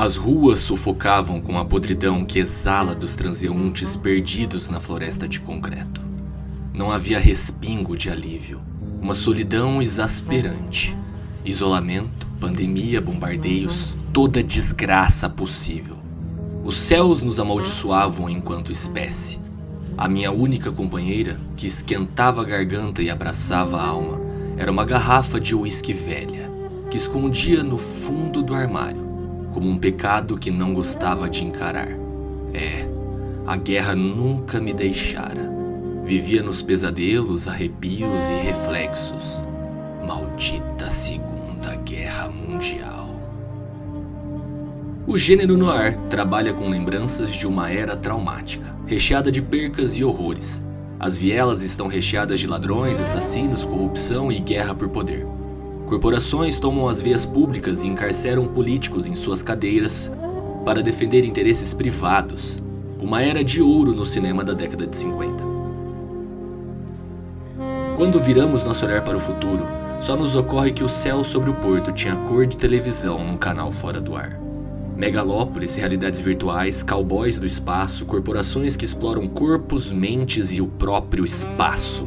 As ruas sufocavam com a podridão que exala dos transeuntes perdidos na floresta de concreto. Não havia respingo de alívio, uma solidão exasperante. Isolamento, pandemia, bombardeios, toda desgraça possível. Os céus nos amaldiçoavam enquanto espécie. A minha única companheira, que esquentava a garganta e abraçava a alma, era uma garrafa de uísque velha, que escondia no fundo do armário, como um pecado que não gostava de encarar. É, a guerra nunca me deixara. Vivia nos pesadelos, arrepios e reflexos. Maldita Segunda Guerra Mundial. O gênero noir trabalha com lembranças de uma era traumática recheada de percas e horrores. As vielas estão recheadas de ladrões, assassinos, corrupção e guerra por poder. Corporações tomam as vias públicas e encarceram políticos em suas cadeiras para defender interesses privados. Uma era de ouro no cinema da década de 50. Quando viramos nosso olhar para o futuro, só nos ocorre que o céu sobre o porto tinha cor de televisão num canal fora do ar. Megalópolis, realidades virtuais, cowboys do espaço, corporações que exploram corpos, mentes e o próprio espaço.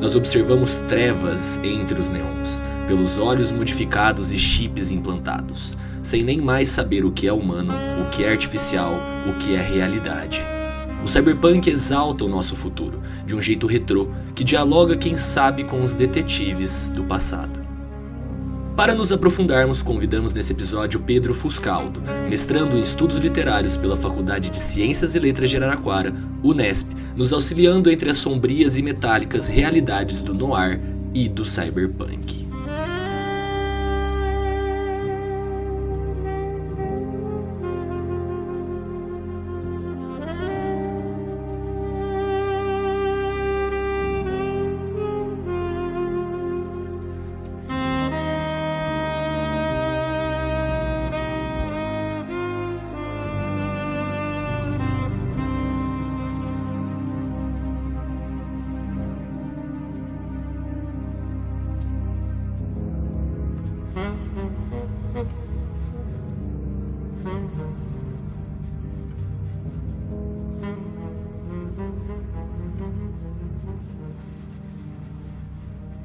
Nós observamos trevas entre os neons, pelos olhos modificados e chips implantados, sem nem mais saber o que é humano, o que é artificial, o que é realidade. O cyberpunk exalta o nosso futuro, de um jeito retrô, que dialoga, quem sabe, com os detetives do passado. Para nos aprofundarmos, convidamos nesse episódio Pedro Fuscaldo, mestrando em estudos literários pela Faculdade de Ciências e Letras de Araraquara, Unesp, nos auxiliando entre as sombrias e metálicas realidades do noir e do cyberpunk.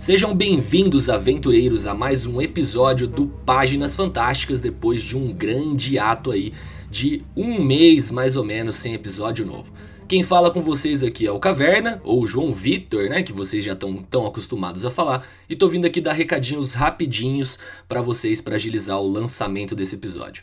Sejam bem-vindos, aventureiros, a mais um episódio do Páginas Fantásticas, depois de um grande ato aí de um mês mais ou menos sem episódio novo. Quem fala com vocês aqui é o Caverna, ou João Vitor, né, que vocês já estão tão acostumados a falar, e tô vindo aqui dar recadinhos rapidinhos para vocês para agilizar o lançamento desse episódio.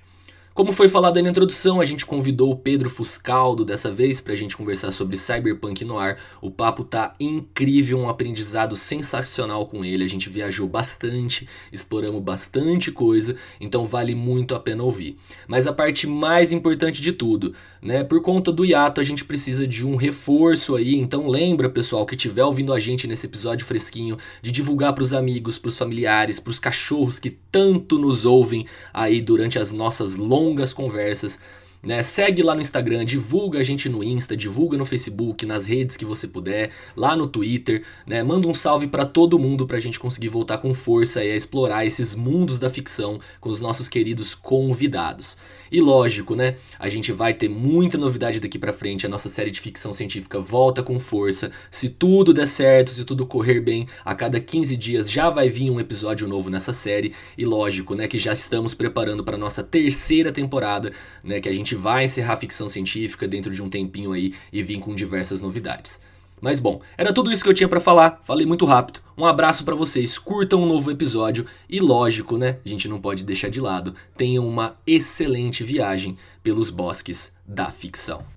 Como foi falado aí na introdução, a gente convidou o Pedro Fuscaldo dessa vez para a gente conversar sobre Cyberpunk no ar. O papo tá incrível, um aprendizado sensacional com ele. A gente viajou bastante, exploramos bastante coisa, então vale muito a pena ouvir. Mas a parte mais importante de tudo, né? Por conta do hiato, a gente precisa de um reforço aí. Então lembra, pessoal, que estiver ouvindo a gente nesse episódio fresquinho, de divulgar para os amigos, para os familiares, para os cachorros que tanto nos ouvem aí durante as nossas longas longas conversas. Né? Segue lá no Instagram, divulga a gente no Insta, divulga no Facebook, nas redes que você puder, lá no Twitter, né? Manda um salve para todo mundo pra gente conseguir voltar com força e a explorar esses mundos da ficção com os nossos queridos convidados. E lógico, né? A gente vai ter muita novidade daqui para frente. A nossa série de ficção científica volta com força. Se tudo der certo, se tudo correr bem, a cada 15 dias já vai vir um episódio novo nessa série. E lógico, né, que já estamos preparando para nossa terceira temporada, né, que a gente vai encerrar a ficção científica dentro de um tempinho aí e vir com diversas novidades. Mas bom, era tudo isso que eu tinha para falar. Falei muito rápido. Um abraço para vocês, curtam um novo episódio e lógico, né? A gente não pode deixar de lado. Tenham uma excelente viagem pelos bosques da ficção.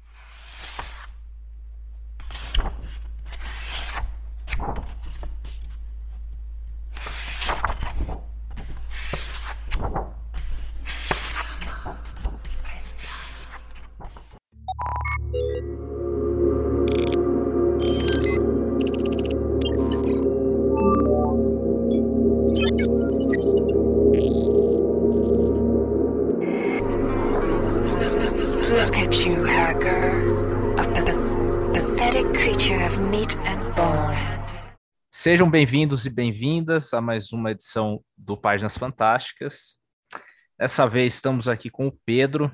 Sejam bem-vindos e bem-vindas a mais uma edição do Páginas Fantásticas. Dessa vez estamos aqui com o Pedro.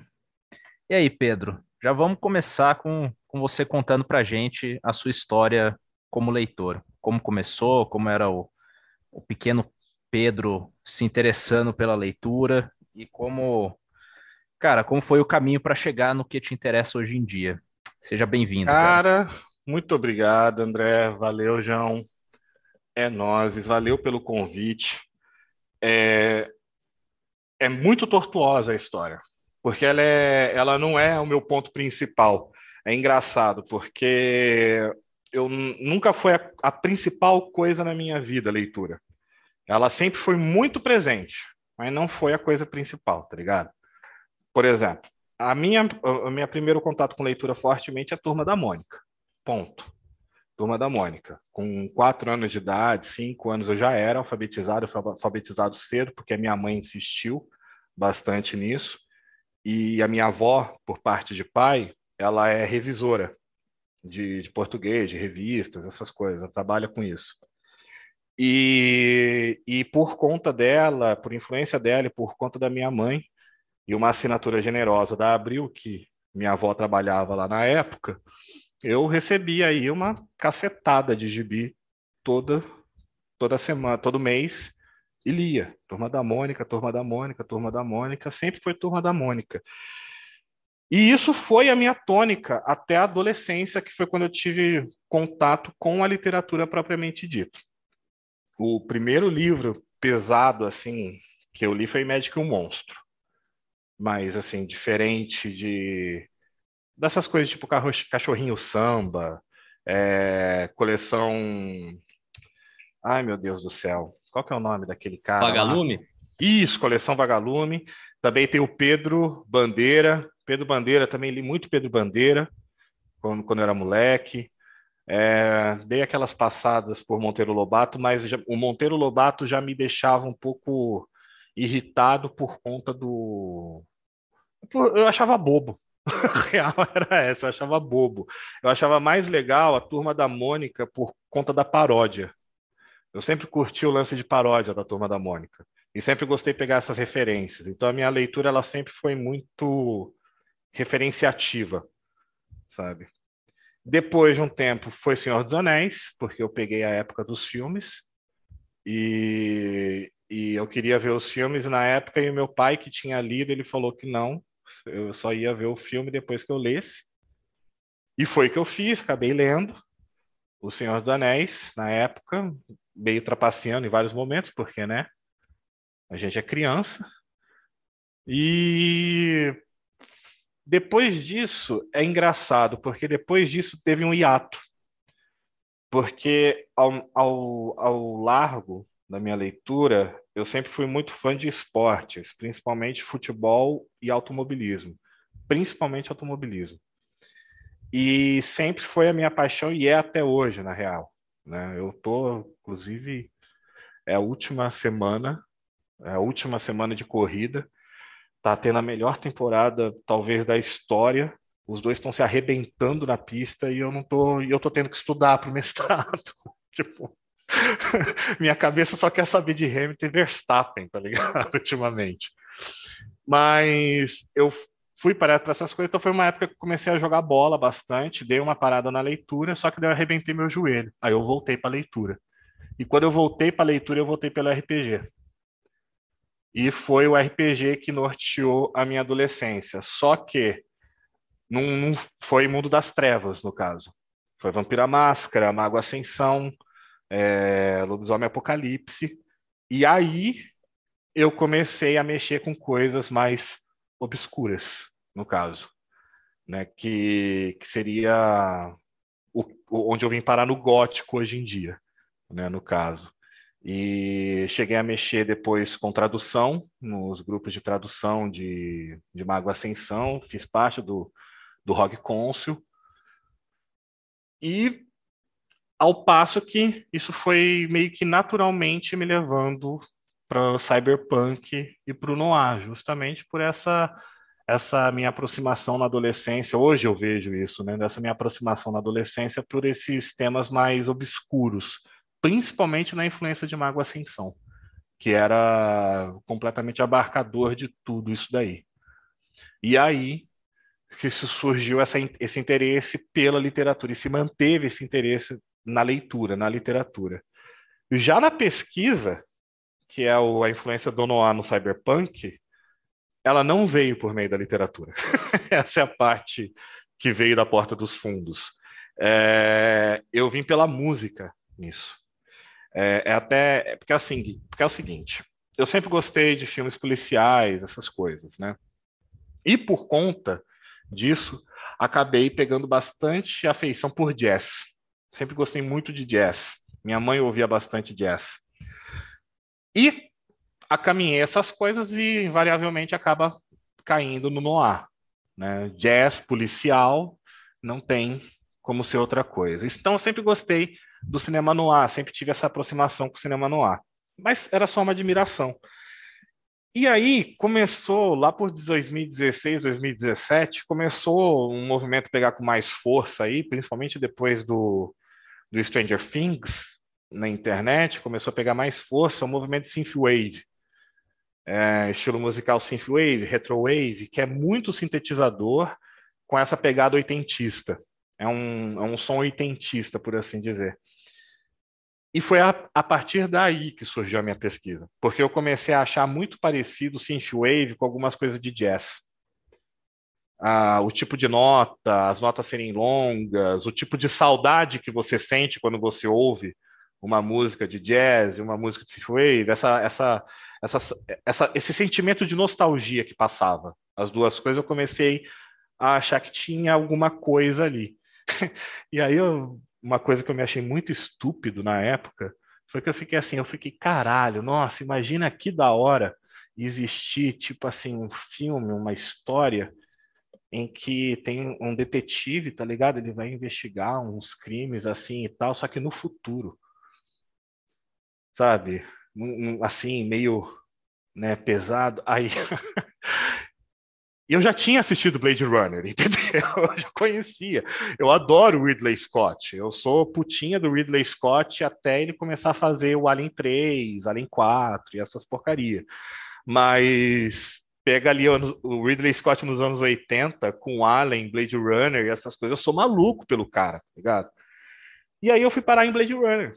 E aí, Pedro, já vamos começar com, com você contando para gente a sua história como leitor. Como começou, como era o, o pequeno Pedro se interessando pela leitura e como, cara, como foi o caminho para chegar no que te interessa hoje em dia. Seja bem-vindo. Cara, cara, muito obrigado, André. Valeu, João. É nós. Valeu pelo convite. É, é muito tortuosa a história, porque ela, é, ela não é o meu ponto principal. É engraçado, porque eu nunca foi a, a principal coisa na minha vida, a leitura. Ela sempre foi muito presente, mas não foi a coisa principal, tá ligado? Por exemplo, a minha, o meu primeiro contato com leitura fortemente é a Turma da Mônica. Ponto. Turma da Mônica. Com quatro anos de idade, cinco anos, eu já era alfabetizado, fui alfabetizado cedo, porque a minha mãe insistiu bastante nisso. E a minha avó, por parte de pai, ela é revisora de, de português, de revistas, essas coisas, ela trabalha com isso. E, e por conta dela, por influência dela e por conta da minha mãe, e uma assinatura generosa da Abril, que minha avó trabalhava lá na época, eu recebi aí uma cacetada de gibi toda toda semana, todo mês e lia. Turma da Mônica, Turma da Mônica, Turma da Mônica, sempre foi Turma da Mônica. E isso foi a minha tônica até a adolescência, que foi quando eu tive contato com a literatura propriamente dita. O primeiro livro pesado assim que eu li foi Médico e um Monstro. Mas assim, diferente de dessas coisas tipo cachorrinho samba, é, coleção Ai, meu Deus do céu. Qual que é o nome daquele cara? Vagalume? Lá? Isso, coleção Vagalume. Também tem o Pedro Bandeira. Pedro Bandeira, também li muito Pedro Bandeira quando, quando eu era moleque. É, dei aquelas passadas por Monteiro Lobato, mas já, o Monteiro Lobato já me deixava um pouco irritado por conta do. Eu achava bobo. Real era essa, eu achava bobo. Eu achava mais legal a turma da Mônica por conta da paródia. Eu sempre curti o lance de paródia da Turma da Mônica. E sempre gostei de pegar essas referências. Então a minha leitura ela sempre foi muito referenciativa, sabe? Depois de um tempo foi Senhor dos Anéis, porque eu peguei a época dos filmes e, e eu queria ver os filmes na época e o meu pai que tinha lido ele falou que não, eu só ia ver o filme depois que eu lesse. E foi o que eu fiz, acabei lendo O Senhor dos Anéis na época, meio trapaceando em vários momentos, porque, né? A gente é criança. E depois disso é engraçado, porque depois disso teve um hiato. Porque ao, ao, ao largo da minha leitura, eu sempre fui muito fã de esportes, principalmente futebol e automobilismo. Principalmente automobilismo. E sempre foi a minha paixão e é até hoje, na real. Né? Eu tô, inclusive, é a última semana, é a última semana de corrida, tá tendo a melhor temporada talvez da história. Os dois estão se arrebentando na pista e eu não tô, eu tô tendo que estudar para o mestrado. tipo, minha cabeça só quer saber de Hamilton e Verstappen, tá ligado? Ultimamente. Mas eu fui para essas coisas, então foi uma época que comecei a jogar bola bastante, dei uma parada na leitura, só que daí eu arrebentei meu joelho. Aí eu voltei para leitura. E quando eu voltei para leitura, eu voltei pelo RPG. E foi o RPG que norteou a minha adolescência. Só que não, não foi Mundo das Trevas, no caso. Foi Vampira Máscara, Mago Ascensão, é, Lobisomem Apocalipse. E aí eu comecei a mexer com coisas mais obscuras no caso, né? Que, que seria o, onde eu vim parar no gótico hoje em dia, né? No caso. E cheguei a mexer depois com tradução, nos grupos de tradução de, de Mago Ascensão, fiz parte do, do Rogue Consul. E ao passo que isso foi meio que naturalmente me levando para o cyberpunk e para o noir, justamente por essa essa minha aproximação na adolescência, hoje eu vejo isso, né, dessa minha aproximação na adolescência por esses temas mais obscuros, principalmente na influência de Mago Ascensão, que era completamente abarcador de tudo isso daí. E aí que surgiu essa, esse interesse pela literatura e se manteve esse interesse na leitura, na literatura. Já na pesquisa, que é a influência do Noah no cyberpunk, ela não veio por meio da literatura. Essa é a parte que veio da porta dos fundos. É, eu vim pela música nisso. É, é até é porque, assim, porque é o seguinte: eu sempre gostei de filmes policiais, essas coisas, né? E por conta disso, acabei pegando bastante afeição por jazz. Sempre gostei muito de jazz. Minha mãe ouvia bastante jazz. E acaminhei essas coisas e invariavelmente acaba caindo no noir. Né? Jazz policial não tem como ser outra coisa. Então eu sempre gostei do cinema noir, sempre tive essa aproximação com o cinema noir. Mas era só uma admiração. E aí começou, lá por 2016, 2017, começou um movimento pegar com mais força aí, principalmente depois do, do Stranger Things na internet, começou a pegar mais força o movimento synthwave. É, estilo musical synthwave, retrowave, que é muito sintetizador com essa pegada oitentista. É um, é um som oitentista, por assim dizer. E foi a, a, partir daí que surgiu a minha pesquisa, porque eu comecei a achar muito parecido o synthwave com algumas coisas de jazz. Ah, o tipo de nota, as notas serem longas, o tipo de saudade que você sente quando você ouve uma música de jazz, uma música de synthwave, essa, essa, essa, essa, esse sentimento de nostalgia que passava. As duas coisas eu comecei a achar que tinha alguma coisa ali. e aí eu uma coisa que eu me achei muito estúpido na época foi que eu fiquei assim, eu fiquei, caralho, nossa, imagina que da hora existir, tipo assim, um filme, uma história em que tem um detetive, tá ligado? Ele vai investigar uns crimes assim e tal, só que no futuro. Sabe? Assim, meio né, pesado. Aí eu já tinha assistido Blade Runner, entendeu? Eu já conhecia. Eu adoro Ridley Scott. Eu sou putinha do Ridley Scott até ele começar a fazer o Alien 3, Alien 4 e essas porcarias. Mas pega ali o Ridley Scott nos anos 80 com Alien, Blade Runner e essas coisas. Eu sou maluco pelo cara, tá ligado? E aí eu fui parar em Blade Runner.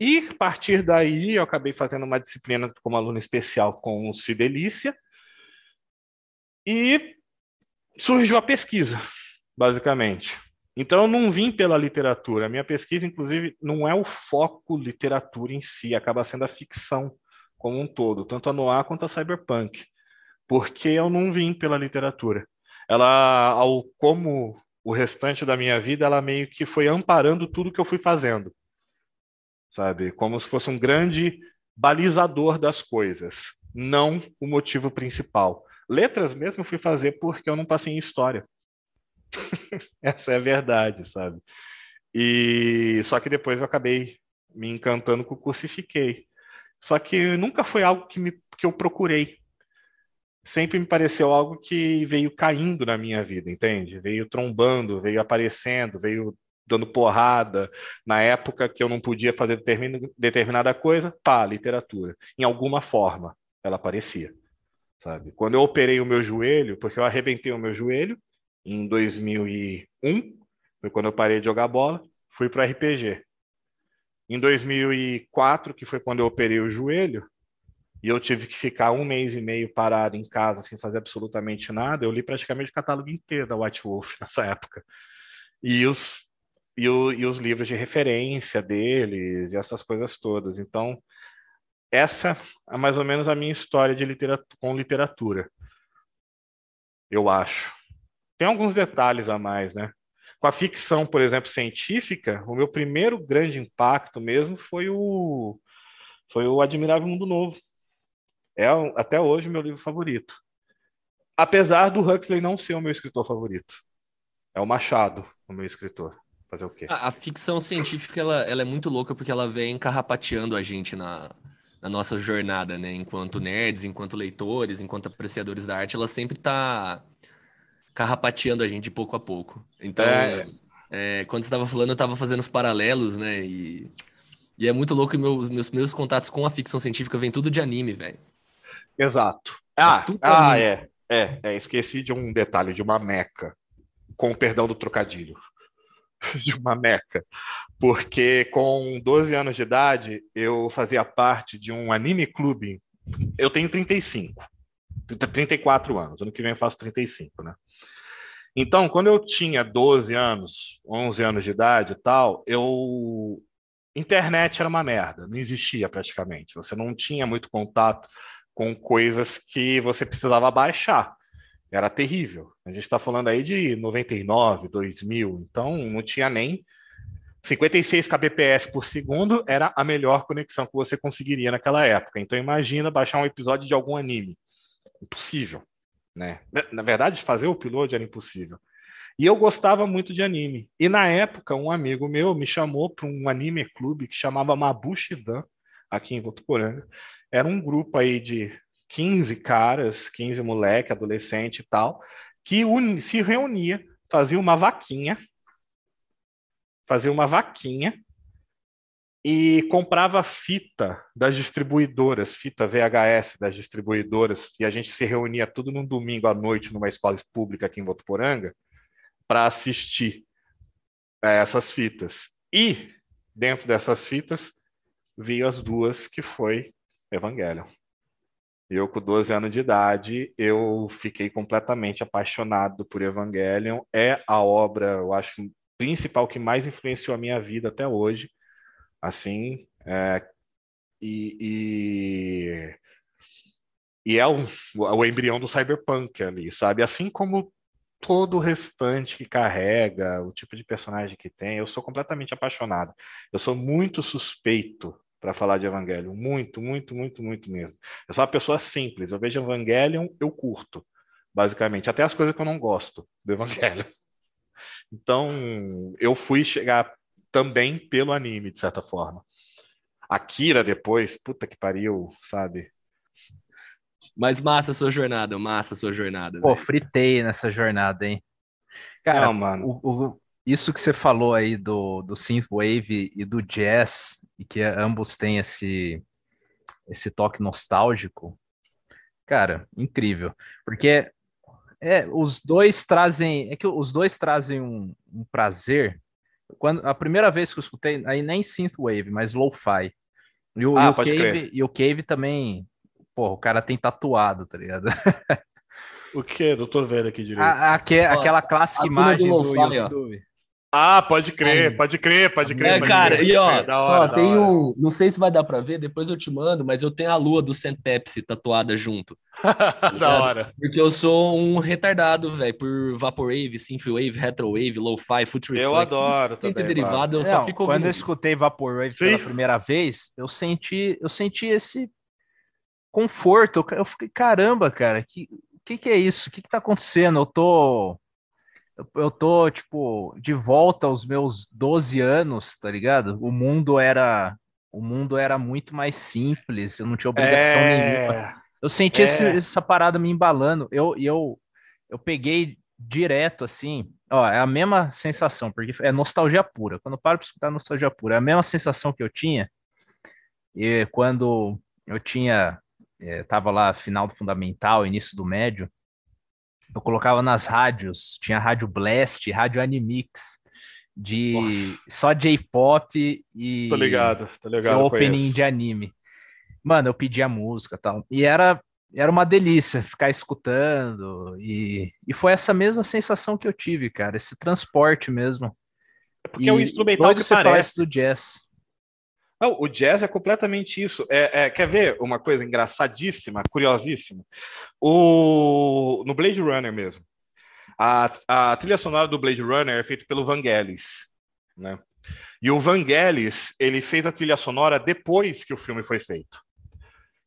E a partir daí eu acabei fazendo uma disciplina como aluno especial com o Cidelícia e surgiu a pesquisa, basicamente. Então eu não vim pela literatura. A minha pesquisa, inclusive, não é o foco literatura em si, acaba sendo a ficção como um todo, tanto a noir quanto a cyberpunk, porque eu não vim pela literatura. Ela, ao como o restante da minha vida, ela meio que foi amparando tudo que eu fui fazendo, sabe? Como se fosse um grande balizador das coisas, não o motivo principal. Letras mesmo eu fui fazer porque eu não passei em história. Essa é a verdade, sabe? E só que depois eu acabei me encantando com o curso e fiquei. Só que nunca foi algo que, me, que eu procurei. Sempre me pareceu algo que veio caindo na minha vida, entende? Veio trombando, veio aparecendo, veio dando porrada. Na época que eu não podia fazer determinada coisa, pá, literatura. Em alguma forma, ela aparecia sabe? Quando eu operei o meu joelho, porque eu arrebentei o meu joelho em 2001, foi quando eu parei de jogar bola, fui para RPG. Em 2004, que foi quando eu operei o joelho, e eu tive que ficar um mês e meio parado em casa sem fazer absolutamente nada, eu li praticamente o catálogo inteiro da White Wolf nessa época. E os, e, o, e os livros de referência deles, e essas coisas todas. Então, essa é mais ou menos a minha história de literatura, com literatura. Eu acho. Tem alguns detalhes a mais, né? Com a ficção, por exemplo, científica, o meu primeiro grande impacto mesmo foi o foi o Admirável Mundo Novo. É até hoje o meu livro favorito. Apesar do Huxley não ser o meu escritor favorito. É o Machado, o meu escritor. Fazer o quê? A, a ficção científica ela, ela é muito louca porque ela vem carrapateando a gente na, na nossa jornada, né? Enquanto nerds, enquanto leitores, enquanto apreciadores da arte, ela sempre tá carrapateando a gente pouco a pouco. Então, é... É, quando você estava falando, eu estava fazendo os paralelos, né? E E é muito louco que meus, meus primeiros contatos com a ficção científica vem tudo de anime, velho. Exato. Ah, é ah é, é, é. Esqueci de um detalhe, de uma meca. Com o perdão do trocadilho. de uma meca. Porque com 12 anos de idade, eu fazia parte de um anime clube. Eu tenho 35. 34 anos. Ano que vem eu faço 35, né? Então, quando eu tinha 12 anos, 11 anos de idade e tal, eu internet era uma merda, não existia praticamente. Você não tinha muito contato com coisas que você precisava baixar. Era terrível. A gente está falando aí de 99, 2000, então não tinha nem 56 kbps por segundo era a melhor conexão que você conseguiria naquela época. Então imagina baixar um episódio de algum anime. Impossível, né? Na verdade, fazer o upload era impossível. E eu gostava muito de anime. E na época, um amigo meu me chamou para um anime clube que chamava Mabushidan, aqui em Votuporanga. Era um grupo aí de 15 caras, 15 moleque, adolescente e tal, que se reunia, fazia uma vaquinha, fazia uma vaquinha e comprava fita das distribuidoras, fita VHS das distribuidoras, e a gente se reunia tudo num domingo à noite numa escola pública aqui em Votuporanga para assistir é, essas fitas. E dentro dessas fitas vi as duas que foi Evangelion. Eu, com 12 anos de idade, eu fiquei completamente apaixonado por Evangelion. É a obra, eu acho, principal que mais influenciou a minha vida até hoje. Assim, é, e, e, e, é o, o embrião do cyberpunk ali, sabe? Assim como todo o restante que carrega, o tipo de personagem que tem, eu sou completamente apaixonado. Eu sou muito suspeito para falar de Evangelion. Muito, muito, muito, muito mesmo. Eu sou uma pessoa simples. Eu vejo Evangelion, eu curto, basicamente. Até as coisas que eu não gosto do Evangelion. Então, eu fui chegar também pelo anime, de certa forma. Akira depois, puta que pariu, sabe? Mas massa a sua jornada, massa a sua jornada. Pô, véio. fritei nessa jornada, hein? Cara, não, mano. O, o, isso que você falou aí do, do synthwave e do jazz, e que ambos têm esse, esse toque nostálgico, cara, incrível. Porque é, os dois trazem, é que os dois trazem um, um prazer. Quando a primeira vez que eu escutei, aí nem synthwave, mas lo-fi. E o, ah, e o Cave, e o Cave também, pô, o cara tem tatuado, tá ligado? O que? Não tô vendo aqui direito. A, a, aquela clássica imagem do, do YouTube. Ah, pode crer, pode crer, pode crer. É, pode cara, crer. e ó, é, só hora, tem um. Não sei se vai dar pra ver, depois eu te mando, mas eu tenho a lua do Saint Pepsi tatuada junto. da hora. Porque eu sou um retardado, velho, por Vaporwave, Synthwave, Retrowave, Lo-Fi, Future Eu adoro também. derivado, eu só fico Quando eu escutei Vaporwave Sim. pela primeira vez, eu senti, eu senti esse conforto. Eu fiquei, caramba, cara, que, que que é isso? O que que tá acontecendo? Eu tô eu tô, tipo, de volta aos meus 12 anos, tá ligado? O mundo era o mundo era muito mais simples, eu não tinha obrigação é... nenhuma. Eu senti é... esse, essa parada me embalando. Eu, eu, eu peguei direto assim, ó, é a mesma sensação, porque é nostalgia pura. Quando eu paro para escutar nostalgia pura, é a mesma sensação que eu tinha e quando eu tinha, é, tava lá final do fundamental, início do médio, eu colocava nas rádios, tinha rádio Blast, rádio Animix, de Nossa. só J-pop e tô ligado, tô ligado, opening de anime. Mano, eu pedia música tal. E era era uma delícia ficar escutando e, e foi essa mesma sensação que eu tive, cara, esse transporte mesmo. É porque e é um instrumental que você parece do jazz. Não, o jazz é completamente isso. É, é, quer ver uma coisa engraçadíssima, curiosíssima? O, no Blade Runner mesmo. A, a trilha sonora do Blade Runner é feita pelo Vangelis, né? E o Vangelis, ele fez a trilha sonora depois que o filme foi feito.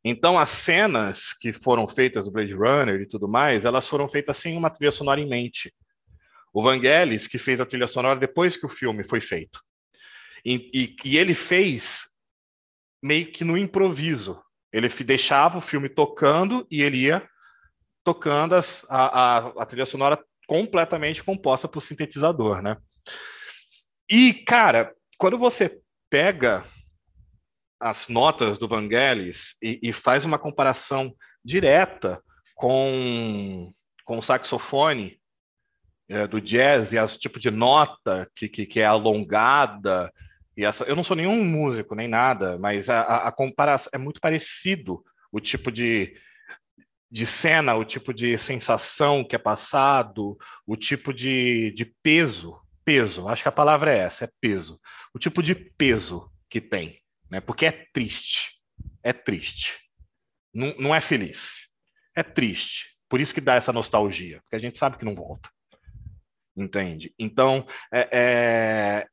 Então, as cenas que foram feitas do Blade Runner e tudo mais, elas foram feitas sem uma trilha sonora em mente. O Vangelis, que fez a trilha sonora depois que o filme foi feito. E, e, e ele fez meio que no improviso. Ele deixava o filme tocando e ele ia tocando as, a, a, a trilha sonora completamente composta por sintetizador, né? E, cara, quando você pega as notas do Vangelis e, e faz uma comparação direta com, com o saxofone é, do jazz e as tipo de nota que, que, que, é alongada. E essa, eu não sou nenhum músico nem nada, mas a, a, a comparação é muito parecido o tipo de, de cena, o tipo de sensação que é passado, o tipo de, de peso, peso, acho que a palavra é essa, é peso, o tipo de peso que tem, né? Porque é triste, é triste, não, não é feliz, é triste. Por isso que dá essa nostalgia, porque a gente sabe que não volta, entende? Então, é, é...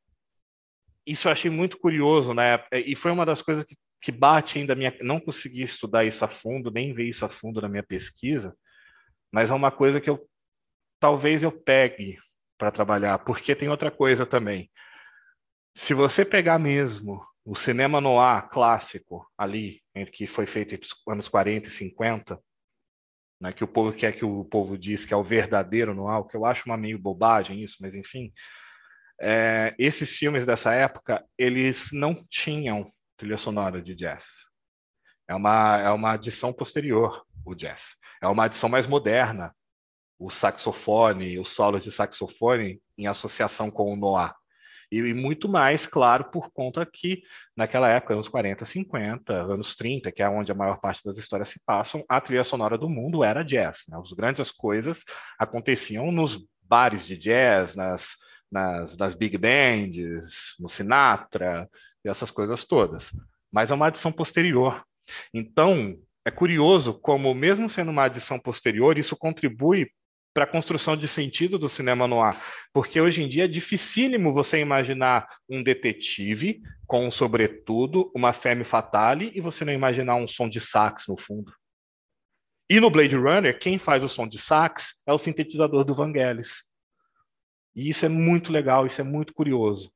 isso eu achei muito curioso, né? E foi uma das coisas que que bate ainda minha. Não consegui estudar isso a fundo, nem ver isso a fundo na minha pesquisa, mas é uma coisa que eu talvez eu pegue para trabalhar, porque tem outra coisa também. Se você pegar mesmo o cinema noir clássico ali, que foi feito entre os anos 40 e 50, né, que o povo quer que o povo diz que é o verdadeiro noir, que eu acho uma meio bobagem isso, mas enfim, é, esses filmes dessa época, eles não tinham trilha sonora de jazz. É uma, é uma adição posterior, o jazz. É uma adição mais moderna, o saxofone, o solo de saxofone em associação com o noir. E, e, muito mais, claro, por conta que naquela época, anos 40, 50, anos 30, que é onde a maior parte das histórias se passam, a trilha sonora do mundo era jazz. Né? As grandes coisas aconteciam nos bares de jazz, nas, nas, nas big bands, no Sinatra, e essas coisas todas. Mas é uma adição posterior. Então, é curioso como, mesmo sendo uma adição posterior, isso contribui para a construção de sentido do cinema no ar, porque hoje em dia é dificílimo você imaginar um detetive com um sobretudo, uma femme fatale, e você não imaginar um som de sax no fundo. E no Blade Runner, quem faz o som de sax é o sintetizador do Vangelis. E isso é muito legal, isso é muito curioso.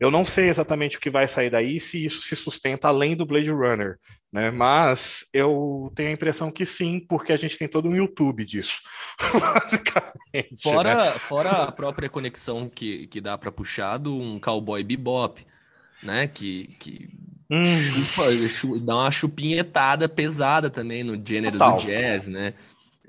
Eu não sei exatamente o que vai sair daí, se isso se sustenta além do Blade Runner, né? Mas eu tenho a impressão que sim, porque a gente tem todo um YouTube disso, basicamente. Fora, né? fora a própria conexão que, que dá para puxar do um cowboy bebop, né? Que, que hum. chupa, chupa, dá uma chupinhetada pesada também no gênero Total. do jazz, né?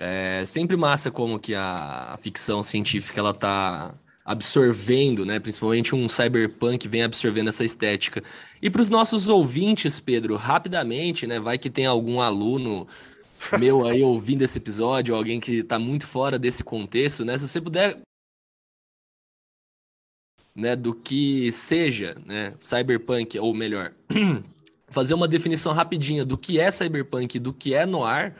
É sempre massa como que a, ficção científica ela tá absorvendo, né? Principalmente um cyberpunk vem absorvendo essa estética. E para os nossos ouvintes, Pedro, rapidamente, né? Vai que tem algum aluno meu aí ouvindo esse episódio, alguém que está muito fora desse contexto, né? Se você puder né, do que seja, né, cyberpunk, ou melhor, fazer uma definição rapidinha do que é cyberpunk, do que é noir,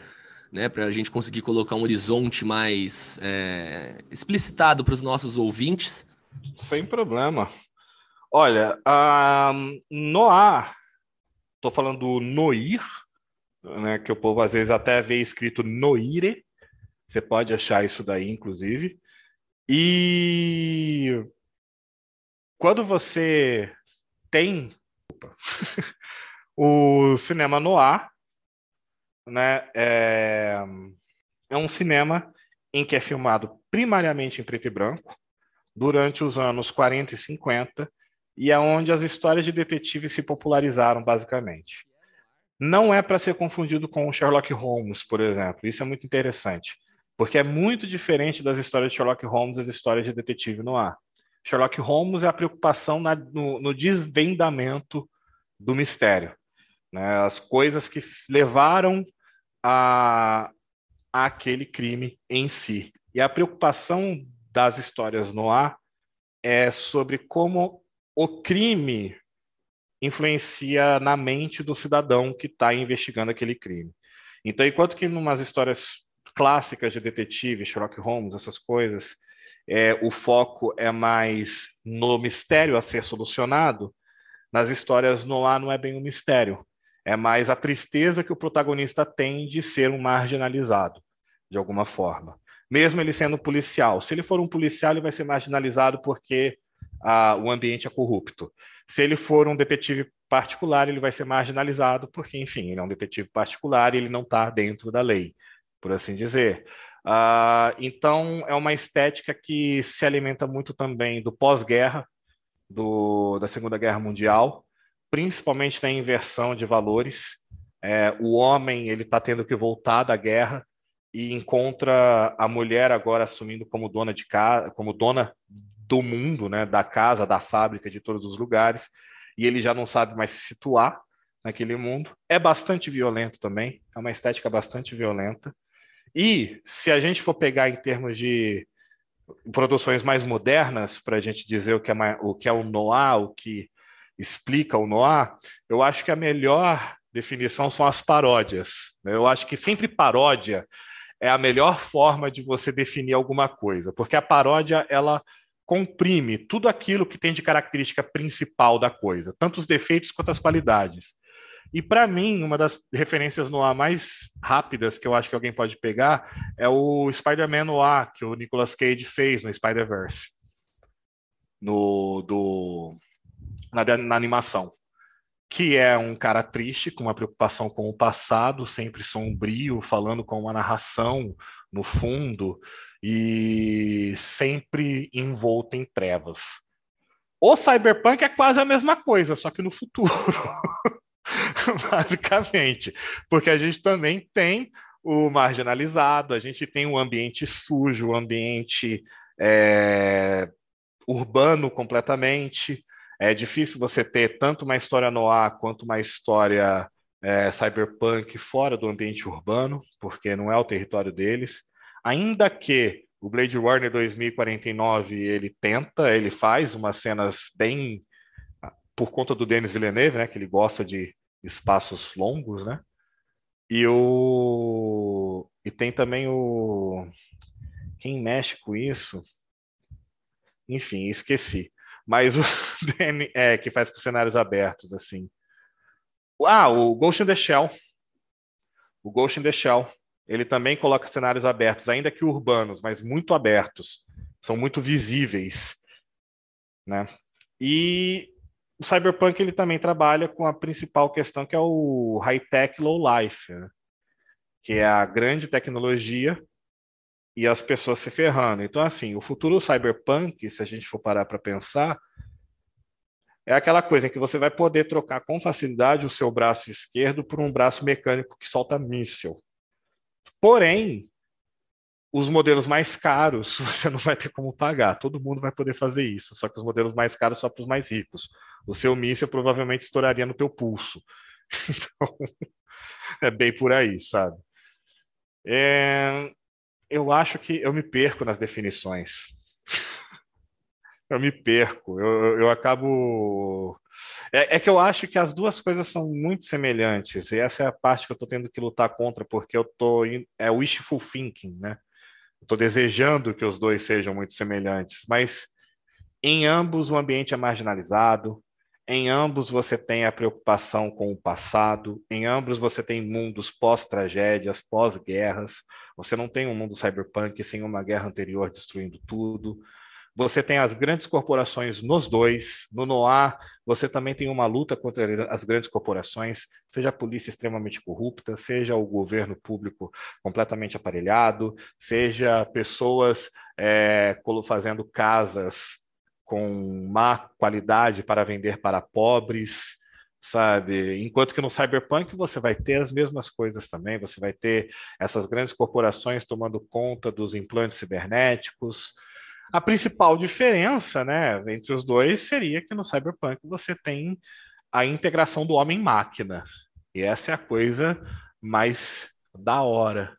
né, para a gente conseguir colocar um horizonte mais é, explicitado para os nossos ouvintes? Sem problema. Olha, um, Noir, estou falando do Noir, né, que o povo às vezes até vê escrito Noire, você pode achar isso daí, inclusive. E quando você tem o cinema noir, né, é, é um cinema em que é filmado primariamente em preto e branco, durante os anos 40 e 50, e é onde as histórias de detetive se popularizaram, basicamente. Não é para ser confundido com Sherlock Holmes, por exemplo. Isso é muito interessante, porque é muito diferente das histórias de Sherlock Holmes as histórias de detetive no ar. Sherlock Holmes é a preocupação na, no, no desvendamento do mistério né, as coisas que levaram a, a aquele crime em si. E a preocupação das histórias no ar é sobre como o crime influencia na mente do cidadão que está investigando aquele crime. Então, enquanto que em umas histórias clássicas de detetive, Sherlock Holmes, essas coisas, é, o foco é mais no mistério a ser solucionado, nas histórias no ar não é bem um mistério. É mais a tristeza que o protagonista tem de ser um marginalizado, de alguma forma. Mesmo ele sendo policial. Se ele for um policial, ele vai ser marginalizado porque ah, o ambiente é corrupto. Se ele for um detetive particular, ele vai ser marginalizado porque, enfim, ele é um detetive particular e ele não está dentro da lei, por assim dizer. Uh, então, é uma estética que se alimenta muito também do pós-guerra, da Segunda Guerra Mundial, principalmente na inversão de valores. É, o homem ele está tendo que voltar da guerra e encontra a mulher agora assumindo como dona de casa, como dona do mundo, né, da casa, da fábrica, de todos os lugares, e ele já não sabe mais se situar naquele mundo. É bastante violento também, é uma estética bastante violenta. E se a gente for pegar em termos de produções mais modernas, para a gente dizer o que, é o que é o noir, o que explica o noir, eu acho que a melhor definição são as paródias. Eu acho que sempre paródia é a melhor forma de você definir alguma coisa, porque a paródia ela comprime tudo aquilo que tem de característica principal da coisa, tanto os defeitos quanto as qualidades. E para mim, uma das referências no ar mais rápidas que eu acho que alguém pode pegar é o Spider-Man no ar que o Nicolas Cage fez no Spider-Verse. No, do, na, na animação. Que é um cara triste, com uma preocupação com o passado, sempre sombrio, falando com uma narração no fundo e sempre envolto em trevas. O cyberpunk é quase a mesma coisa, só que no futuro. basicamente, porque a gente também tem o marginalizado, a gente tem o ambiente sujo, o ambiente é, urbano completamente. É difícil você ter tanto uma história no ar quanto uma história é, cyberpunk fora do ambiente urbano, porque não é o território deles. Ainda que o Blade Runner 2049 ele tenta, ele faz umas cenas bem por conta do Denis Villeneuve, né, que ele gosta de espaços longos, né? E o e tem também o quem mexe com isso? Enfim, esqueci. Mas o é que faz com cenários abertos assim. Ah, o Ghost in the Shell. O Ghost in the Shell. Ele também coloca cenários abertos, ainda que urbanos, mas muito abertos. São muito visíveis, né? E o cyberpunk ele também trabalha com a principal questão que é o high tech low life, né? que é a grande tecnologia e as pessoas se ferrando. Então assim, o futuro cyberpunk, se a gente for parar para pensar, é aquela coisa que você vai poder trocar com facilidade o seu braço esquerdo por um braço mecânico que solta míssil. Porém, os modelos mais caros você não vai ter como pagar. Todo mundo vai poder fazer isso, só que os modelos mais caros só para os mais ricos. O seu míssil provavelmente estouraria no teu pulso. Então, é bem por aí, sabe? É... Eu acho que eu me perco nas definições. eu me perco. Eu, eu acabo. É, é, que eu acho que as duas coisas são muito semelhantes, e essa é a parte que eu estou tendo que lutar contra, porque eu estou. É wishful thinking, né? Estou desejando que os dois sejam muito semelhantes, mas em ambos o ambiente é marginalizado, em ambos você tem a preocupação com o passado, em ambos você tem mundos pós-tragédias, pós-guerras. Você não tem um mundo cyberpunk sem uma guerra anterior destruindo tudo. Você tem as grandes corporações nos dois. No Noir, você também tem uma luta contra as grandes corporações, seja a polícia extremamente corrupta, seja o governo público completamente aparelhado, seja pessoas é, fazendo casas com má qualidade para vender para pobres sabe? Enquanto que no cyberpunk você vai ter as mesmas coisas também, você vai ter essas grandes corporações tomando conta dos implantes cibernéticos, a principal diferença né, entre os dois seria que no Cyberpunk você tem a integração do homem-máquina. E essa é a coisa mais da hora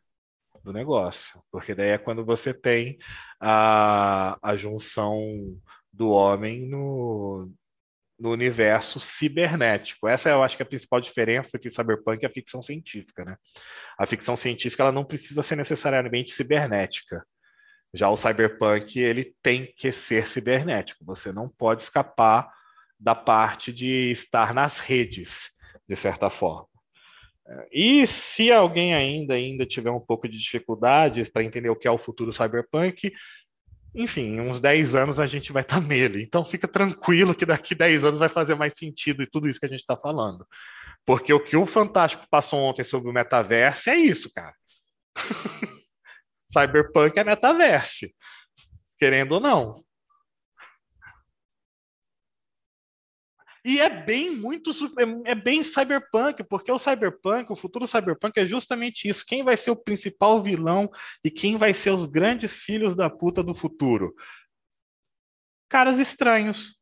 do negócio, porque daí é quando você tem a, a junção do homem no, no universo cibernético. Essa eu acho que é a principal diferença entre Cyberpunk e a ficção científica, né? A ficção científica ela não precisa ser necessariamente cibernética. Já o cyberpunk, ele tem que ser cibernético. Você não pode escapar da parte de estar nas redes, de certa forma. E se alguém ainda ainda tiver um pouco de dificuldades para entender o que é o futuro cyberpunk, enfim, uns 10 anos a gente vai estar tá nele. Então fica tranquilo que daqui 10 anos vai fazer mais sentido e tudo isso que a gente está falando. Porque o que o Fantástico passou ontem sobre o metaverso é isso, cara. Cyberpunk é metaverse, querendo ou não. E é bem muito é bem cyberpunk, porque o cyberpunk, o futuro cyberpunk é justamente isso. Quem vai ser o principal vilão e quem vai ser os grandes filhos da puta do futuro? Caras estranhos,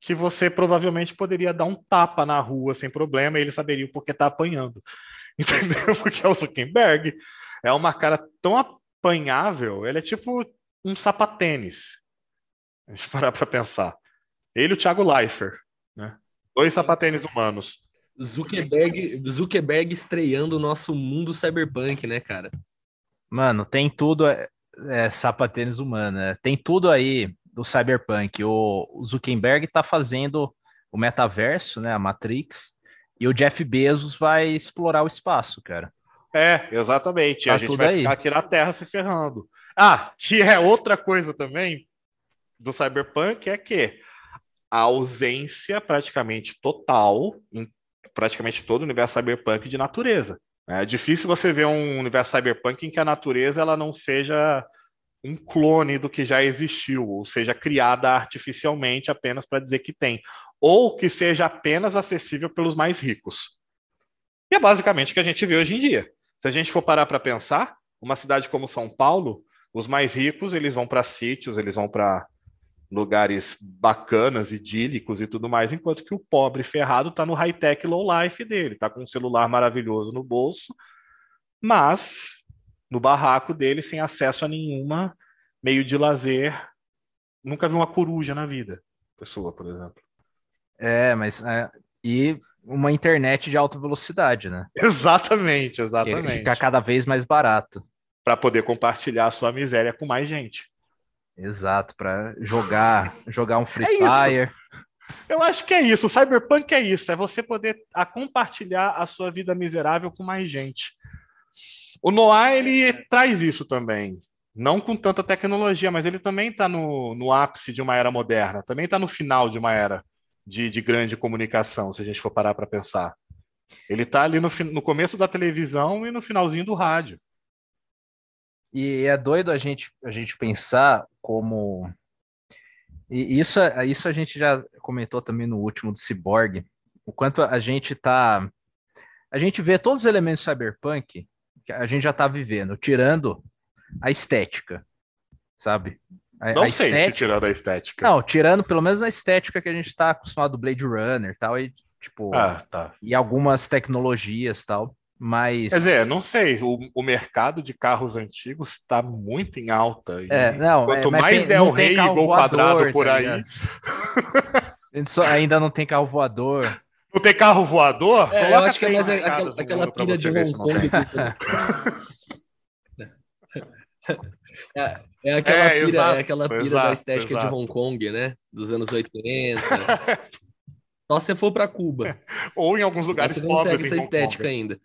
que você provavelmente poderia dar um tapa na rua sem problema e ele saberia porque tá apanhando. Entendeu? Porque é o Zuckerberg. É uma cara tão apanhável, ele é tipo um sapatênis. A gente parar para pensar. Ele e o Thiago Leifert, né? Dois sapatênis humanos. Zuckerberg, Zuckerberg estreando o nosso mundo cyberpunk, né, cara? Mano, tem tudo é, é sapatênis humano, né? Tem tudo aí do cyberpunk. O, Zuckerberg está fazendo o metaverso, né, a Matrix, e o Jeff Bezos vai explorar o espaço, cara. É, exatamente. Tá a gente vai aí. ficar aqui na Terra se ferrando. Ah, que é outra coisa também do cyberpunk é que a ausência praticamente total em praticamente todo o universo cyberpunk de natureza. É difícil você ver um universo cyberpunk em que a natureza ela não seja um clone do que já existiu, ou seja, criada artificialmente apenas para dizer que tem, ou que seja apenas acessível pelos mais ricos. E é basicamente o que a gente vê hoje em dia. Se a gente for parar para pensar, uma cidade como São Paulo, os mais ricos eles vão para sítios, eles vão para lugares bacanas, idílicos e tudo mais, enquanto que o pobre ferrado está no high-tech low life dele, está com um celular maravilhoso no bolso, mas no barraco dele sem acesso a nenhuma meio de lazer. Nunca vi uma coruja na vida, pessoa, por exemplo. É, mas é, e uma internet de alta velocidade, né? Exatamente, exatamente. Ficar cada vez mais barato. Para poder compartilhar a sua miséria com mais gente. Exato, para jogar, jogar um Free é Fire. Eu acho que é isso. O Cyberpunk é isso. É você poder a compartilhar a sua vida miserável com mais gente. O Noah, ele traz isso também. Não com tanta tecnologia, mas ele também está no, no ápice de uma era moderna. Também está no final de uma era de, de grande comunicação, se a gente for parar para pensar. Ele está ali no, no começo da televisão e no finalzinho do rádio. E é doido a gente, a gente pensar como. E isso, isso a gente já comentou também no último do Cyborg, o quanto a gente tá. A gente vê todos os elementos cyberpunk que a gente já tá vivendo, tirando a estética, sabe? A, Não a sei estética... se tirando a estética. Não, tirando pelo menos a estética que a gente tá acostumado do Blade Runner e tal, e tipo. Ah, tá. E algumas tecnologias tal. Mas. Quer dizer, não sei, o, o mercado de carros antigos está muito em alta. É, não, quanto é, mais der o rei e gol quadrado por tá aí. ainda não tem carro voador. Não tem carro voador? É, eu acho que é mais aquela, aquela pira de Hong Kong. é, é, aquela é, pira, exato, é aquela pira exato, da estética exato. de Hong Kong, né? Dos anos 80. Só se você for para Cuba. Ou em alguns lugares Você não segue essa estética ainda.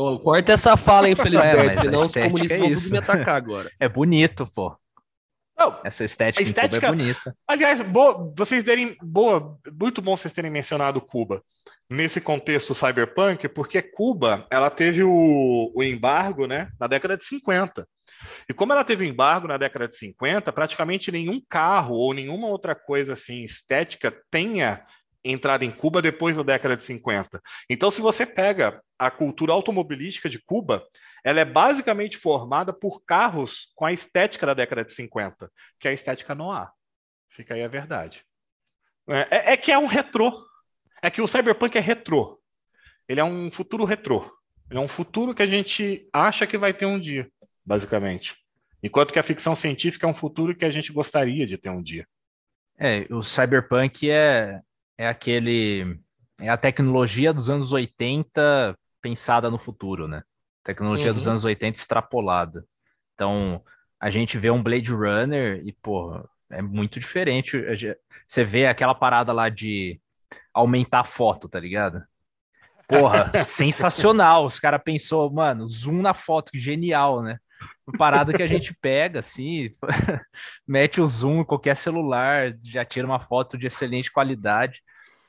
Oh, corta essa fala, infelizmente, é, senão os comunistas é vão me atacar agora. É bonito, pô. Não, Essa estética, estética é bonita. Aliás, boa, vocês terem boa, muito bom vocês terem mencionado Cuba nesse contexto cyberpunk, porque Cuba ela teve o, o embargo, né, na década de 50. E como ela teve o embargo na década de 50, praticamente nenhum carro ou nenhuma outra coisa assim estética tenha entrada em Cuba depois da década de 50. Então, se você pega a cultura automobilística de Cuba, ela é basicamente formada por carros com a estética da década de 50, que é a estética noir. Fica aí a verdade. É, é, é que é um retrô. É que o cyberpunk é retrô. Ele é um futuro retrô. Ele é um futuro que a gente acha que vai ter um dia, basicamente. Enquanto que a ficção científica é um futuro que a gente gostaria de ter um dia. É, o cyberpunk é, é aquele. É a tecnologia dos anos 80 pensada no futuro, né? Tecnologia uhum. dos anos 80 extrapolada. Então, a gente vê um Blade Runner e, pô, é muito diferente. Você vê aquela parada lá de aumentar a foto, tá ligado? Porra, sensacional. Os caras pensou, mano, zoom na foto, genial, né? Uma parada que a gente pega, assim, mete o zoom em qualquer celular, já tira uma foto de excelente qualidade.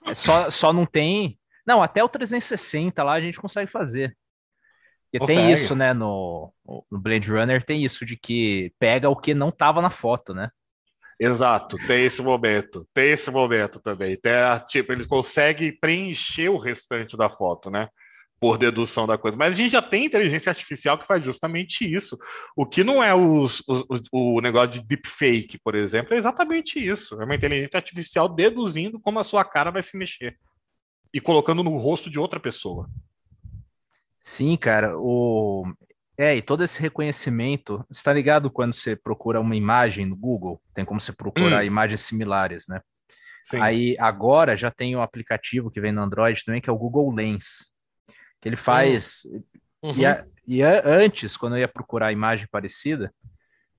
É só, só não tem. Não, até o 360 lá a gente consegue fazer. E tem isso, né, no, no Blade Runner tem isso de que pega o que não tava na foto, né? Exato, tem esse momento, tem esse momento também. Tem, tipo, eles conseguem preencher o restante da foto, né? Por dedução da coisa. Mas a gente já tem inteligência artificial que faz justamente isso. O que não é os, os, o negócio de deepfake, por exemplo, é exatamente isso. É uma inteligência artificial deduzindo como a sua cara vai se mexer e colocando no rosto de outra pessoa. Sim, cara. O... É, e todo esse reconhecimento, está ligado quando você procura uma imagem no Google? Tem como você procurar hum. imagens similares, né? Sim. Aí agora já tem um aplicativo que vem no Android também, que é o Google Lens, que ele faz. Uhum. E, a, e a, antes, quando eu ia procurar imagem parecida,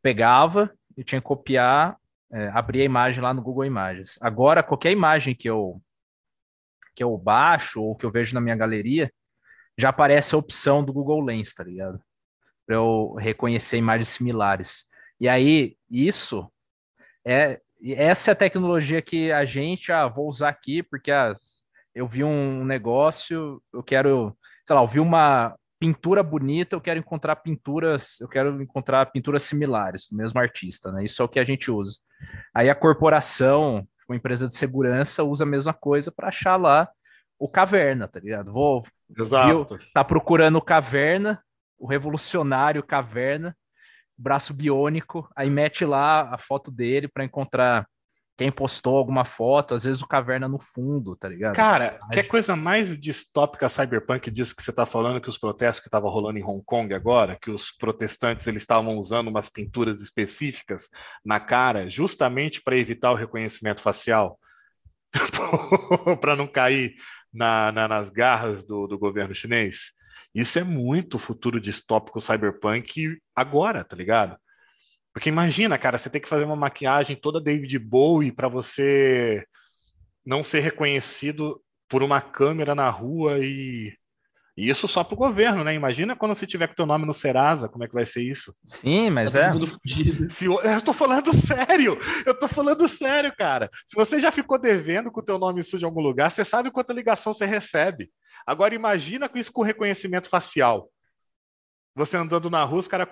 pegava e tinha que copiar, é, abrir a imagem lá no Google Imagens. Agora, qualquer imagem que eu que eu baixo ou que eu vejo na minha galeria, já aparece a opção do Google Lens, tá ligado? para eu reconhecer imagens similares. E aí, isso é essa é a tecnologia que a gente, ah, vou usar aqui porque ah, eu vi um negócio, eu quero, sei lá, eu vi uma pintura bonita, eu quero encontrar pinturas, eu quero encontrar pinturas similares do mesmo artista, né? Isso é o que a gente usa. Aí a corporação, uma empresa de segurança, usa a mesma coisa para achar lá o caverna, tá ligado? Vou, Exato. Viu, tá procurando caverna, o revolucionário caverna, braço biônico, aí mete lá a foto dele para encontrar quem postou alguma foto, às vezes o caverna no fundo, tá ligado? Cara, que coisa mais distópica cyberpunk disso que você tá falando que os protestos que estavam rolando em Hong Kong agora, que os protestantes eles estavam usando umas pinturas específicas na cara, justamente para evitar o reconhecimento facial, para não cair na, na, nas garras do, do governo chinês. Isso é muito futuro distópico cyberpunk agora, tá ligado? Porque imagina, cara, você tem que fazer uma maquiagem toda David Bowie para você não ser reconhecido por uma câmera na rua e e isso só para o governo, né? Imagina quando você tiver com teu nome no Serasa, como é que vai ser isso? Sim, mas tá é. Se, eu, eu tô falando sério, eu tô falando sério, cara. Se você já ficou devendo com o teu nome sujo em algum lugar, você sabe quanta ligação você recebe. Agora imagina com isso com reconhecimento facial. Você andando na rua, os caras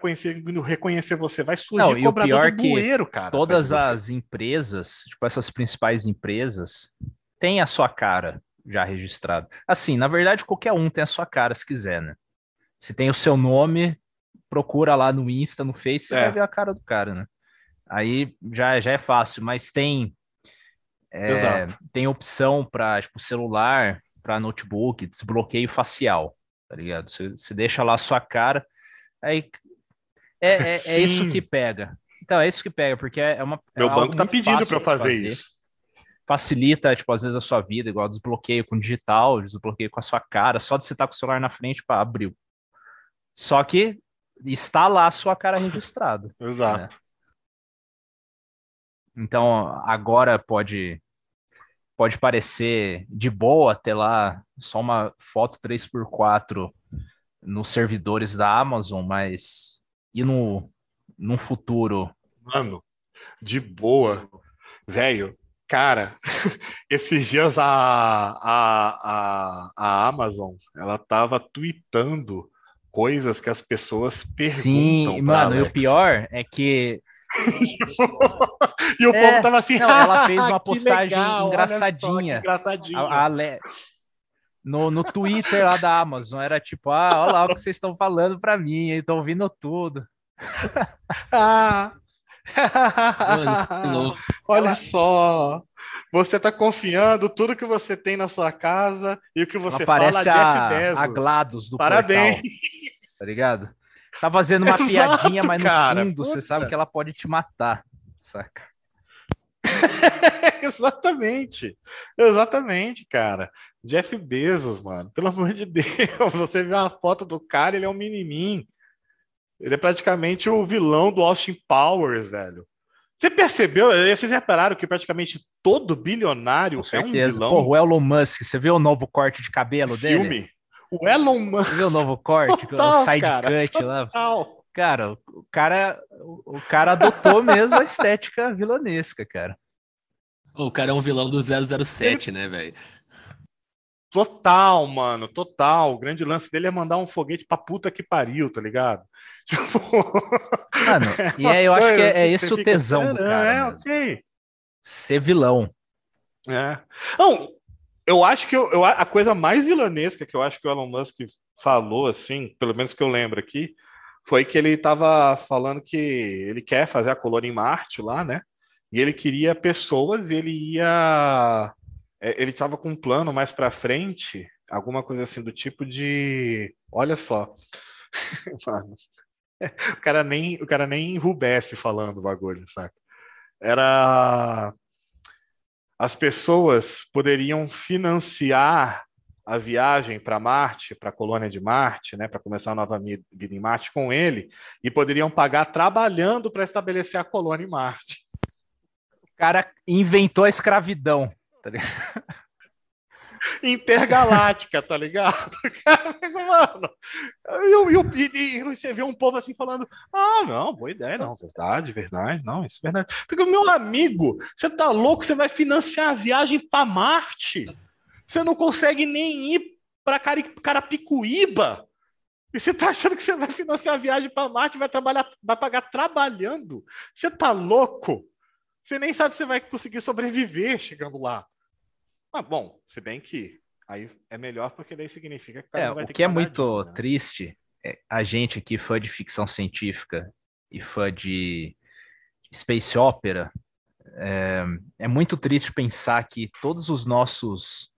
reconhecer você, vai surgir Não, e o pior que bueiro, cara. Todas as empresas, tipo essas principais empresas, têm a sua cara já registrada. Assim, na verdade, qualquer um tem a sua cara se quiser, né? Se tem o seu nome, procura lá no Insta, no Face, você é. vai ver a cara do cara, né? Aí já, já é fácil, mas tem é, tem opção para tipo celular, para notebook, desbloqueio facial, tá ligado? Você, você deixa lá a sua cara, aí é, é, é, isso que pega. Então, é isso que pega, porque é uma. É Meu banco tá pedindo para fazer, fazer isso. Facilita, tipo, às vezes a sua vida, igual desbloqueio com digital, desbloqueio com a sua cara, só de você estar tá com o celular na frente para abrir. Só que está lá a sua cara registrada. Exato. Né? Então, agora pode pode parecer de boa ter lá só uma foto 3x4 nos servidores da Amazon, mas e no, no futuro? Mano, de boa. Velho, cara, esses dias a, a, a, a Amazon, ela tava tweetando coisas que as pessoas perguntam. Sim, mano, Alexa. e o pior é que e o é, povo tava assim. Não, ela fez uma postagem legal, engraçadinha. Só, engraçadinha. A, a Le... no, no Twitter lá da Amazon. Era tipo, ah, olha lá o que vocês estão falando para mim, estão ouvindo tudo. ah. Mano, olha só, você tá confiando tudo que você tem na sua casa e o que você Aparece fala a, Jeff Bezos. a GLaDOS do Parabéns. Portal, tá ligado? Tá fazendo uma Exato, piadinha, mas no cara, fundo puta. você sabe que ela pode te matar, saca? Exatamente. Exatamente, cara. Jeff Bezos, mano. Pelo amor de Deus. Você vê uma foto do cara, ele é um menininho. Ele é praticamente o vilão do Austin Powers, velho. Você percebeu? Vocês repararam que praticamente todo bilionário é um vilão? Pô, o Elon Musk, você viu o novo corte de cabelo Filme. dele? O Elon Musk. Viu o novo corte? Total, o side cara, cut lá. Cara, o cara, o cara adotou mesmo a estética vilanesca, cara. O cara é um vilão do 007, Ele... né, velho? Total, mano, total. O grande lance dele é mandar um foguete pra puta que pariu, tá ligado? Tipo... Mano, é e é, eu acho que é, é esse o tesão fica, do cara. É, mesmo. ok. Ser vilão. É. Não, eu acho que eu, eu, a coisa mais vilanesca que eu acho que o Elon Musk falou, assim, pelo menos que eu lembro aqui, foi que ele estava falando que ele quer fazer a colônia em Marte lá, né? E ele queria pessoas e ele ia. É, ele estava com um plano mais para frente, alguma coisa assim do tipo de. Olha só. Mano, o cara nem, o cara nem enrubesce falando o bagulho, saca? Era. As pessoas poderiam financiar a viagem para Marte, para a colônia de Marte, né, para começar a nova vida em Marte com ele, e poderiam pagar trabalhando para estabelecer a colônia em Marte. O cara inventou a escravidão. Tá Intergaláctica, tá ligado? Mano, e, e, e, você vê um povo assim falando: Ah, não, boa ideia, não, verdade, verdade, não, isso é verdade. Porque, meu amigo, você tá louco? Você vai financiar a viagem para Marte? Você não consegue nem ir para Carapicuíba. E você está achando que você vai financiar a viagem para Marte, vai trabalhar, vai pagar trabalhando? Você está louco? Você nem sabe se vai conseguir sobreviver chegando lá. Mas bom, se bem que aí é melhor porque daí significa que é, o que, que é muito né? triste é a gente aqui fã de ficção científica e fã de space opera é, é muito triste pensar que todos os nossos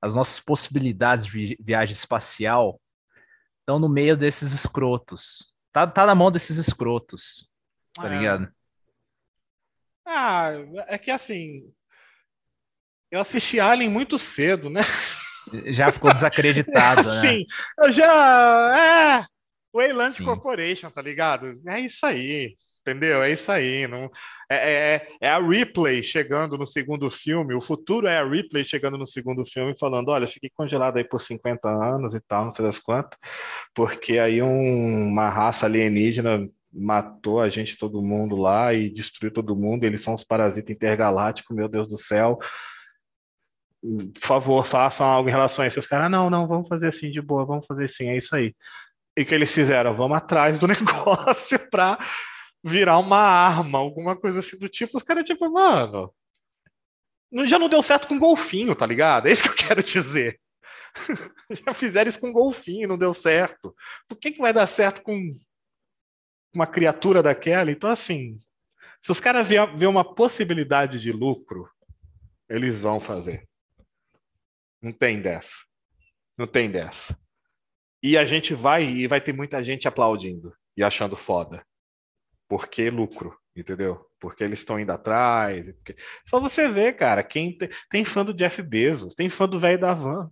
as nossas possibilidades de viagem espacial estão no meio desses escrotos. Tá, tá na mão desses escrotos, tá é. ligado? Ah, é que assim. Eu assisti Alien muito cedo, né? Já ficou desacreditado, né? Sim, eu já. É. Wayland Corporation, tá ligado? É isso aí. Entendeu? É isso aí. Não... É, é, é, é, a Ripley chegando no segundo filme. O futuro é a Ripley chegando no segundo filme falando: olha, fiquei congelado aí por 50 anos e tal, não sei das quantas, porque aí um, uma raça alienígena matou a gente, todo mundo lá e destruiu todo mundo. Eles são os parasitas intergalácticos, meu Deus do céu. Por favor, façam algo em relação a isso. Os caras, não, não, vamos fazer assim de boa, vamos fazer assim, é isso aí. E que eles fizeram? Vamos atrás do negócio para virar uma arma, alguma coisa assim do tipo, os caras, tipo, mano. Já não deu certo com golfinho, tá ligado? É isso que eu quero dizer. Já fizeram isso com golfinho, não deu certo. Por que, que vai dar certo com uma criatura daquela? Então, assim, se os caras ver uma possibilidade de lucro, eles vão fazer. Não tem dessa. Não tem dessa. E a gente vai e vai ter muita gente aplaudindo e achando foda porque lucro, entendeu? Porque eles estão indo atrás. Porque... Só você vê, cara, quem tem, tem fã do Jeff Bezos, tem fã do velho da van.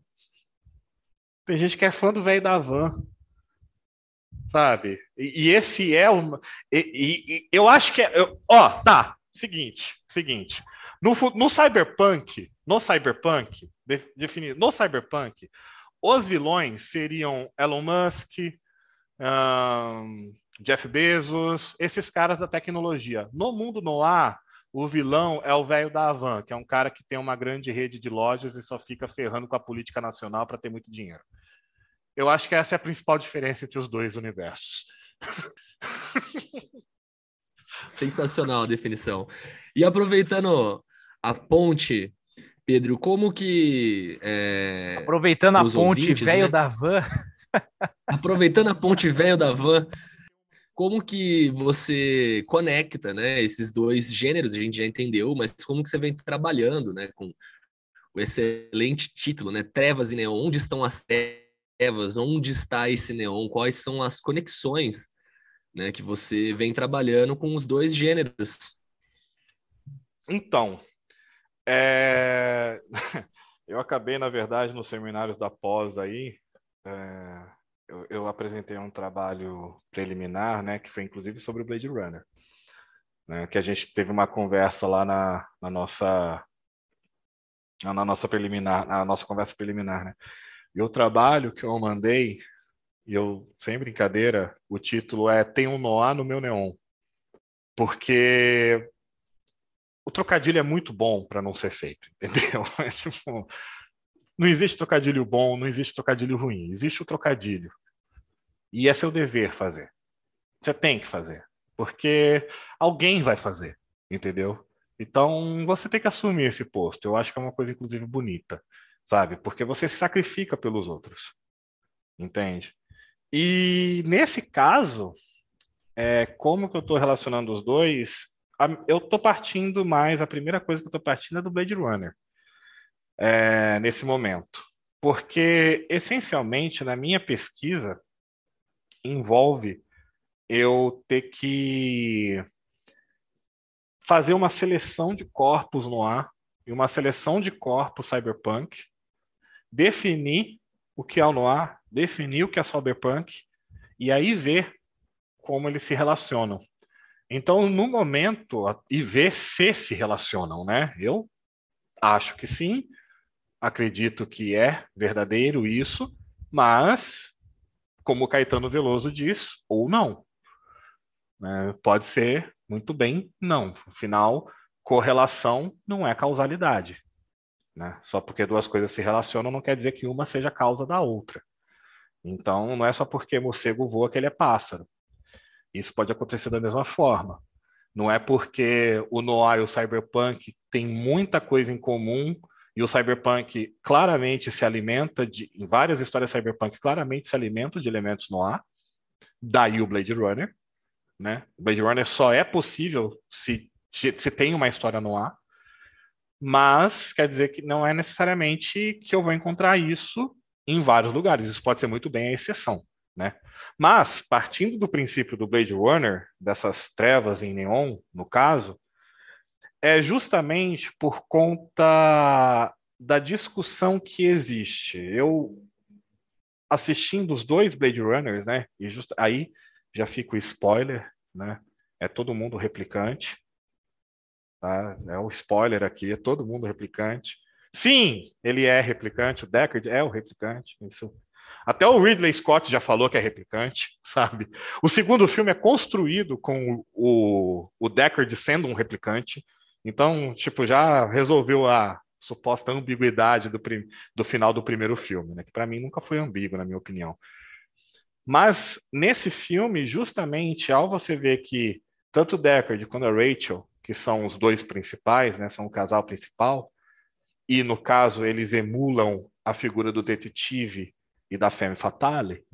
Tem gente que é fã do velho da van. Sabe? E, e esse é o. E, e, e, eu acho que é. Eu, ó, tá. Seguinte, seguinte. No, no Cyberpunk, no Cyberpunk, definido, no Cyberpunk, os vilões seriam Elon Musk, um, Jeff Bezos, esses caras da tecnologia. No mundo no ar, o vilão é o velho da Avan, que é um cara que tem uma grande rede de lojas e só fica ferrando com a política nacional para ter muito dinheiro. Eu acho que essa é a principal diferença entre os dois universos. Sensacional a definição. E aproveitando a ponte, Pedro, como que. É, aproveitando a ponte velho né? da van. aproveitando a ponte velho da van, como que você conecta, né, esses dois gêneros, a gente já entendeu, mas como que você vem trabalhando, né, com o excelente título, né, Trevas e Neon, onde estão as trevas, onde está esse neon, quais são as conexões, né, que você vem trabalhando com os dois gêneros? Então, é... eu acabei, na verdade, nos seminários da pós aí, é eu, eu, apresentei um trabalho preliminar, né, que foi inclusive sobre o Blade Runner, né, que a gente teve uma conversa lá na, na nossa na nossa preliminar, na nossa conversa preliminar, né? E o trabalho que eu mandei, e eu sem brincadeira, o título é Tem um Noah no meu neon, porque o trocadilho é muito bom para não ser feito, entendeu? É tipo, Não existe trocadilho bom, não existe trocadilho ruim. Existe o trocadilho. E é seu dever fazer. Você tem que fazer. Porque alguém vai fazer, entendeu? Então você tem que assumir esse posto. Eu acho que é uma coisa, inclusive, bonita, sabe? Porque você se sacrifica pelos outros. Entende? E nesse caso, é, como que eu estou relacionando os dois? Eu estou partindo mais, a primeira coisa que eu estou partindo é do Blade Runner, é, nesse momento. Porque, essencialmente, na minha pesquisa, envolve eu ter que fazer uma seleção de corpos no ar e uma seleção de corpos cyberpunk, definir o que é o noir, definir o que é cyberpunk e aí ver como eles se relacionam. Então, no momento, e ver se se relacionam, né? Eu acho que sim, acredito que é verdadeiro isso, mas, como Caetano Veloso diz, ou não. Né? Pode ser muito bem não. Afinal, correlação não é causalidade. Né? Só porque duas coisas se relacionam não quer dizer que uma seja causa da outra. Então, não é só porque morcego voa que ele é pássaro. Isso pode acontecer da mesma forma. Não é porque o noir e o cyberpunk têm muita coisa em comum e o cyberpunk claramente se alimenta de, em várias histórias cyberpunk claramente se alimentam de elementos noir, daí o Blade Runner, né? Blade Runner só é possível se, se tem uma história noir, mas quer dizer que não é necessariamente que eu vou encontrar isso em vários lugares. Isso pode ser muito bem a exceção. Né? Mas, partindo do princípio do Blade Runner, dessas trevas em neon, no caso, é justamente por conta da discussão que existe. Eu, assistindo os dois Blade Runners, né, e just, aí já fica o spoiler, né, é todo mundo replicante, tá? é o spoiler aqui, é todo mundo replicante. Sim, ele é replicante, o Deckard é o replicante, isso até o Ridley Scott já falou que é replicante, sabe? O segundo filme é construído com o, o Deckard sendo um replicante. Então, tipo, já resolveu a suposta ambiguidade do, do final do primeiro filme, né? Que para mim nunca foi ambíguo, na minha opinião. Mas nesse filme, justamente ao você ver que tanto o Deckard quanto a Rachel, que são os dois principais, né, são o casal principal, e no caso eles emulam a figura do detetive e da Femme Fatale,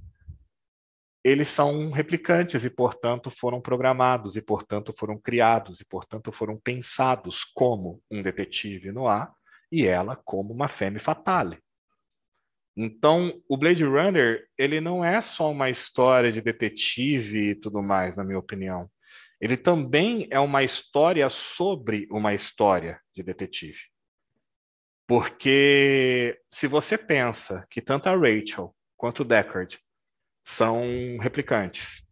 eles são replicantes e, portanto, foram programados e, portanto, foram criados e, portanto, foram pensados como um detetive no ar e ela como uma Femme Fatale. Então, o Blade Runner, ele não é só uma história de detetive e tudo mais, na minha opinião. Ele também é uma história sobre uma história de detetive. Porque se você pensa que tanto a Rachel quanto o Deckard são replicantes,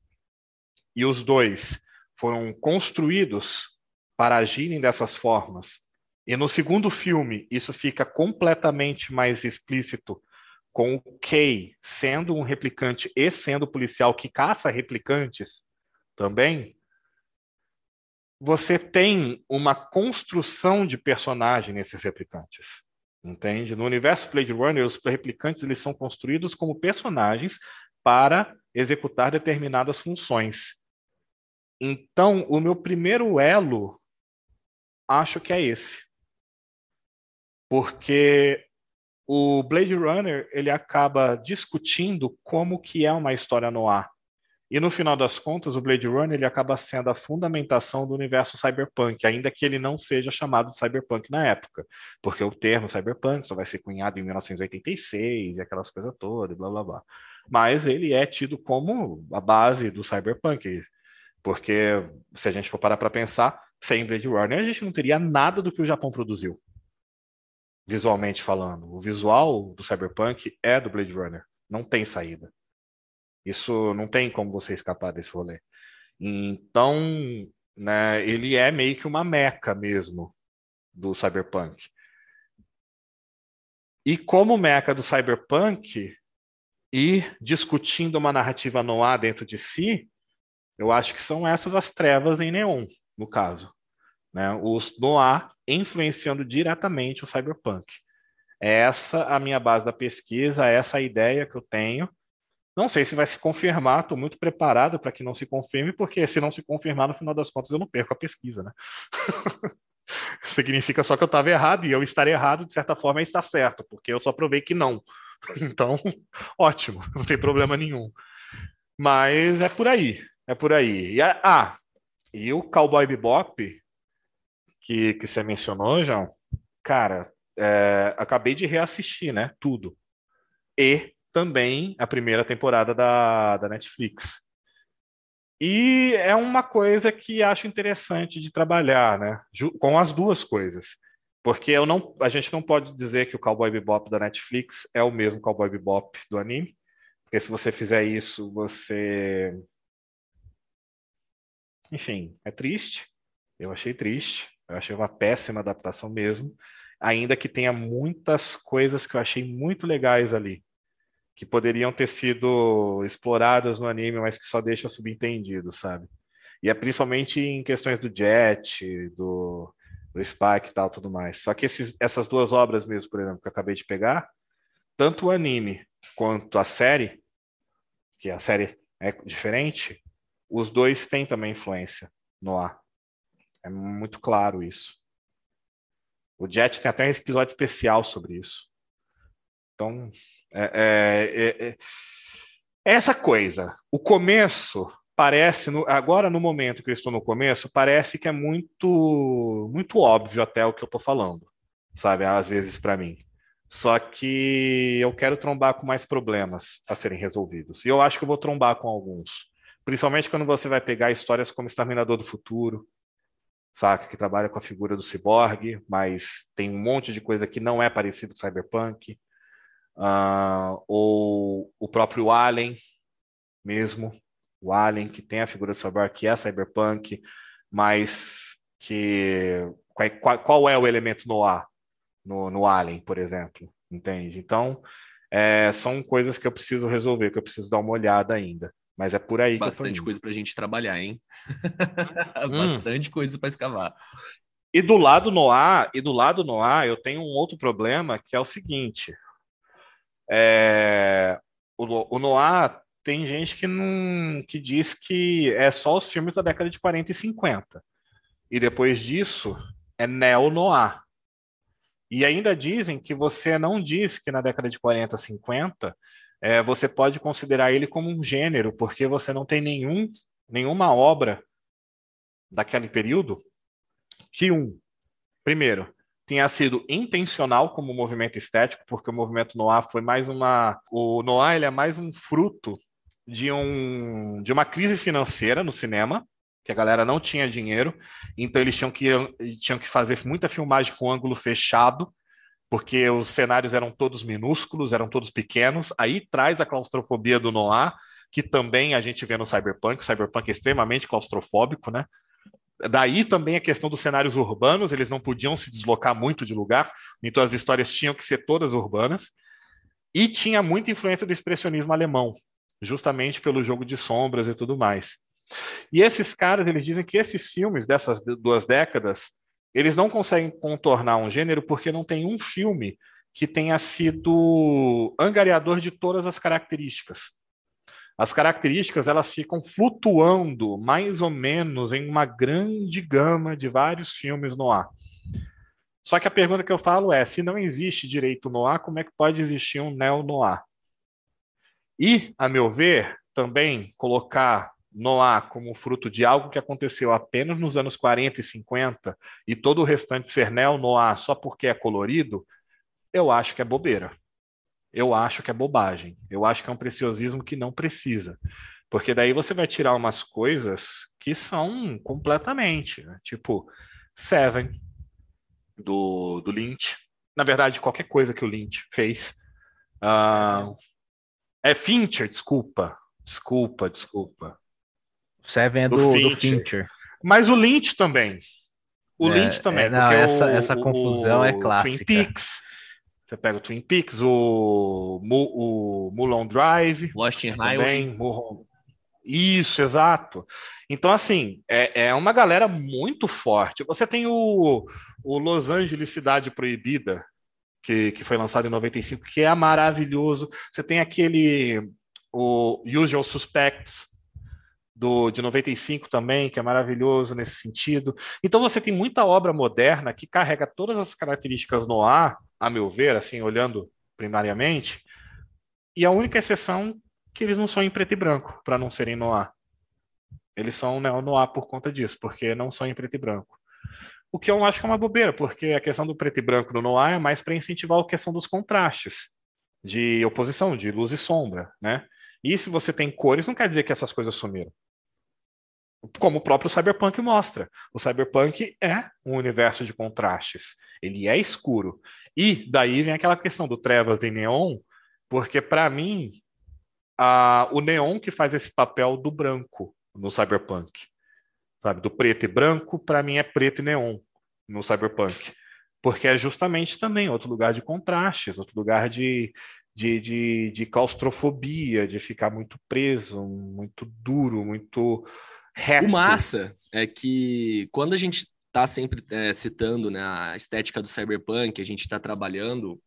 e os dois foram construídos para agirem dessas formas, e no segundo filme isso fica completamente mais explícito com o Kay sendo um replicante e sendo policial que caça replicantes também, você tem uma construção de personagem nesses replicantes. Entende? No universo Blade Runner, os replicantes eles são construídos como personagens para executar determinadas funções. Então, o meu primeiro elo acho que é esse. Porque o Blade Runner, ele acaba discutindo como que é uma história no ar. E no final das contas, o Blade Runner ele acaba sendo a fundamentação do universo cyberpunk, ainda que ele não seja chamado de cyberpunk na época, porque o termo cyberpunk só vai ser cunhado em 1986 e aquelas coisas todas, blá blá blá. Mas ele é tido como a base do cyberpunk, porque se a gente for parar para pensar, sem Blade Runner a gente não teria nada do que o Japão produziu, visualmente falando. O visual do cyberpunk é do Blade Runner, não tem saída. Isso não tem como você escapar desse rolê. Então, né, ele é meio que uma meca mesmo do cyberpunk. E como meca do cyberpunk e discutindo uma narrativa no ar dentro de si, eu acho que são essas as trevas em neon, no caso. Né? Os noir influenciando diretamente o cyberpunk. É essa a minha base da pesquisa, é essa a ideia que eu tenho. Não sei se vai se confirmar, estou muito preparado para que não se confirme, porque se não se confirmar, no final das contas, eu não perco a pesquisa, né? Significa só que eu estava errado e eu estar errado, de certa forma, é estar certo, porque eu só provei que não. Então, ótimo, não tem problema nenhum. Mas é por aí, é por aí. E a, ah, e o Cowboy Bebop, que, que você mencionou, João, cara, é, acabei de reassistir, né? Tudo. E também a primeira temporada da, da Netflix. E é uma coisa que acho interessante de trabalhar, né? Com as duas coisas. Porque eu não, a gente não pode dizer que o Cowboy Bebop da Netflix é o mesmo Cowboy Bebop do anime. Porque se você fizer isso, você. Enfim, é triste. Eu achei triste. Eu achei uma péssima adaptação mesmo. Ainda que tenha muitas coisas que eu achei muito legais ali. Que poderiam ter sido exploradas no anime, mas que só deixa subentendido, sabe? E é principalmente em questões do Jet, do, do Spike e tal, tudo mais. Só que esses, essas duas obras mesmo, por exemplo, que eu acabei de pegar, tanto o anime quanto a série, que a série é diferente, os dois têm também influência no ar. É muito claro isso. O Jet tem até um episódio especial sobre isso. Então, é, é, é, é essa coisa. O começo parece, no, agora no momento que eu estou no começo, parece que é muito, muito óbvio até o que eu estou falando, sabe? Às vezes para mim. Só que eu quero trombar com mais problemas a serem resolvidos. E eu acho que eu vou trombar com alguns. Principalmente quando você vai pegar histórias como Exterminador do Futuro, saca? Que trabalha com a figura do ciborgue, mas tem um monte de coisa que não é parecido com Cyberpunk. Uh, ou o próprio Alien, mesmo, o Alien, que tem a figura do Cyborg, que é Cyberpunk, mas que qual, qual, é o elemento no ar no, no Alien, por exemplo, entende? Então, é, são coisas que eu preciso resolver, que eu preciso dar uma olhada ainda. Mas é por aí Bastante que eu coisa para a gente trabalhar, hein? hum. Bastante coisa para escavar. E do lado no ar, e do lado no ar, eu tenho um outro problema que é o seguinte: é, o, o Noir tem gente que não que diz que é só os filmes da década de 40 e 50. E depois disso é neo-noir. E ainda dizem que você não diz que na década de 40, 50, é, você pode considerar ele como um gênero, porque você não tem nenhum, nenhuma obra daquele período que um, primeiro, tenha sido intencional como movimento estético, porque o movimento noir foi mais uma, o noir ele é mais um fruto de, um, de uma crise financeira no cinema, que a galera não tinha dinheiro, então eles tinham que, tinham que fazer muita filmagem com ângulo fechado, porque os cenários eram todos minúsculos, eram todos pequenos. Aí traz a claustrofobia do Noir, que também a gente vê no Cyberpunk. O Cyberpunk é extremamente claustrofóbico, né? Daí também a questão dos cenários urbanos, eles não podiam se deslocar muito de lugar, então as histórias tinham que ser todas urbanas. E tinha muita influência do expressionismo alemão, justamente pelo jogo de sombras e tudo mais. E esses caras, eles dizem que esses filmes dessas duas décadas, eles não conseguem contornar um gênero porque não tem um filme que tenha sido angariador de todas as características. As características elas ficam flutuando mais ou menos em uma grande gama de vários filmes no ar. Só que a pergunta que eu falo é: se não existe direito no ar, como é que pode existir um neo no ar? E, a meu ver, também colocar Noir como fruto de algo que aconteceu apenas nos anos 40 e 50 e todo o restante ser neo-noir só porque é colorido, eu acho que é bobeira. Eu acho que é bobagem. Eu acho que é um preciosismo que não precisa. Porque daí você vai tirar umas coisas que são completamente, né? tipo Seven, do, do Lynch. Na verdade, qualquer coisa que o Lynch fez. Uh, é Fincher, desculpa. Desculpa, desculpa. Seven é do, do, Fincher. do Fincher. Mas o Lynch também. O é, Lynch também. É, não, essa, o, essa confusão é o, é clássica. Twin Peaks. Você pega o Twin Peaks, o, o Drive. Lost in Highway. Isso, exato. Então, assim, é, é uma galera muito forte. Você tem o, o Los Angeles Cidade Proibida, que, que foi lançado em 95, que é maravilhoso. Você tem aquele o Usual Suspects do, de 95 também, que é maravilhoso nesse sentido. Então você tem muita obra moderna que carrega todas as características no ar, a meu ver, assim, olhando primariamente, e a única exceção que eles não são em preto e branco, para não serem no ar. Eles são neo noir por conta disso, porque não são em preto e branco. O que eu acho que é uma bobeira, porque a questão do preto e branco no noir é mais para incentivar a questão dos contrastes, de oposição, de luz e sombra, né? E se você tem cores, não quer dizer que essas coisas sumiram. Como o próprio Cyberpunk mostra. O Cyberpunk é um universo de contrastes. Ele é escuro. E daí vem aquela questão do trevas e neon, porque para mim, a, o neon que faz esse papel do branco no cyberpunk. Sabe, do preto e branco, para mim é preto e neon no cyberpunk. Porque é justamente também outro lugar de contrastes, outro lugar de, de, de, de claustrofobia, de ficar muito preso, muito duro, muito reto. O massa é que quando a gente está sempre é, citando né, a estética do cyberpunk, a gente está trabalhando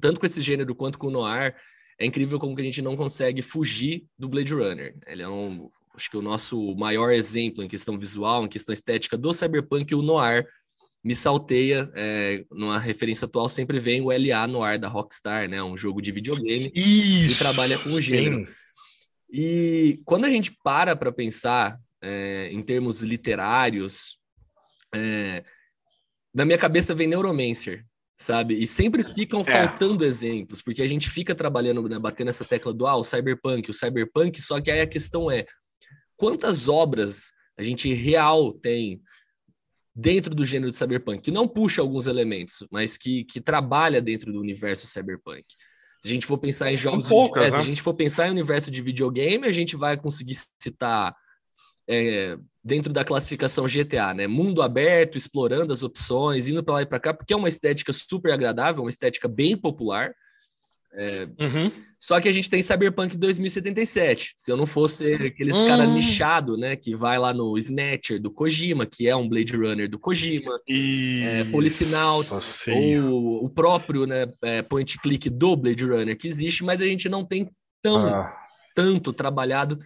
tanto com esse gênero quanto com o noir, é incrível como que a gente não consegue fugir do Blade Runner. Ele é um, acho que o nosso maior exemplo em questão visual, em questão estética do cyberpunk, o noir, me salteia, é, numa referência atual, sempre vem o LA Noir da Rockstar, né? Um jogo de videogame Isso, que trabalha com o gênero. Sim. E quando a gente para para pensar é, em termos literários, é, na minha cabeça vem Neuromancer, sabe? E sempre ficam é. faltando exemplos, porque a gente fica trabalhando, né, batendo essa tecla do ah, o cyberpunk, o cyberpunk, só que aí a questão é quantas obras a gente real tem dentro do gênero de cyberpunk, que não puxa alguns elementos, mas que, que trabalha dentro do universo cyberpunk. Se a gente for pensar em jogos, poucas, de, é, né? se a gente for pensar em universo de videogame, a gente vai conseguir citar é, dentro da classificação GTA, né? Mundo aberto, explorando as opções, indo para lá e para cá, porque é uma estética super agradável, uma estética bem popular. É, uhum. Só que a gente tem Cyberpunk 2077. Se eu não fosse aqueles hum. cara nichado, né, que vai lá no Snatcher do Kojima, que é um Blade Runner do Kojima, é, Policinauts, ou o próprio, né, é, point click do Blade Runner que existe, mas a gente não tem tão ah. tanto trabalhado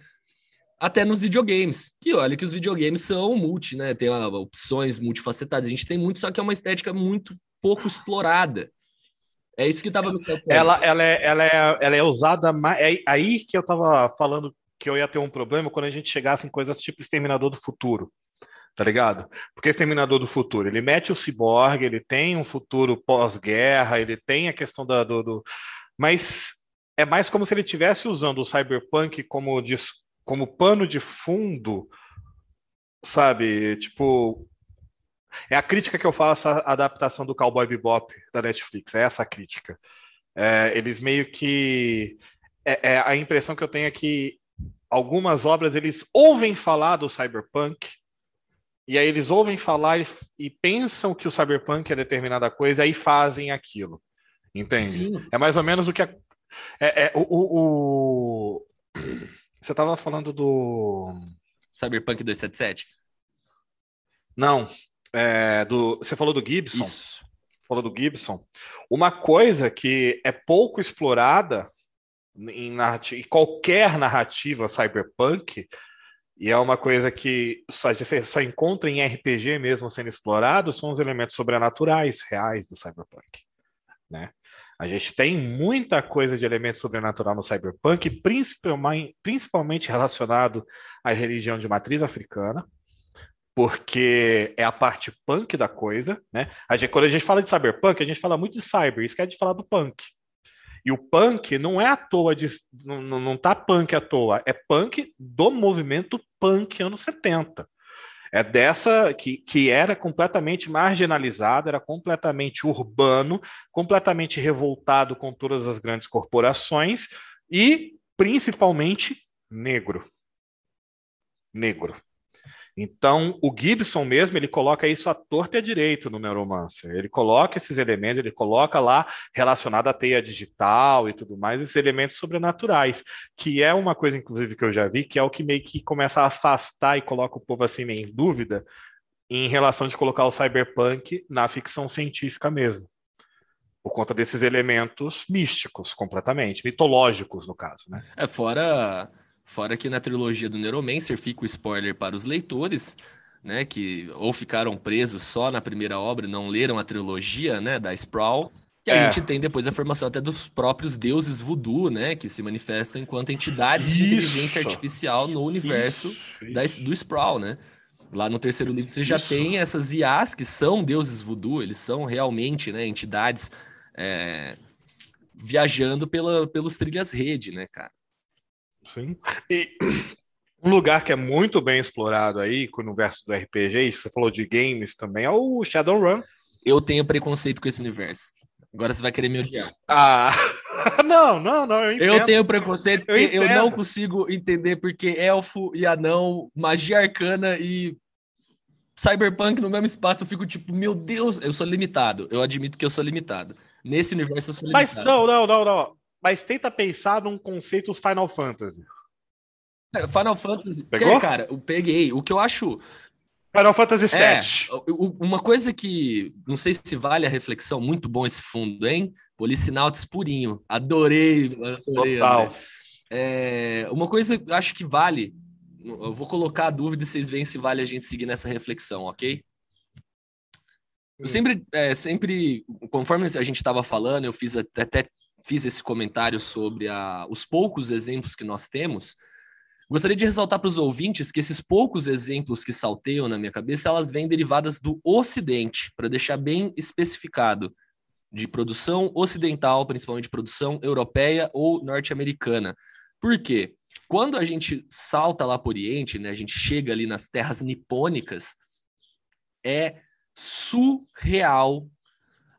até nos videogames. Que olha que os videogames são multi, né? Tem opções multifacetadas. A gente tem muito, só que é uma estética muito pouco explorada. É isso que estava seu ela, ela, é, ela, é, ela é usada. É aí que eu estava falando que eu ia ter um problema quando a gente chegasse em coisas tipo Exterminador do Futuro. Tá ligado? Porque Exterminador do Futuro, ele mete o ciborgue, ele tem um futuro pós-guerra, ele tem a questão da, do, do. Mas é mais como se ele estivesse usando o cyberpunk como, como pano de fundo, sabe? Tipo, é a crítica que eu faço à adaptação do Cowboy Bebop da Netflix, é essa a crítica. É, eles meio que. É, é, a impressão que eu tenho é que algumas obras eles ouvem falar do cyberpunk, e aí eles ouvem falar e, e pensam que o cyberpunk é determinada coisa, e aí fazem aquilo. Entende? Sim. É mais ou menos o que. É, é, o, o, o... Você estava falando do. Cyberpunk 277? Não, é, do, você falou do Gibson. Isso. Falou do Gibson. Uma coisa que é pouco explorada em, narrativa, em qualquer narrativa cyberpunk, e é uma coisa que só, você só encontra em RPG mesmo sendo explorado, são os elementos sobrenaturais reais do cyberpunk. Né? A gente tem muita coisa de elemento sobrenatural no cyberpunk, principalmente, relacionado à religião de matriz africana porque é a parte punk da coisa, né? A gente, quando a gente fala de cyberpunk, a gente fala muito de cyber, isso quer de falar do punk. E o punk não é à toa, de, não, não tá punk à toa, é punk do movimento punk anos 70. É dessa que, que era completamente marginalizado, era completamente urbano, completamente revoltado com todas as grandes corporações e principalmente negro. Negro. Então, o Gibson mesmo, ele coloca isso à torta e à direito no Neuromancer. Ele coloca esses elementos, ele coloca lá relacionado à teia digital e tudo mais, esses elementos sobrenaturais, que é uma coisa, inclusive, que eu já vi, que é o que meio que começa a afastar e coloca o povo assim em dúvida em relação de colocar o cyberpunk na ficção científica mesmo. por conta desses elementos místicos, completamente, mitológicos, no caso, né? É, fora, fora que na trilogia do Neuromancer fica o spoiler para os leitores, né, que ou ficaram presos só na primeira obra, não leram a trilogia, né, da Sprawl, que a é. gente tem depois a formação até dos próprios deuses voodoo, né? Que se manifestam enquanto entidades Isso. de inteligência artificial no universo Isso. Da, do Sprawl, né? Lá no terceiro livro você já tem essas IAs que são deuses voodoo, eles são realmente né, entidades é, viajando pela, pelos trilhas rede, né, cara? Sim. E um lugar que é muito bem explorado aí no universo do RPG, você falou de games também, é o Shadowrun. Eu tenho preconceito com esse universo. Agora você vai querer me odiar. Ah, não, não, não, eu entendo. Eu tenho preconceito eu, eu não consigo entender porque elfo e anão, magia arcana e cyberpunk no mesmo espaço, eu fico tipo, meu Deus, eu sou limitado. Eu admito que eu sou limitado. Nesse universo eu sou limitado. Mas não, não, não, não. Mas tenta pensar num conceito Final Fantasy. Final Fantasy, Pegou? cara, eu peguei. O que eu acho Final Fantasy VII. É, uma coisa que não sei se vale a reflexão, muito bom esse fundo, hein? Policinauts purinho. Adorei. adorei Total. É, uma coisa que acho que vale, eu vou colocar a dúvida e vocês veem se vale a gente seguir nessa reflexão, ok? Eu hum. sempre, é, sempre, conforme a gente estava falando, eu fiz até, até, fiz esse comentário sobre a, os poucos exemplos que nós temos Gostaria de ressaltar para os ouvintes que esses poucos exemplos que salteiam na minha cabeça, elas vêm derivadas do Ocidente, para deixar bem especificado, de produção ocidental, principalmente produção europeia ou norte-americana. Por quê? Quando a gente salta lá para o Oriente, né, a gente chega ali nas terras nipônicas, é surreal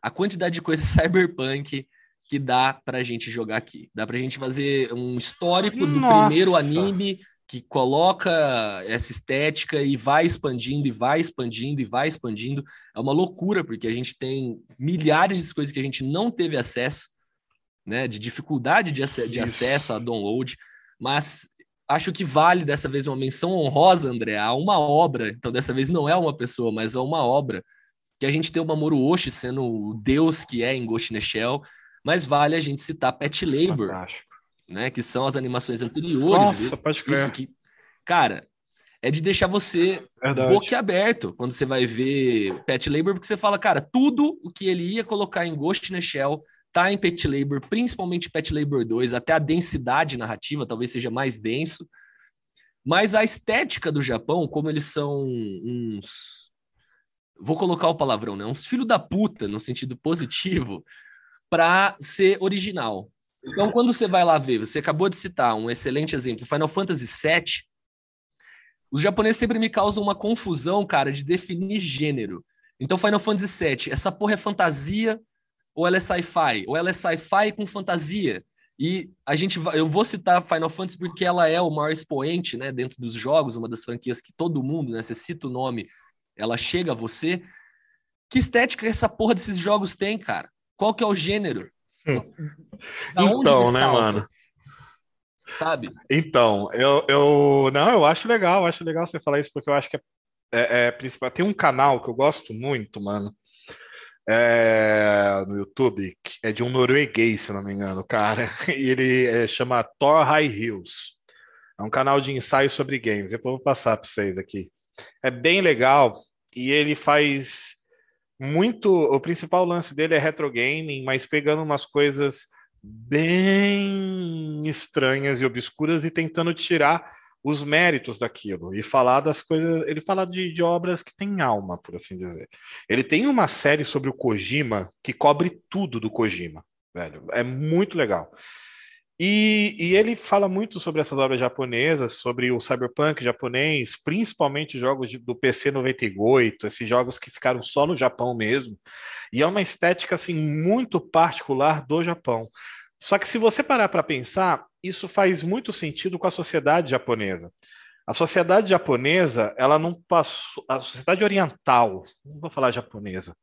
a quantidade de coisa cyberpunk que dá pra gente jogar aqui. Dá pra gente fazer um histórico do Nossa. primeiro anime que coloca essa estética e vai expandindo e vai expandindo e vai expandindo. É uma loucura, porque a gente tem milhares de coisas que a gente não teve acesso, né? De dificuldade de, ac de acesso a download, mas acho que vale dessa vez uma menção honrosa, André, a uma obra. Então, dessa vez não é uma pessoa, mas é uma obra. Que a gente tem o Mamoru Oshii sendo o deus que é em Ghost in the Shell, mas vale a gente citar Pet Labor, Fantástico. né? Que são as animações anteriores. Nossa, pode crer. Isso que, cara, é de deixar você boquiaberto quando você vai ver Pet Labor, porque você fala, cara, tudo o que ele ia colocar em Ghost in the Shell tá em Pet Labor, principalmente Pet Labor 2, até a densidade narrativa talvez seja mais denso. Mas a estética do Japão, como eles são uns. Vou colocar o palavrão, né? Uns filhos da puta, no sentido positivo, para ser original. Então, quando você vai lá ver, você acabou de citar um excelente exemplo, Final Fantasy VII, os japoneses sempre me causam uma confusão, cara, de definir gênero. Então, Final Fantasy VII, essa porra é fantasia ou ela é sci-fi? Ou ela é sci-fi com fantasia? E a gente eu vou citar Final Fantasy porque ela é o maior expoente, né, dentro dos jogos, uma das franquias que todo mundo, né, você cita o nome, ela chega a você. Que estética essa porra desses jogos tem, cara? Qual que é o gênero? Hum. Então, né, mano? Sabe? Então, eu, eu. Não, eu acho legal, eu acho legal você falar isso, porque eu acho que é, é, é principal. Tem um canal que eu gosto muito, mano. É, no YouTube, é de um norueguês, se não me engano, cara. E ele é, chama Thor High Hills. É um canal de ensaio sobre games. Depois eu vou passar para vocês aqui. É bem legal e ele faz muito. O principal lance dele é retro gaming, mas pegando umas coisas bem estranhas e obscuras e tentando tirar os méritos daquilo e falar das coisas. Ele fala de, de obras que têm alma, por assim dizer. Ele tem uma série sobre o Kojima que cobre tudo do Kojima, velho. É muito legal. E, e, ele fala muito sobre essas obras japonesas, sobre o cyberpunk japonês, principalmente jogos do PC 98, esses jogos que ficaram só no Japão mesmo. E é uma estética assim muito particular do Japão. Só que se você parar para pensar, isso faz muito sentido com a sociedade japonesa. A sociedade japonesa, ela não passou, a sociedade oriental, não vou falar japonesa.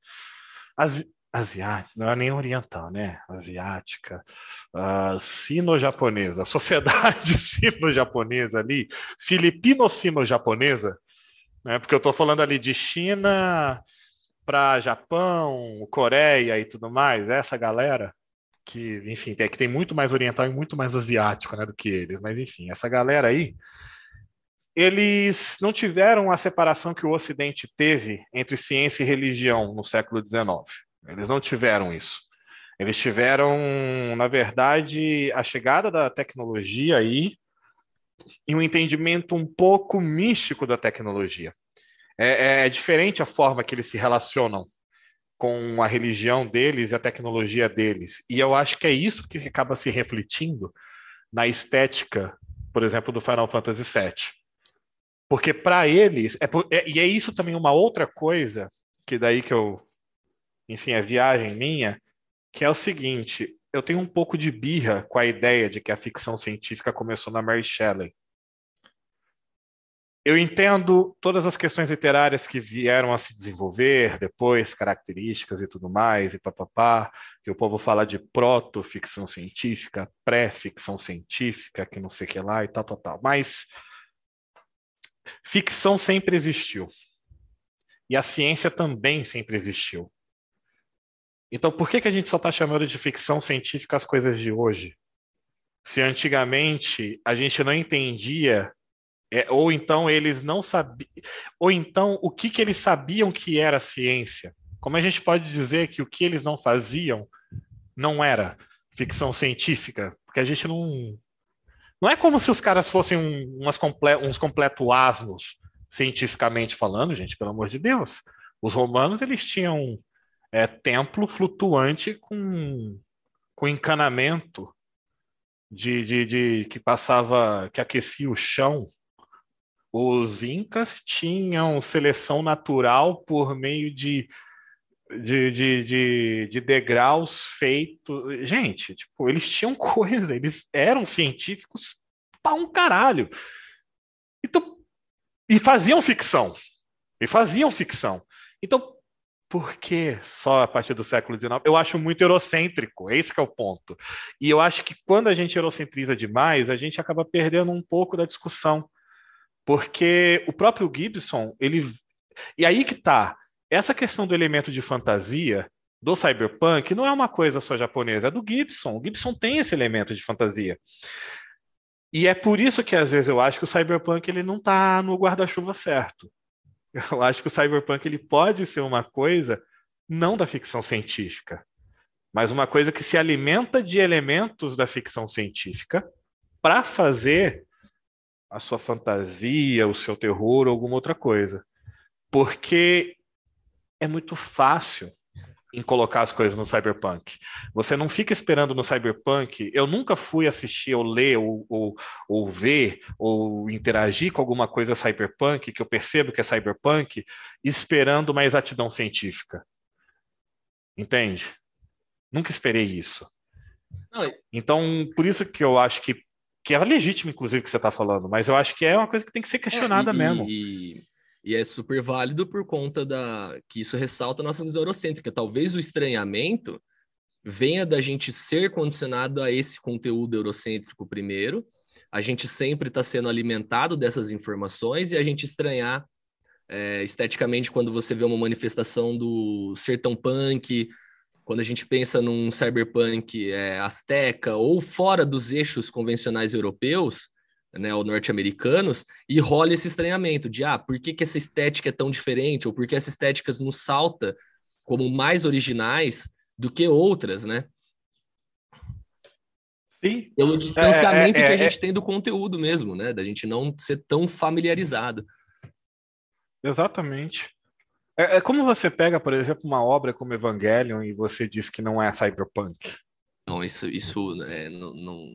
As, asiática, não é nem oriental, né? Asiática, uh, sino-japonesa, sociedade sino-japonesa ali, filipino-sino-japonesa, né? Porque eu estou falando ali de China, para Japão, Coreia e tudo mais, essa galera que, enfim, é que tem muito mais oriental e muito mais asiático, né, do que eles, mas enfim, essa galera aí, eles não tiveram a separação que o Ocidente teve entre ciência e religião no século XIX. Eles não tiveram isso. Eles tiveram, na verdade, a chegada da tecnologia aí e um entendimento um pouco místico da tecnologia. É, é, diferente a forma que eles se relacionam com a religião deles e a tecnologia deles. E eu acho que é isso que acaba se refletindo na estética, por exemplo, do Final Fantasy VII. Porque para eles, é, é, e é isso também uma outra coisa, que daí que eu, enfim, é viagem minha, que é o seguinte, eu tenho um pouco de birra com a ideia de que a ficção científica começou na Mary Shelley. Eu entendo todas as questões literárias que vieram a se desenvolver depois, características e tudo mais, e papapá, que o povo fala de proto-ficção científica, pré-ficção científica, que não sei o que lá e tal, tal, tal. Mas ficção sempre existiu. E a ciência também sempre existiu. Então, por que, que a gente só está chamando de ficção científica as coisas de hoje? Se antigamente a gente não entendia é, ou então eles não sabiam, ou então o que, que eles sabiam que era ciência? Como a gente pode dizer que o que eles não faziam não era ficção científica? Porque a gente não. Não é como se os caras fossem comple uns completos asnos, cientificamente falando, gente, pelo amor de Deus. Os romanos eles tinham é, templo flutuante com, com encanamento de, de, de que passava, que aquecia o chão os incas tinham seleção natural por meio de, de, de, de, de degraus feitos. Gente, tipo, eles tinham coisa, eles eram científicos para um caralho. Então, e faziam ficção. E faziam ficção. Então, por que só a partir do século XIX? Eu acho muito eurocêntrico, esse é o ponto. E eu acho que quando a gente eurocentriza demais, a gente acaba perdendo um pouco da discussão. Porque o próprio Gibson, ele. E aí que tá. Essa questão do elemento de fantasia do cyberpunk não é uma coisa só japonesa, é do Gibson. O Gibson tem esse elemento de fantasia. E é por isso que às vezes eu acho que o cyberpunk ele não está no guarda-chuva certo. Eu acho que o cyberpunk ele pode ser uma coisa não da ficção científica, mas uma coisa que se alimenta de elementos da ficção científica para fazer a sua fantasia, o seu terror ou alguma outra coisa. Porque é muito fácil em colocar as coisas no cyberpunk. Você não fica esperando no cyberpunk. Eu nunca fui assistir ou ler ou, ou, ou, ver ou interagir com alguma coisa cyberpunk que eu percebo que é cyberpunk esperando uma exatidão científica. Entende? Nunca esperei isso. Então, por isso que eu acho que que é legítimo, inclusive, o que você está falando, mas eu acho que é uma coisa que tem que ser questionada é, e, mesmo. E, e, é super válido por conta da que isso ressalta a nossa visão eurocêntrica. Talvez o estranhamento venha da gente ser condicionado a esse conteúdo eurocêntrico primeiro, a gente sempre está sendo alimentado dessas informações e a gente estranhar é, esteticamente quando você vê uma manifestação do sertão punk, quando a gente pensa num cyberpunk é, azteca ou fora dos eixos convencionais europeus, né, ou norte-americanos, e rola esse estranhamento de, ah, por que, que essa estética é tão diferente, ou por que essa estética nos salta como mais originais do que outras, né? Sim. Pelo distanciamento é, é, é, que a gente tem do conteúdo mesmo, né? Da gente não ser tão familiarizado. Exatamente. É, é, como você pega, por exemplo, uma obra como Evangelion e você diz que não é cyberpunk. Não, isso, isso é, não, não...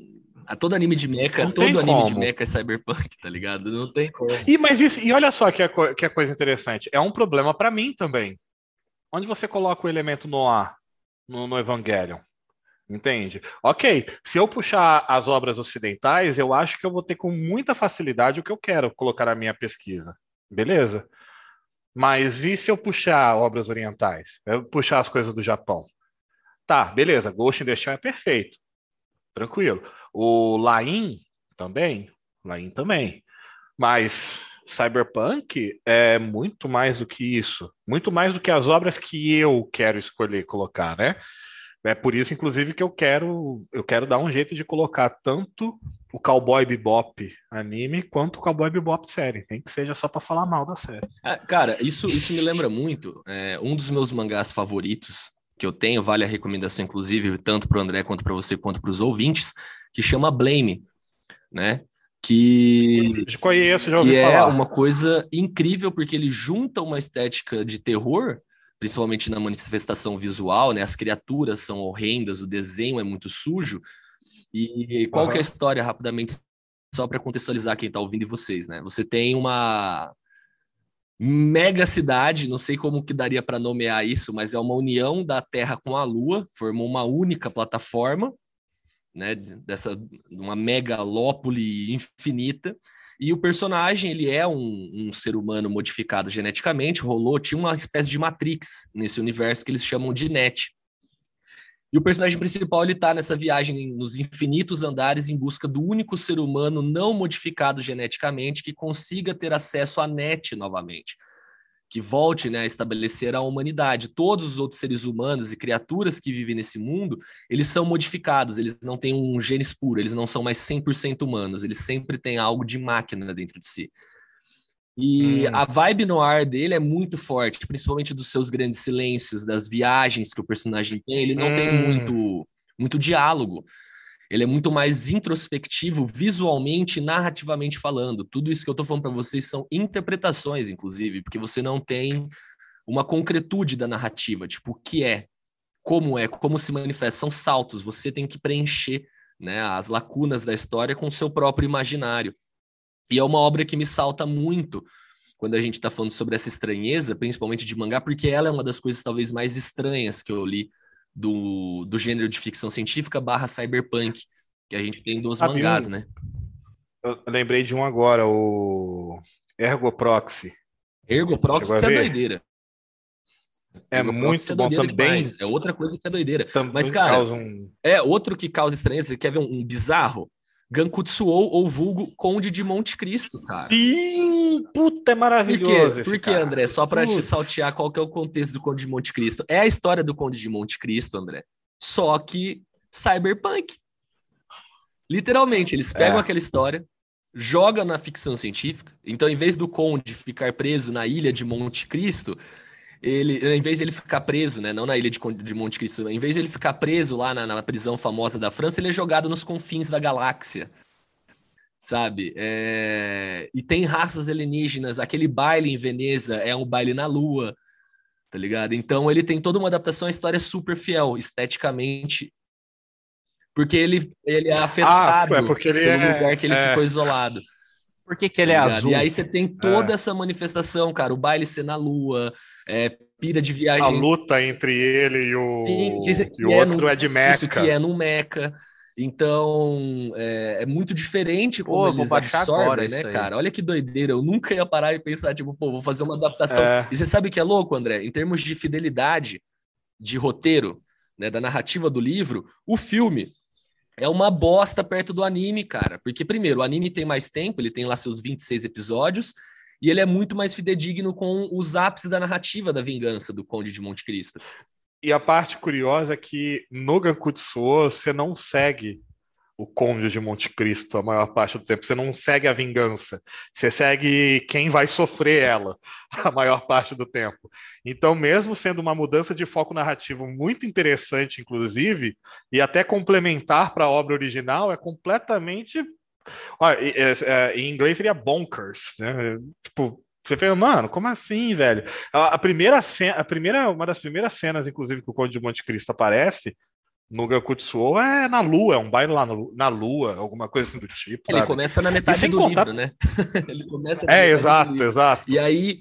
A todo anime de mecha, não todo anime como. de mecha é cyberpunk, tá ligado? Não tem como. E, mas isso, e olha só que é, que é coisa interessante. É um problema para mim também. Onde você coloca o elemento no ar no, no Evangelion? Entende? Ok, se eu puxar as obras ocidentais, eu acho que eu vou ter com muita facilidade o que eu quero colocar na minha pesquisa. Beleza? Mas e se eu puxar obras orientais? Eu puxar as coisas do Japão? Tá, beleza. Ghost in the Shell é perfeito. Tranquilo. O Lain também. Lain também. Mas Cyberpunk é muito mais do que isso, muito mais do que as obras que eu quero escolher colocar, né? É por isso, inclusive, que eu quero eu quero dar um jeito de colocar tanto o Cowboy Bebop anime quanto o Cowboy Bebop série. Nem que seja só para falar mal da série. É, cara, isso, isso me lembra muito. É, um dos meus mangás favoritos que eu tenho, vale a recomendação, inclusive, tanto para o André quanto para você, quanto para os ouvintes, que chama Blame, né? Que, eu conheço, já ouvi que é falar. é uma coisa incrível, porque ele junta uma estética de terror principalmente na manifestação visual, né? As criaturas são horrendas, o desenho é muito sujo. E qual uhum. que é a história, rapidamente, só para contextualizar quem está ouvindo e vocês, né? Você tem uma mega cidade, não sei como que daria para nomear isso, mas é uma união da Terra com a Lua, formou uma única plataforma, né? Dessa uma megalópole infinita. E o personagem, ele é um, um, ser humano modificado geneticamente, rolou, tinha uma espécie de Matrix nesse universo que eles chamam de Net. E o personagem principal, ele tá nessa viagem nos infinitos andares em busca do único ser humano não modificado geneticamente que consiga ter acesso à Net novamente que volte né, a estabelecer a humanidade. Todos os outros seres humanos e criaturas que vivem nesse mundo, eles são modificados, eles não têm um genes puro, eles não são mais 100% humanos, eles sempre têm algo de máquina dentro de si. E hum. a vibe no ar dele é muito forte, principalmente dos seus grandes silêncios, das viagens que o personagem tem, ele não hum. tem muito, muito diálogo ele é muito mais introspectivo visualmente e narrativamente falando. Tudo isso que eu estou falando para vocês são interpretações, inclusive, porque você não tem uma concretude da narrativa, tipo, o que é, como é, como se manifesta, são saltos, você tem que preencher né, as lacunas da história com o seu próprio imaginário. E é uma obra que me salta muito quando a gente está falando sobre essa estranheza, principalmente de mangá, porque ela é uma das coisas talvez mais estranhas que eu li do, do gênero de ficção científica barra cyberpunk, que a gente tem dos mangás, um, né? Eu lembrei de um agora, o Ergo Proxy. Ergo Proxy é doideira. É Ergo muito é bom também. Demais. É outra coisa que é doideira. Também Mas, cara, um... é outro que causa estranheza. Você quer ver um, um bizarro? Gankutsuou ou vulgo Conde de Monte Cristo, cara. Sim, puta, é maravilhoso. Por quê, Por quê André? Só para te saltear qual que é o contexto do Conde de Monte Cristo. É a história do Conde de Monte Cristo, André. Só que cyberpunk. Literalmente, eles pegam é. aquela história, jogam na ficção científica. Então, em vez do Conde ficar preso na ilha de Monte Cristo, ele, em vez de ele ficar preso, né, não na ilha de, de Monte Cristo, em vez de ele ficar preso lá na, na, prisão famosa da França, ele é jogado nos confins da galáxia, sabe? É... E tem raças alienígenas, aquele baile em Veneza é um baile na Lua, tá ligado? Então ele tem toda uma adaptação à história super fiel, esteticamente, porque ele, ele é ah, afetado ah, é porque ele pelo é, lugar que ele é... ficou isolado. Por que, que ele tá é azul? E aí você tem toda é. essa manifestação, cara, o baile ser na Lua, é, pira de viagem. A luta entre ele e o, Sim, e o é outro no, é de Meca. Isso que é no Meca. Então, é, é, muito diferente como pô, eles absorvem, né, cara? Olha que doideira. Eu nunca ia parar e pensar, tipo, pô, vou fazer uma adaptação. É. E você sabe que é louco, André? Em termos de fidelidade de roteiro, né, da narrativa do livro, o filme é uma bosta perto do anime, cara. Porque, primeiro, o anime tem mais tempo, ele tem lá seus 26 episódios, e ele é muito mais fidedigno com os ápices da narrativa da vingança do Conde de Monte Cristo. E a parte curiosa é que no Gankutsuo você não segue o Conde de Monte Cristo a maior parte do tempo. Você não segue a vingança. Você segue quem vai sofrer ela a maior parte do tempo. Então, mesmo sendo uma mudança de foco narrativo muito interessante, inclusive, e até complementar para a obra original, é completamente Olha, é, em inglês seria bonkers, né? Tipo, você fala, mano, como assim, velho? A, a, primeira cena, a primeira, uma das primeiras cenas, inclusive, que o Conde de Monte Cristo aparece no Gankutsuo é na Lua, é um baile lá no, na Lua, alguma coisa assim do tipo. Ele sabe? começa na metade do contar... livro, né? Ele começa É, exato, exato. E aí,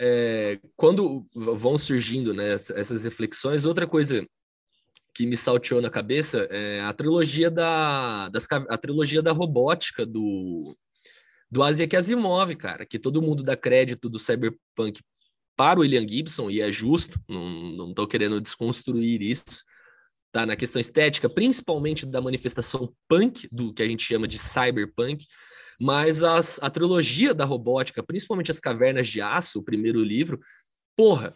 é, quando vão surgindo né, essas reflexões, outra coisa que me salteou na cabeça é a trilogia da, das, a trilogia da robótica do, do Isaac Asimov, cara, que todo mundo dá crédito do cyberpunk para o William Gibson, e é justo, não, tô querendo desconstruir isso, tá? Na questão estética, principalmente da manifestação punk, do que a gente chama de cyberpunk, Mas as, a trilogia da robótica, principalmente as Cavernas de Aço, o primeiro livro, porra,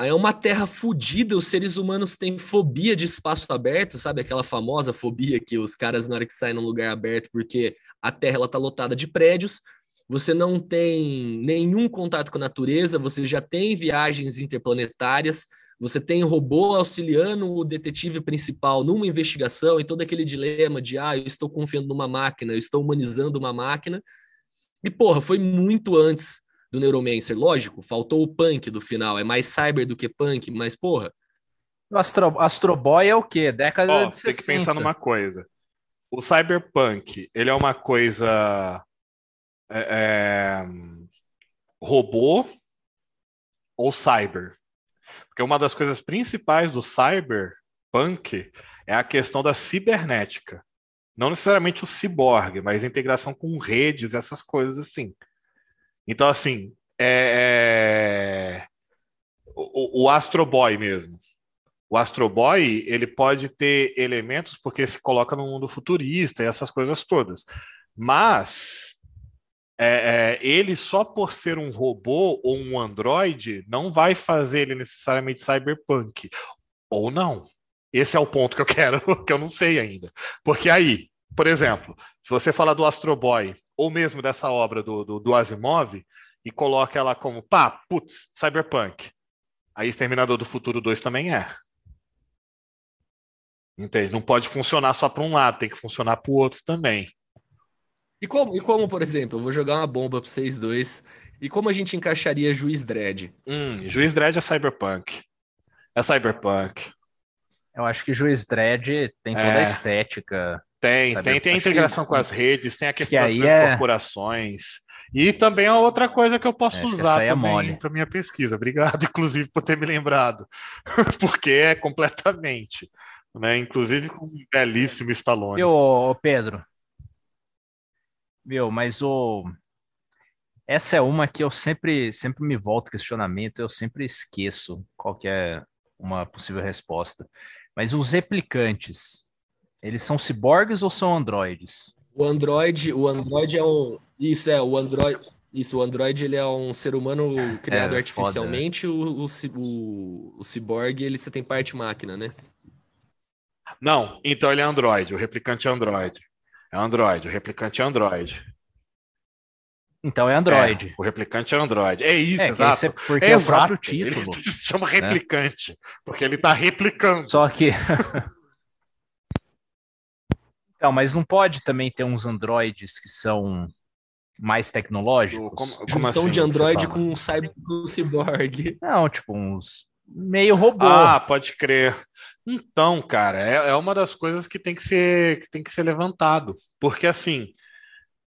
aí é uma terra fodida, os seres humanos têm fobia de espaço aberto, sabe? Aquela famosa fobia que os caras, na hora que saem num lugar aberto, porque a terra ela tá lotada de prédios, você não tem nenhum contato com a natureza, você já tem viagens interplanetárias, você tem robô auxiliando o detetive principal numa investigação e todo aquele dilema de ah, eu estou confiando numa máquina, eu estou humanizando uma máquina. E porra, foi muito antes do Neuromancer, lógico, faltou o punk do final, é mais cyber do que punk, mas porra. O Astro, Astro Boy é o quê? Década oh, de 60. Tem que pensar numa coisa. O cyberpunk, ele é uma coisa é, é, robô ou cyber. Porque uma das coisas principais do cyberpunk é a questão da cibernética. Não necessariamente o ciborgue, mas a integração com redes, essas coisas assim. Então, assim, é, é... O, o Astro Boy mesmo. O Astro Boy, ele pode ter elementos porque se coloca no mundo futurista e essas coisas todas. Mas é, é, ele só por ser um robô ou um androide não vai fazer ele necessariamente cyberpunk. Ou não. Esse é o ponto que eu quero, que eu não sei ainda. Porque aí, por exemplo, se você falar do Astro Boy, ou mesmo dessa obra do, do, do Asimov, e coloca ela como, pá, putz, cyberpunk. Aí Exterminador do Futuro 2 também é. Entende? Não pode funcionar só para um lado, tem que funcionar para o outro também. E como, e como, por exemplo, eu vou jogar uma bomba para vocês dois. E como a gente encaixaria Juiz Dredd? Hum, Juiz Dredd é cyberpunk. É cyberpunk. Eu acho que Juiz Dredd tem toda é. a estética. Tem, tem, tem a integração com as redes, tem a questão que das é... corporações. E também é outra coisa que eu posso usar é também para minha pesquisa. Obrigado, inclusive, por ter me lembrado. Porque é completamente. Né? Inclusive com um belíssimo Stallone. O Pedro, meu, mas o essa é uma que eu sempre sempre me volto questionamento, eu sempre esqueço qual que é uma possível resposta. Mas os replicantes, eles são ciborgues ou são androides? O android, o android é um isso é o android isso, o Android ele é um ser humano criado é, artificialmente, o, o, o, o ciborgue ele você tem parte máquina, né? Não, então ele é Android, o replicante é Android. É Android, o replicante é Android. Então é Android. É, o replicante é Android. É isso, é, exato. É porque é, é o próprio título. Ele se chama né? replicante, né? porque ele está replicando. Só que. então, mas não pode também ter uns androides que são mais tecnológicos? Como, como assim, de Android com um cyborg. Não, tipo uns meio robô. Ah, pode crer. Então, cara, é, é uma das coisas que tem que ser, que tem que ser levantado. Porque, assim,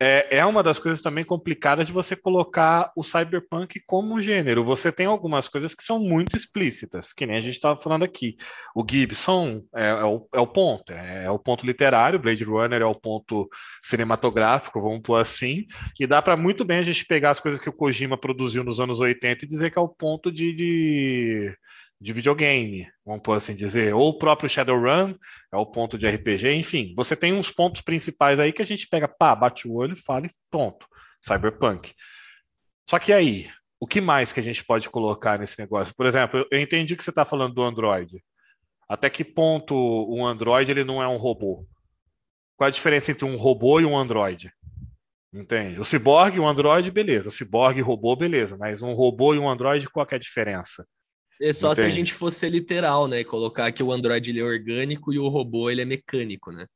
é, é uma das coisas também complicadas de você colocar o cyberpunk como gênero. Você tem algumas coisas que são muito explícitas, que nem a gente estava falando aqui. O Gibson é, é, o, é o ponto, é, é, o ponto literário, Blade Runner é o ponto cinematográfico, vamos pôr assim, e dá para muito bem a gente pegar as coisas que o Kojima produziu nos anos 80 e dizer que é o ponto de, de de videogame, vamos por assim dizer, ou o próprio Shadowrun é o ponto de RPG, enfim, você tem uns pontos principais aí que a gente pega, pá, bate o olho, fala e pronto, Cyberpunk. Só que aí, o que mais que a gente pode colocar nesse negócio? Por exemplo, eu entendi que você está falando do Android. Até que ponto um Android ele não é um robô? Qual a diferença entre um robô e um Android? Entende? O ciborgue e o Android, beleza. O ciborgue e robô, beleza. Mas um robô e um Android, qual é a diferença? É só Entende? se a gente fosse literal, né? Colocar que o Android ele é orgânico e o robô ele é mecânico, né?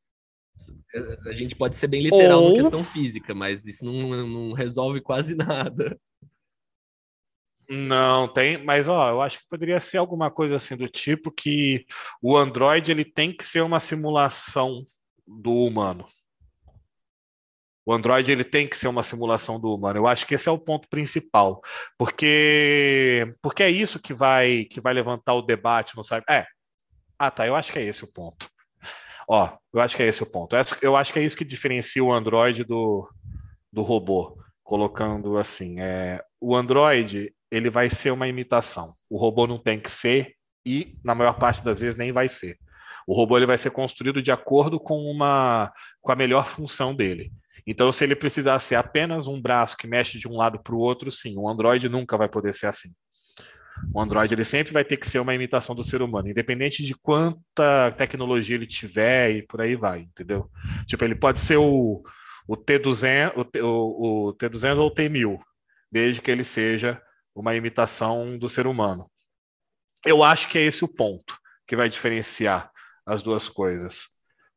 A gente pode ser bem literal Ou... na questão física, mas isso não, não resolve quase nada. Não, tem, mas ó, eu acho que poderia ser alguma coisa assim do tipo que o Android ele tem que ser uma simulação do humano. O Android ele tem que ser uma simulação do humano. Eu acho que esse é o ponto principal, porque porque é isso que vai que vai levantar o debate no site. É. Ah, tá. Eu acho que é esse o ponto. Ó, eu acho que é esse o ponto. Eu acho que é isso que diferencia o Android do, do robô. Colocando assim, é, o Android ele vai ser uma imitação. O robô não tem que ser e na maior parte das vezes nem vai ser. O robô ele vai ser construído de acordo com uma com a melhor função dele. Então, se ele precisar ser apenas um braço que mexe de um lado para o outro, sim, o Android nunca vai poder ser assim. O Android ele sempre vai ter que ser uma imitação do ser humano, independente de quanta tecnologia ele tiver e por aí vai, entendeu? Tipo, ele pode ser o, o T200, o, o T200 ou o T1000, desde que ele seja uma imitação do ser humano. Eu acho que é esse o ponto que vai diferenciar as duas coisas.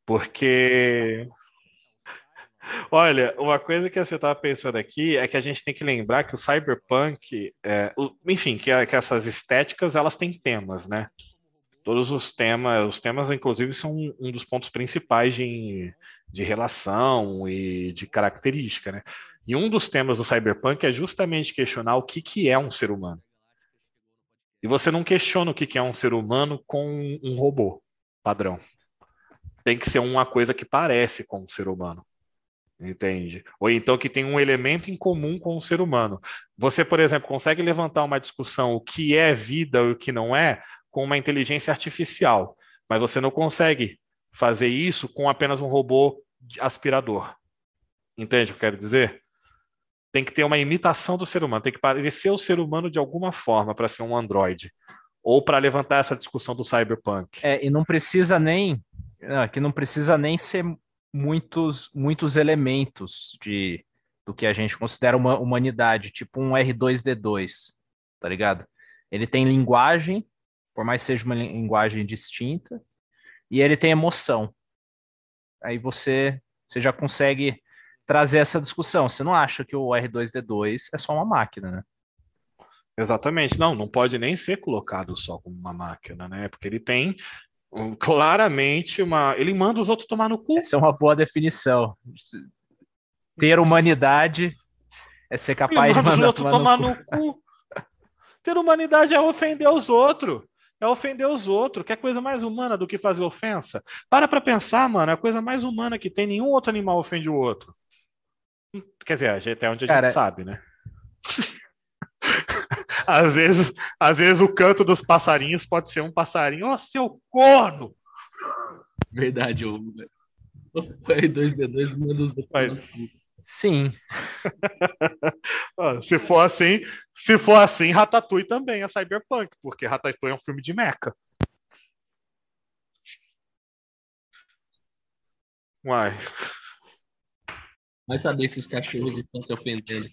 Porque Olha, uma coisa que você estava pensando aqui é que a gente tem que lembrar que o cyberpunk, é, o, enfim, que, que, essas estéticas elas têm temas, né? Todos os temas, os temas inclusive são um dos pontos principais de, de relação e de característica, né? E um dos temas do cyberpunk é justamente questionar o que, que é um ser humano. E você não questiona o que, que é um ser humano com um robô padrão. Tem que ser uma coisa que parece com um ser humano. Entende? Ou então que tem um elemento em comum com o ser humano. Você, por exemplo, consegue levantar uma discussão o que é vida e o que não é com uma inteligência artificial, mas você não consegue fazer isso com apenas um robô aspirador. Entende o que eu quero dizer? Tem que ter uma imitação do ser humano, tem que parecer o ser humano de alguma forma para ser um androide. Ou para levantar essa discussão do cyberpunk. É, e não precisa nem. Que não precisa nem ser muitos, muitos elementos de do que a gente considera uma humanidade, tipo um R2D2, tá ligado? Ele tem linguagem, por mais seja uma linguagem distinta, e ele tem emoção. Aí você, você já consegue trazer essa discussão. Você não acha que o R2D2 é só uma máquina, né? Exatamente. Não, não pode nem ser colocado só como uma máquina, né? Porque ele tem claramente uma. Ele manda os outros tomar no cu. Essa é uma boa definição. Ter humanidade é ser capaz de mandar os outros tomar, tomar no, cu. cu. Ter humanidade é ofender os outros. É ofender os outros. Que é coisa mais humana do que fazer ofensa? Para pra pensar, mano. É a coisa mais humana que tem. Nenhum outro animal ofende o outro. Quer dizer, até onde a Cara, gente sabe, né? Às vezes, às vezes o canto dos passarinhos pode ser um passarinho, ó, oh, seu corno! Verdade, o R2D2 manda os Sim. se for assim, se for assim, Ratatouille também é cyberpunk, porque Ratatouille é um filme de meca. Uai. Vai saber se os cachorros estão se ofendendo.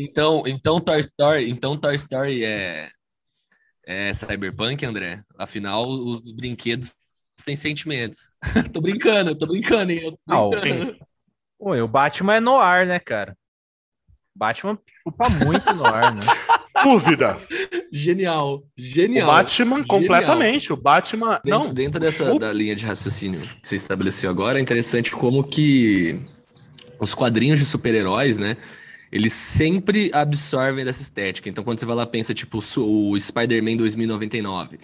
Então, então Toy Story, então Toy Story é, é cyberpunk, André? Afinal, os brinquedos têm sentimentos. tô brincando, tô brincando, hein? Tô brincando. Ah, o Batman é no ar, né, cara? Batman chupa muito no ar, né? Dúvida. Genial, genial. O Batman, genial. completamente. O Batman. Dentro, não. dentro dessa da linha de raciocínio que você estabeleceu agora, é interessante como que os quadrinhos de super-heróis, né? Eles sempre absorvem dessa estética. Então, quando você vai lá pensa, tipo, o Spider-Man 2099,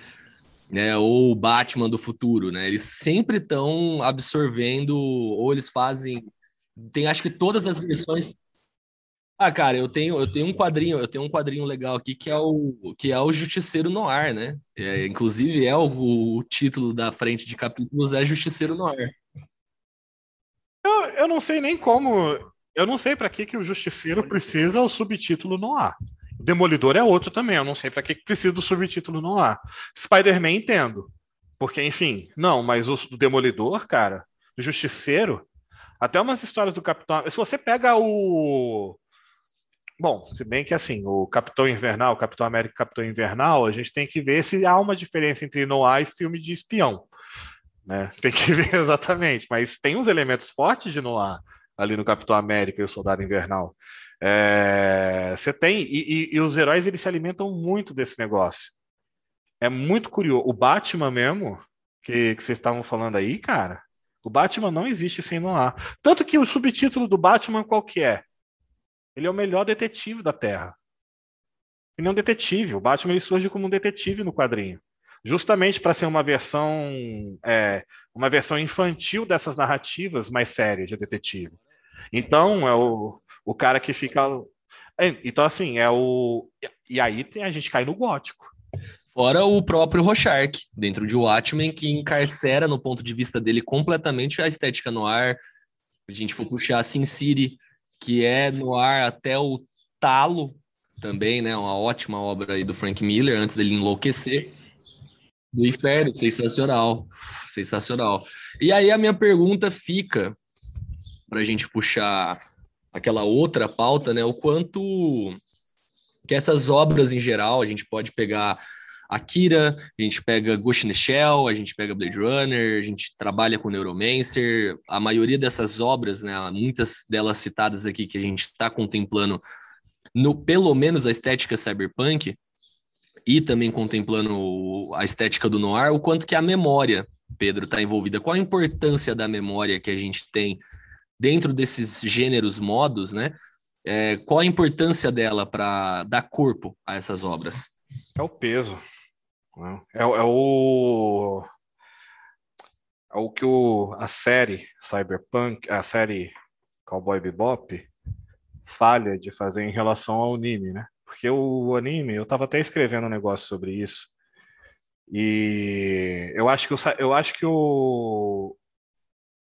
né, ou o Batman do futuro, né, eles sempre estão absorvendo, ou eles fazem, tem acho que todas as versões. Ah, cara, eu tenho, eu tenho um quadrinho, eu tenho um quadrinho legal aqui que é o que é o Justiceiro no Ar, né? É, inclusive é o, o, título da frente de capítulos é Justiceiro no Ar. Eu, eu não sei nem como eu não sei para que, que o Justiceiro precisa o subtítulo no ar. O Demolidor é outro também. Eu não sei para que, que precisa do subtítulo no ar. Spider-Man entendo. Porque, enfim, não, mas o Demolidor, cara, o Justiceiro, até umas histórias do Capitão. Se você pega o. Bom, se bem que assim, o Capitão Invernal, o Capitão América e Capitão Invernal, a gente tem que ver se há uma diferença entre noir e filme de espião. Né? Tem que ver exatamente, mas tem uns elementos fortes de noir ali no Capitão América e o Soldado Invernal. É, você tem, e, e, e, os heróis eles se alimentam muito desse negócio. É muito curioso. O Batman mesmo, que, que vocês estavam falando aí, cara, o Batman não existe sem Noir. Tanto que o subtítulo do Batman qual que é? Ele é o melhor detetive da Terra. Ele é um detetive. O Batman ele surge como um detetive no quadrinho, justamente para ser uma versão é, uma versão infantil dessas narrativas mais sérias de detetive. Então, é o, o cara que fica. É, então, assim, é o. E aí tem, a gente cai no gótico. Fora o próprio Rorschach, dentro de Watchmen, que encarcera, no ponto de vista dele, completamente a estética no ar, a gente for puxar Sin City, que é no ar até o talo também, né? Uma ótima obra aí do Frank Miller, antes dele enlouquecer. Do Inferno, sensacional, sensacional. E aí a minha pergunta fica, para a gente puxar aquela outra pauta, né? O quanto que essas obras em geral, a gente pode pegar Akira, a gente pega Ghost in the Shell, a gente pega Blade Runner, a gente trabalha com Neuromancer, a maioria dessas obras, né, muitas delas citadas aqui que a gente está contemplando no pelo menos a estética cyberpunk e também contemplando a estética do noir, o quanto que a memória, Pedro, está envolvida. Qual a importância da memória que a gente tem dentro desses gêneros modos, né? É, qual a importância dela para dar corpo a essas obras? É o peso. Né? É, é, o é o que o, a série Cyberpunk, a série Cowboy Bebop falha de fazer em relação ao anime, né? Porque o anime, eu estava até escrevendo um negócio sobre isso. E eu acho que o eu acho que o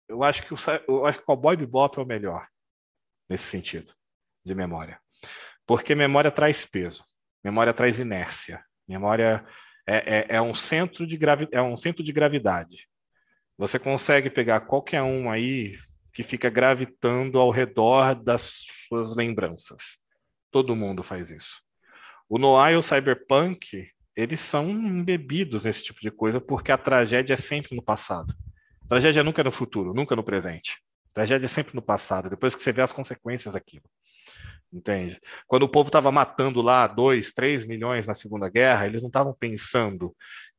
eu acho que o eu acho que o Cowboy Bebop é o melhor nesse sentido de memória. Porque memória traz peso, memória traz inércia, memória é, é, é, um centro de gravi é um centro de gravidade. Você consegue pegar qualquer um aí que fica gravitando ao redor das suas lembranças. Todo mundo faz isso. O Noir e o Cyberpunk, eles são embebidos nesse tipo de coisa porque a tragédia é sempre no passado. Tragédia nunca é no futuro, nunca no presente. Tragédia é sempre no passado, depois que você vê as consequências daquilo entende? Quando o povo estava matando lá 2, 3 milhões na Segunda Guerra, eles não estavam pensando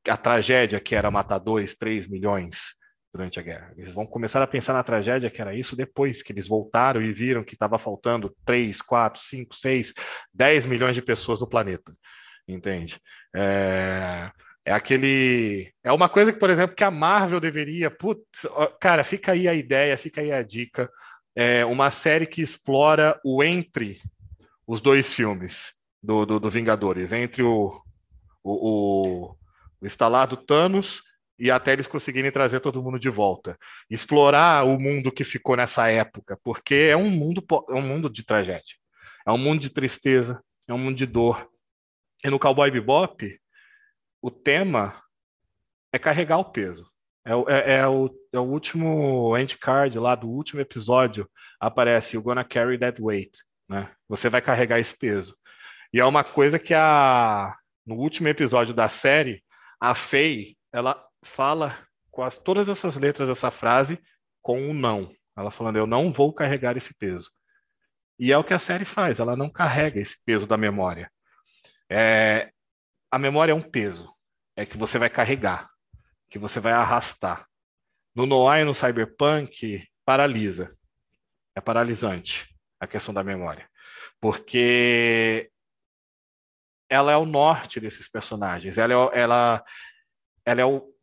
a tragédia que era matar 2, 3 milhões durante a guerra. Eles vão começar a pensar na tragédia que era isso depois que eles voltaram e viram que estava faltando 3, 4, 5, 6, 10 milhões de pessoas no planeta, entende? É... É aquele. É uma coisa que, por exemplo, que a Marvel deveria. Putz, cara, fica aí a ideia, fica aí a dica é uma série que explora o entre os dois filmes do, do, do Vingadores, entre o, o, o, o instalar do Thanos e até eles conseguirem trazer todo mundo de volta. Explorar o mundo que ficou nessa época, porque é um mundo, é um mundo de tragédia, é um mundo de tristeza, é um mundo de dor. E no Cowboy Bebop, o tema é carregar o peso. É, é, é, o, é o último end card lá do último episódio. Aparece, you're gonna carry that weight. Né? Você vai carregar esse peso. E é uma coisa que a, no último episódio da série, a Faye, ela fala as, todas essas letras dessa frase com um não. Ela falando, eu não vou carregar esse peso. E é o que a série faz, ela não carrega esse peso da memória. É, a memória é um peso, é que você vai carregar que você vai arrastar. No Noir e no Cyberpunk, paralisa. É paralisante a questão da memória. Porque ela é o norte desses personagens. Ela é, ela, ela é, o,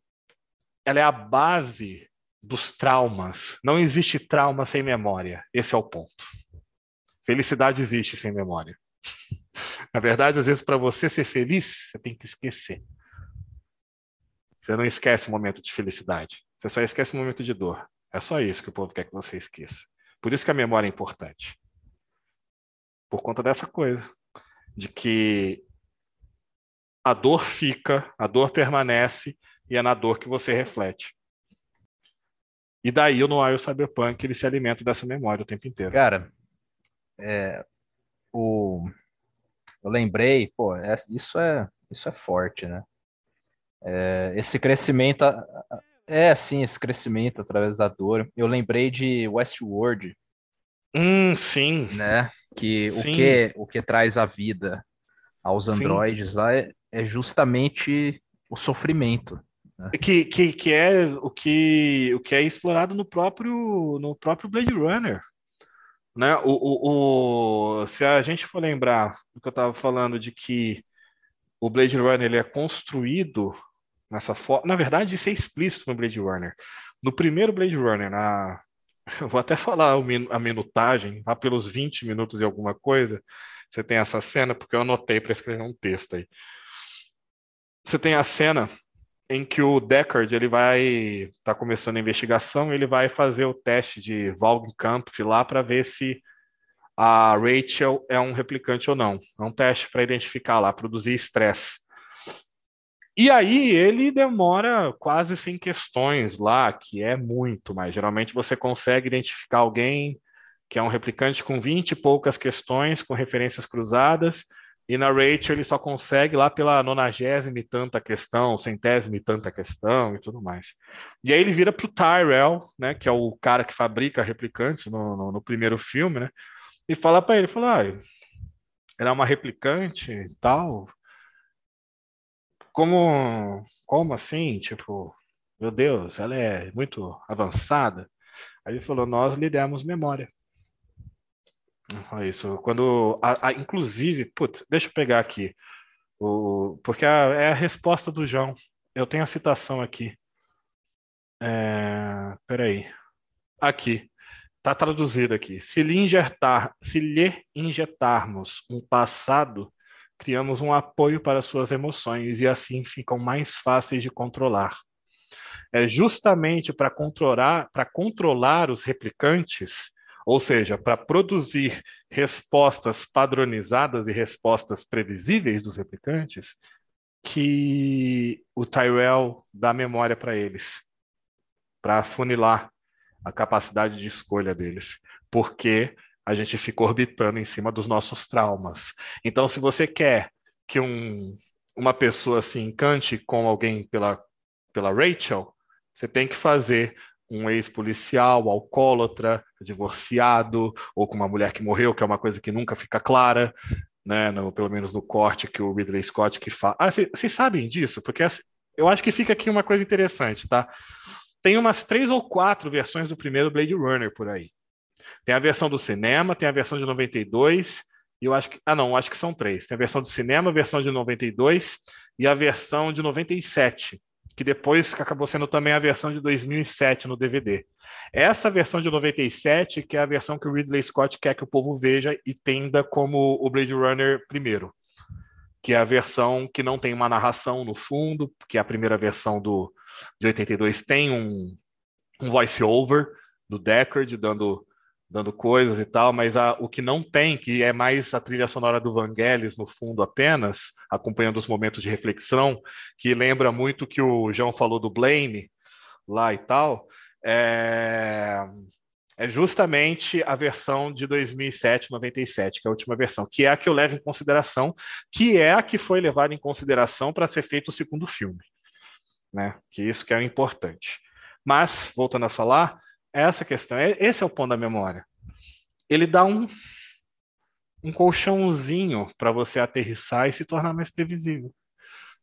ela é a base dos traumas. Não existe trauma sem memória. Esse é o ponto. Felicidade existe sem memória. Na verdade, às vezes, para você ser feliz, você tem que esquecer. Você não esquece o momento de felicidade. Você só esquece o momento de dor. É só isso que o povo quer que você esqueça. Por isso que a memória é importante. Por conta dessa coisa. De que a dor fica, a dor permanece e é na dor que você reflete. E daí o Noir e o Cyberpunk ele se alimenta dessa memória o tempo inteiro. Cara, é, o, eu lembrei, pô, é, isso é isso é forte, né? É, esse crescimento, é sim, esse crescimento através da dor. Eu lembrei de Westworld. Hum, sim. Né? Que sim. o que o que traz a vida aos androides lá é, é, justamente o sofrimento. Né? Que, que, que é o que o que é explorado no próprio no próprio Blade Runner. Né? O, o, o, se a gente for lembrar do que eu estava falando de que o Blade Runner ele é construído nessa forma. Na verdade, isso é explícito no Blade Runner. No primeiro Blade Runner, na eu vou até falar a minutagem, lá pelos 20 minutos e alguma coisa, você tem essa cena, porque eu anotei para escrever um texto aí. Você tem a cena em que o Deckard ele vai tá começando a investigação, ele vai fazer o teste de Valgenkampf lá para ver se a Rachel é um replicante ou não. É um teste para identificar lá, produzir estresse. E aí ele demora quase sem questões lá, que é muito, mas geralmente você consegue identificar alguém que é um replicante com 20 e poucas questões, com referências cruzadas, e na Rachel ele só consegue lá pela nonagésima e tanta questão, centésima e tanta questão e tudo mais. E aí ele vira para o Tyrell, né, que é o cara que fabrica replicantes no, no, no primeiro filme, né, e fala para ele, fala, ah, ela é uma replicante e tal, como, como assim? Tipo, meu Deus, ela é muito avançada. Aí ele falou, nós lhe demos memória. É isso. Quando, a, a, inclusive, putz, deixa eu pegar aqui, o, porque a, é a resposta do João. Eu tenho a citação aqui. É, peraí. Aqui. Está traduzido aqui. Se lhe, injetar, se lhe injetarmos um passado criamos um apoio para suas emoções e assim ficam mais fáceis de controlar. É justamente para controlar, para controlar os replicantes, ou seja, para produzir respostas padronizadas e respostas previsíveis dos replicantes, que o Tyrell dá memória para eles, para funilar a capacidade de escolha deles, porque a gente fica orbitando em cima dos nossos traumas. Então, se você quer que um, uma pessoa se encante com alguém pela, pela Rachel, você tem que fazer um ex-policial, alcoólatra, divorciado, ou com uma mulher que morreu, que é uma coisa que nunca fica clara, né, no, pelo menos no corte que o Ridley Scott que fala. Ah, vocês sabem disso? Porque eu acho que fica aqui uma coisa interessante, tá? Tem umas três ou quatro versões do primeiro Blade Runner por aí. Tem a versão do cinema, tem a versão de 92, e eu acho que. Ah, não, acho que são três. Tem a versão do cinema, a versão de 92 e a versão de 97, que depois acabou sendo também a versão de 2007 no DVD. Essa versão de 97, que é a versão que o Ridley Scott quer que o povo veja e tenda como o Blade Runner primeiro, que é a versão que não tem uma narração no fundo, porque a primeira versão do, de 82 tem um, um voice-over do Deckard dando dando coisas e tal, mas a, o que não tem, que é mais a trilha sonora do Vangelis no fundo apenas, acompanhando os momentos de reflexão, que lembra muito que o João falou do Blame lá e tal, é, é justamente a versão de 2007, 97, que é a última versão, que é a que eu levo em consideração, que é a que foi levada em consideração para ser feito o segundo filme, né? Que isso que é o importante. Mas, voltando a falar, essa questão, é, esse é o ponto da memória. Ele dá um, um colchãozinho para você aterrissar e se tornar mais previsível.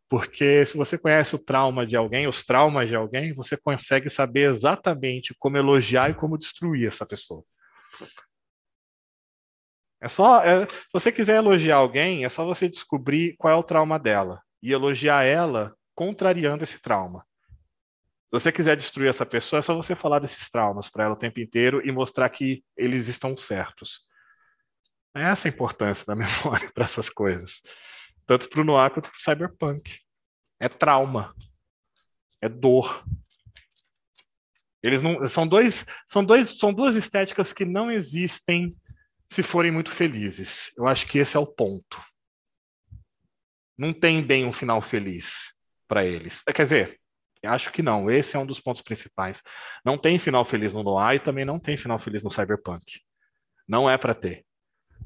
Porque se você conhece o trauma de alguém, os traumas de alguém, você consegue saber exatamente como elogiar e como destruir essa pessoa. É só, é, se você quiser elogiar alguém, é só você descobrir qual é o trauma dela e elogiar ela contrariando esse trauma. Se você quiser destruir essa pessoa, é só você falar desses traumas para ela o tempo inteiro e mostrar que eles estão certos. É essa a importância da memória para essas coisas. Tanto para o noir quanto para o cyberpunk. É trauma. É dor. Eles não são dois, são dois, são duas estéticas que não existem se forem muito felizes. Eu acho que esse é o ponto. Não tem bem um final feliz para eles. Quer dizer, Acho que não. Esse é um dos pontos principais. Não tem final feliz no Noir e também não tem final feliz no Cyberpunk. Não é para ter.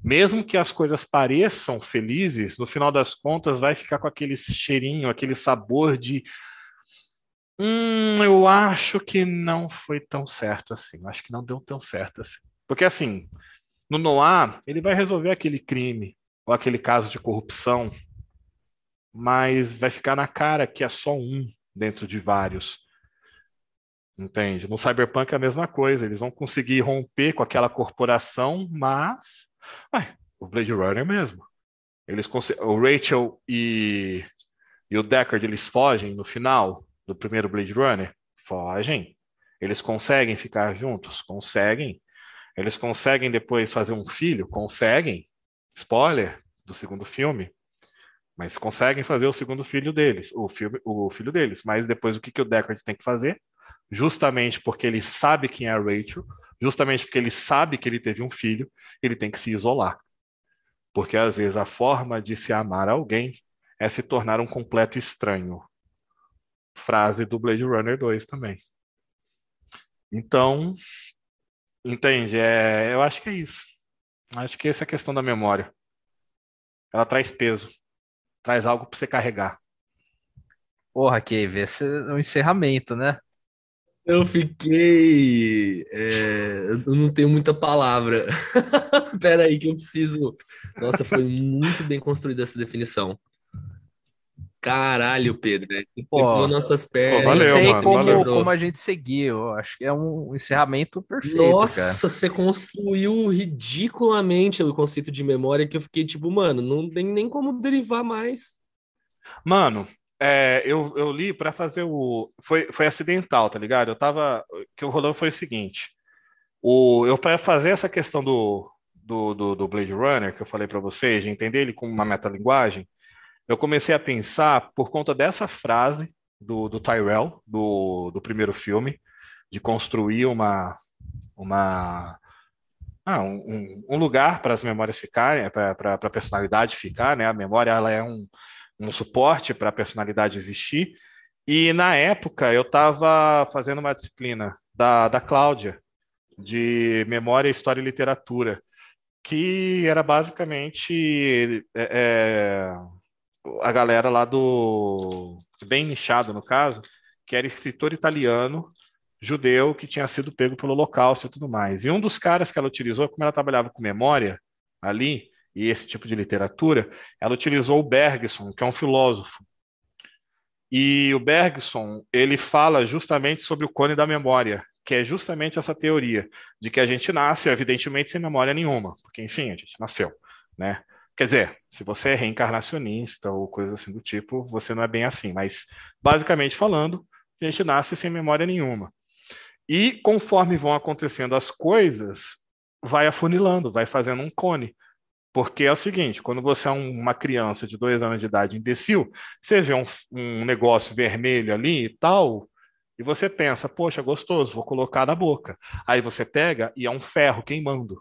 Mesmo que as coisas pareçam felizes, no final das contas vai ficar com aquele cheirinho, aquele sabor de hum, eu acho que não foi tão certo assim. Acho que não deu tão certo assim. Porque assim, no Noir, ele vai resolver aquele crime ou aquele caso de corrupção, mas vai ficar na cara que é só um dentro de vários. Entende? No Cyberpunk é a mesma coisa. Eles vão conseguir romper com aquela corporação, mas. Ué, o Blade Runner mesmo. Eles o Rachel e, e o Deckard eles fogem no final do primeiro Blade Runner? Fogem. Eles conseguem ficar juntos? Conseguem. Eles conseguem depois fazer um filho? Conseguem. Spoiler do segundo filme. Mas conseguem fazer o segundo filho deles, o, filme, o filho deles. Mas depois o que, que o Deckard tem que fazer? Justamente porque ele sabe quem é a Rachel, justamente porque ele sabe que ele teve um filho, ele tem que se isolar. Porque às vezes a forma de se amar alguém é se tornar um completo estranho. Frase do Blade Runner 2 também. Então, entende? É, eu acho que é isso. Acho que essa é a questão da memória. Ela traz peso, traz algo para você carregar. Porra, Cave, esse é o encerramento, né? Eu fiquei. É, eu não tenho muita palavra. Pera aí, que eu preciso. Nossa, foi muito bem construída essa definição. Caralho, Pedro. Né? Pô, nossas pernas. Pô, valeu, sei mano, como, valeu. como a gente seguiu. Acho que é um encerramento perfeito. Nossa, cara. você construiu ridiculamente o conceito de memória que eu fiquei tipo, mano, não tem nem como derivar mais. Mano, é, eu, eu li para fazer o. Foi, foi acidental, tá ligado? Eu tava. O que rolou foi o seguinte. O, eu, para fazer essa questão do, do, do, do Blade Runner, que eu falei para vocês, de entender ele como uma metalinguagem, eu comecei a pensar por conta dessa frase do, do Tyrell, do, do primeiro filme, de construir uma, uma, ah, um, um, lugar para as memórias ficarem, para a personalidade ficar, né? A memória ela é um, um suporte para a personalidade existir. E na época eu estava fazendo uma disciplina da, da Cláudia de Memória, História e Literatura, que era basicamente é, é a galera lá do. bem nichado no caso, que era escritor italiano, judeu, que tinha sido pego pelo Holocausto e tudo mais. E um dos caras que ela utilizou, como ela trabalhava com memória ali, e esse tipo de literatura, ela utilizou o Bergson, que é um filósofo. E o Bergson, ele fala justamente sobre o cone da memória, que é justamente essa teoria de que a gente nasce, evidentemente, sem memória nenhuma, porque, enfim, a gente nasceu, né? Quer dizer, se você é reencarnacionista ou coisa assim do tipo, você não é bem assim, mas basicamente falando, a gente nasce sem memória nenhuma. E conforme vão acontecendo as coisas, vai afunilando, vai fazendo um cone. Porque é o seguinte, quando você é uma criança de dois anos de idade imbecil, você vê um, um negócio vermelho ali e tal, e você pensa, poxa, gostoso, vou colocar na boca. Aí você pega e é um ferro queimando.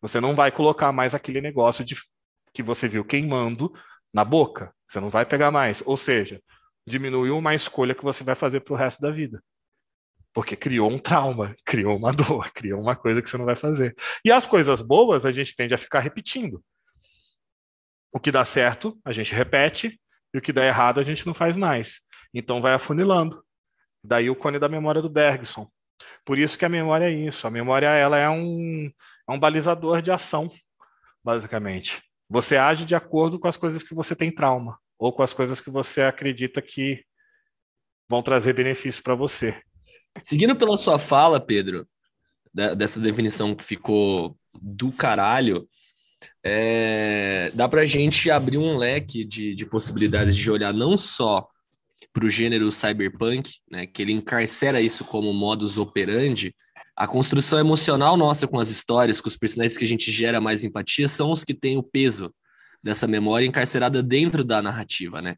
Você não vai colocar mais aquele negócio de que você viu queimando na boca. Você não vai pegar mais. Ou seja, diminuiu uma escolha que você vai fazer para o resto da vida. Porque criou um trauma, criou uma dor, criou uma coisa que você não vai fazer. E as coisas boas a gente tende a ficar repetindo. O que dá certo, a gente repete, e o que dá errado, a gente não faz mais. Então vai afunilando. Daí o cone da memória do Bergson. Por isso que a memória é isso. A memória ela é um, é um balizador de ação, basicamente. Você age de acordo com as coisas que você tem trauma, ou com as coisas que você acredita que vão trazer benefício para você. Seguindo pela sua fala, Pedro, dessa definição que ficou do caralho, é, dá para gente abrir um leque de, de possibilidades de olhar não só para o gênero cyberpunk, né, que ele encarcera isso como modus operandi, a construção emocional nossa com as histórias, com os personagens que a gente gera mais empatia, são os que têm o peso dessa memória encarcerada dentro da narrativa, né?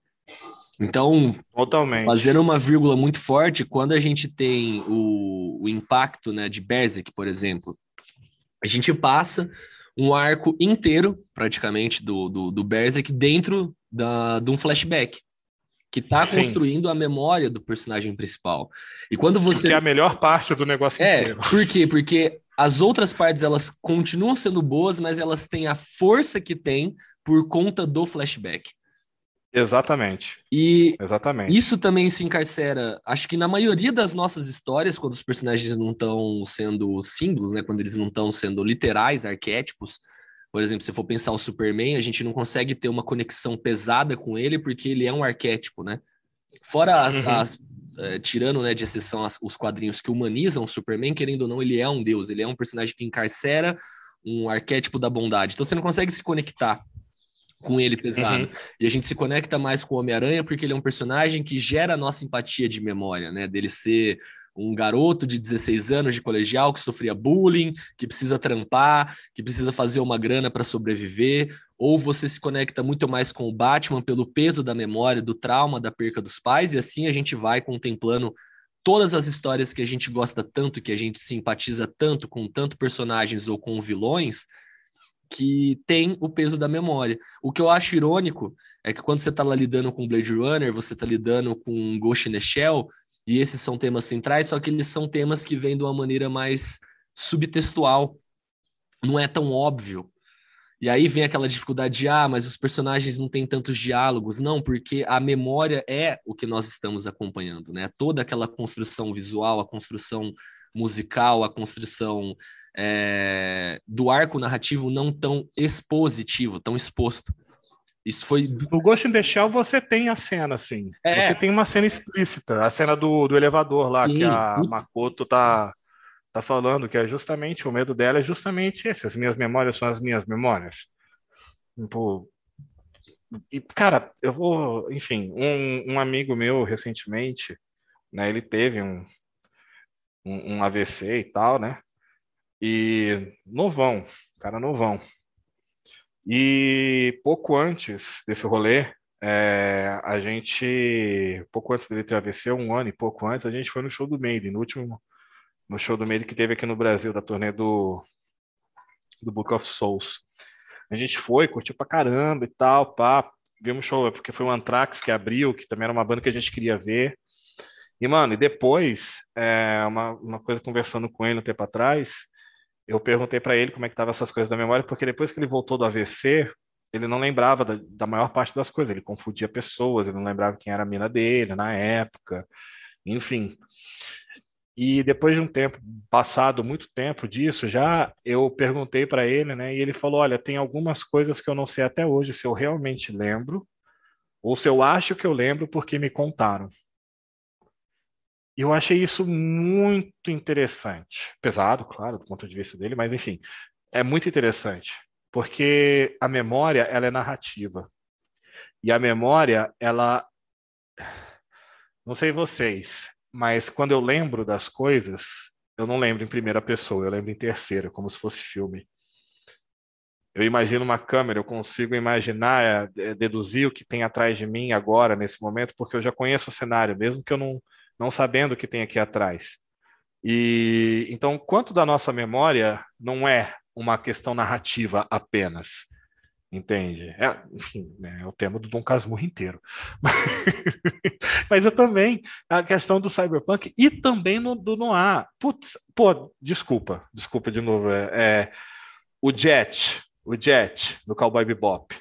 Então, Totalmente. fazendo uma vírgula muito forte, quando a gente tem o, o impacto né, de Berserk, por exemplo, a gente passa um arco inteiro, praticamente, do, do, do Berserk dentro da, de um flashback que está construindo a memória do personagem principal. E quando você. Que é a melhor parte do negócio é, inteiro. Por quê? Porque as outras partes elas continuam sendo boas, mas elas têm a força que têm por conta do flashback. Exatamente. E Exatamente. isso também se encarcera, acho que na maioria das nossas histórias, quando os personagens não estão sendo símbolos, né, quando eles não estão sendo literais, arquétipos, por exemplo, se for pensar o Superman, a gente não consegue ter uma conexão pesada com ele porque ele é um arquétipo, né? Fora as, uhum. as é, tirando né, de exceção as, os quadrinhos que humanizam o Superman, querendo ou não, ele é um deus, ele é um personagem que encarcera um arquétipo da bondade. Então você não consegue se conectar com ele pesado. Uhum. E a gente se conecta mais com o Homem-Aranha porque ele é um personagem que gera a nossa empatia de memória, né? Dele ser um garoto de 16 anos de colegial que sofria bullying, que precisa trampar, que precisa fazer uma grana para sobreviver, ou você se conecta muito mais com o Batman pelo peso da memória, do trauma, da perca dos pais, e assim a gente vai contemplando todas as histórias que a gente gosta tanto, que a gente simpatiza tanto com tanto personagens ou com vilões, que tem o peso da memória. O que eu acho irônico é que quando você está lá lidando com Blade Runner, você está lidando com Ghost in the Shell, e esses são temas centrais, só que eles são temas que vêm de uma maneira mais subtextual. Não é tão óbvio. E aí vem aquela dificuldade de, ah, mas os personagens não têm tantos diálogos. Não, porque a memória é o que nós estamos acompanhando, né? Toda aquela construção visual, a construção musical, a construção é, do arco narrativo não tão expositivo, tão exposto. Isso foi. No Ghost in the Shell você tem a cena, assim. É. Você tem uma cena explícita, a cena do, do elevador lá, Sim. que a Makoto tá, tá falando, que é justamente o medo dela, é justamente esse. As minhas memórias são as minhas memórias. Tipo, e, cara, eu vou. Enfim, um, um amigo meu recentemente, né, ele teve um, um, um AVC e tal, né? E novão, cara novão. E pouco antes desse rolê, é, a gente, pouco antes dele ter AVC, um ano e pouco antes, a gente foi no show do Maiden, no último, no show do Maiden que teve aqui no Brasil, da turnê do, do Book of Souls. A gente foi, curtiu pra caramba e tal, pá, vimos show, porque foi o Anthrax que abriu, que também era uma banda que a gente queria ver. E, mano, e depois, é, uma, uma coisa conversando com ele um tempo atrás, eu perguntei para ele como é que estavam essas coisas da memória, porque depois que ele voltou do AVC, ele não lembrava da, da, maior parte das coisas, ele confundia pessoas, ele não lembrava quem era a mina dele na época, enfim. E depois de um tempo, passado muito tempo disso, já eu perguntei para ele, né, e ele falou: Olha, tem algumas coisas que eu não sei até hoje se eu realmente lembro, ou se eu acho que eu lembro porque me contaram. Eu achei isso muito interessante. Pesado, claro, do ponto de vista dele, mas enfim, é muito interessante, porque a memória, ela é narrativa. E a memória, ela não sei vocês, mas quando eu lembro das coisas, eu não lembro em primeira pessoa, eu lembro em terceira, como se fosse filme. Eu imagino uma câmera, eu consigo imaginar, é, deduzir o que tem atrás de mim agora, nesse momento, porque eu já conheço o cenário, mesmo que eu não, não sabendo o que tem aqui atrás. E então, quanto da nossa memória não é uma questão narrativa apenas, entende? É, enfim, né, é o tema do Dom Casmurro inteiro. Mas é também a questão do cyberpunk e também no, do noir. Putz, pô, desculpa, desculpa de novo. É, é, o Jet, o Jet no Cowboy Bebop,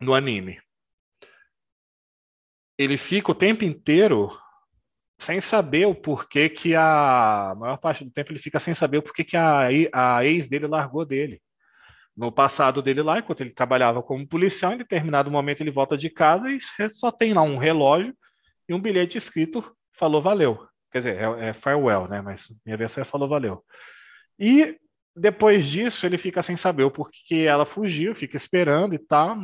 no anime, ele fica o tempo inteiro sem saber o porquê que a, a maior parte do tempo ele fica sem saber o porquê que a, a ex dele largou dele. No passado dele lá, enquanto ele trabalhava como policial, em determinado momento ele volta de casa e só tem lá um relógio e um bilhete escrito falou valeu. Quer dizer, é, é farewell, né? Mas minha versão é falou valeu. E depois disso ele fica sem saber o porquê ela fugiu, fica esperando e tal.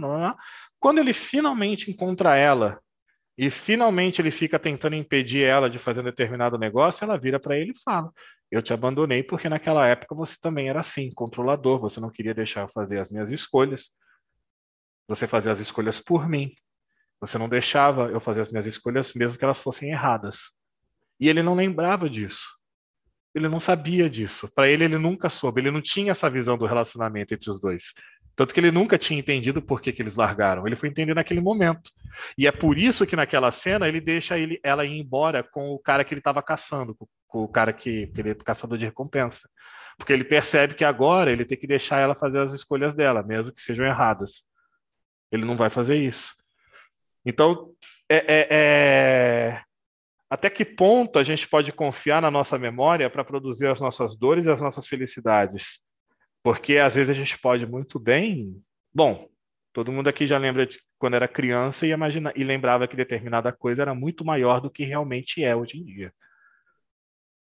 Quando ele finalmente encontra ela e finalmente ele fica tentando impedir ela de fazer um determinado negócio, ela vira para ele e fala: Eu te abandonei porque naquela época você também era assim, controlador, você não queria deixar eu fazer as minhas escolhas, você fazia as escolhas por mim, você não deixava eu fazer as minhas escolhas mesmo que elas fossem erradas. E ele não lembrava disso. Ele não sabia disso. Para ele, ele nunca soube. Ele não tinha essa visão do relacionamento entre os dois. Tanto que ele nunca tinha entendido por que, que eles largaram. Ele foi entender naquele momento. E é por isso que naquela cena ele deixa ele, ela ir embora com o cara que ele estava caçando, com, com, o cara que, que ele é caçador de recompensa. Porque ele percebe que agora ele tem que deixar ela fazer as escolhas dela, mesmo que sejam erradas. Ele não vai fazer isso. Então, é, é, é... até que ponto a gente pode confiar na nossa memória para produzir as nossas dores e as nossas felicidades? Porque às vezes a gente pode muito bem. Bom, todo mundo aqui já lembra de quando era criança e, imagina, e lembrava que determinada coisa era muito maior do que realmente é hoje em dia.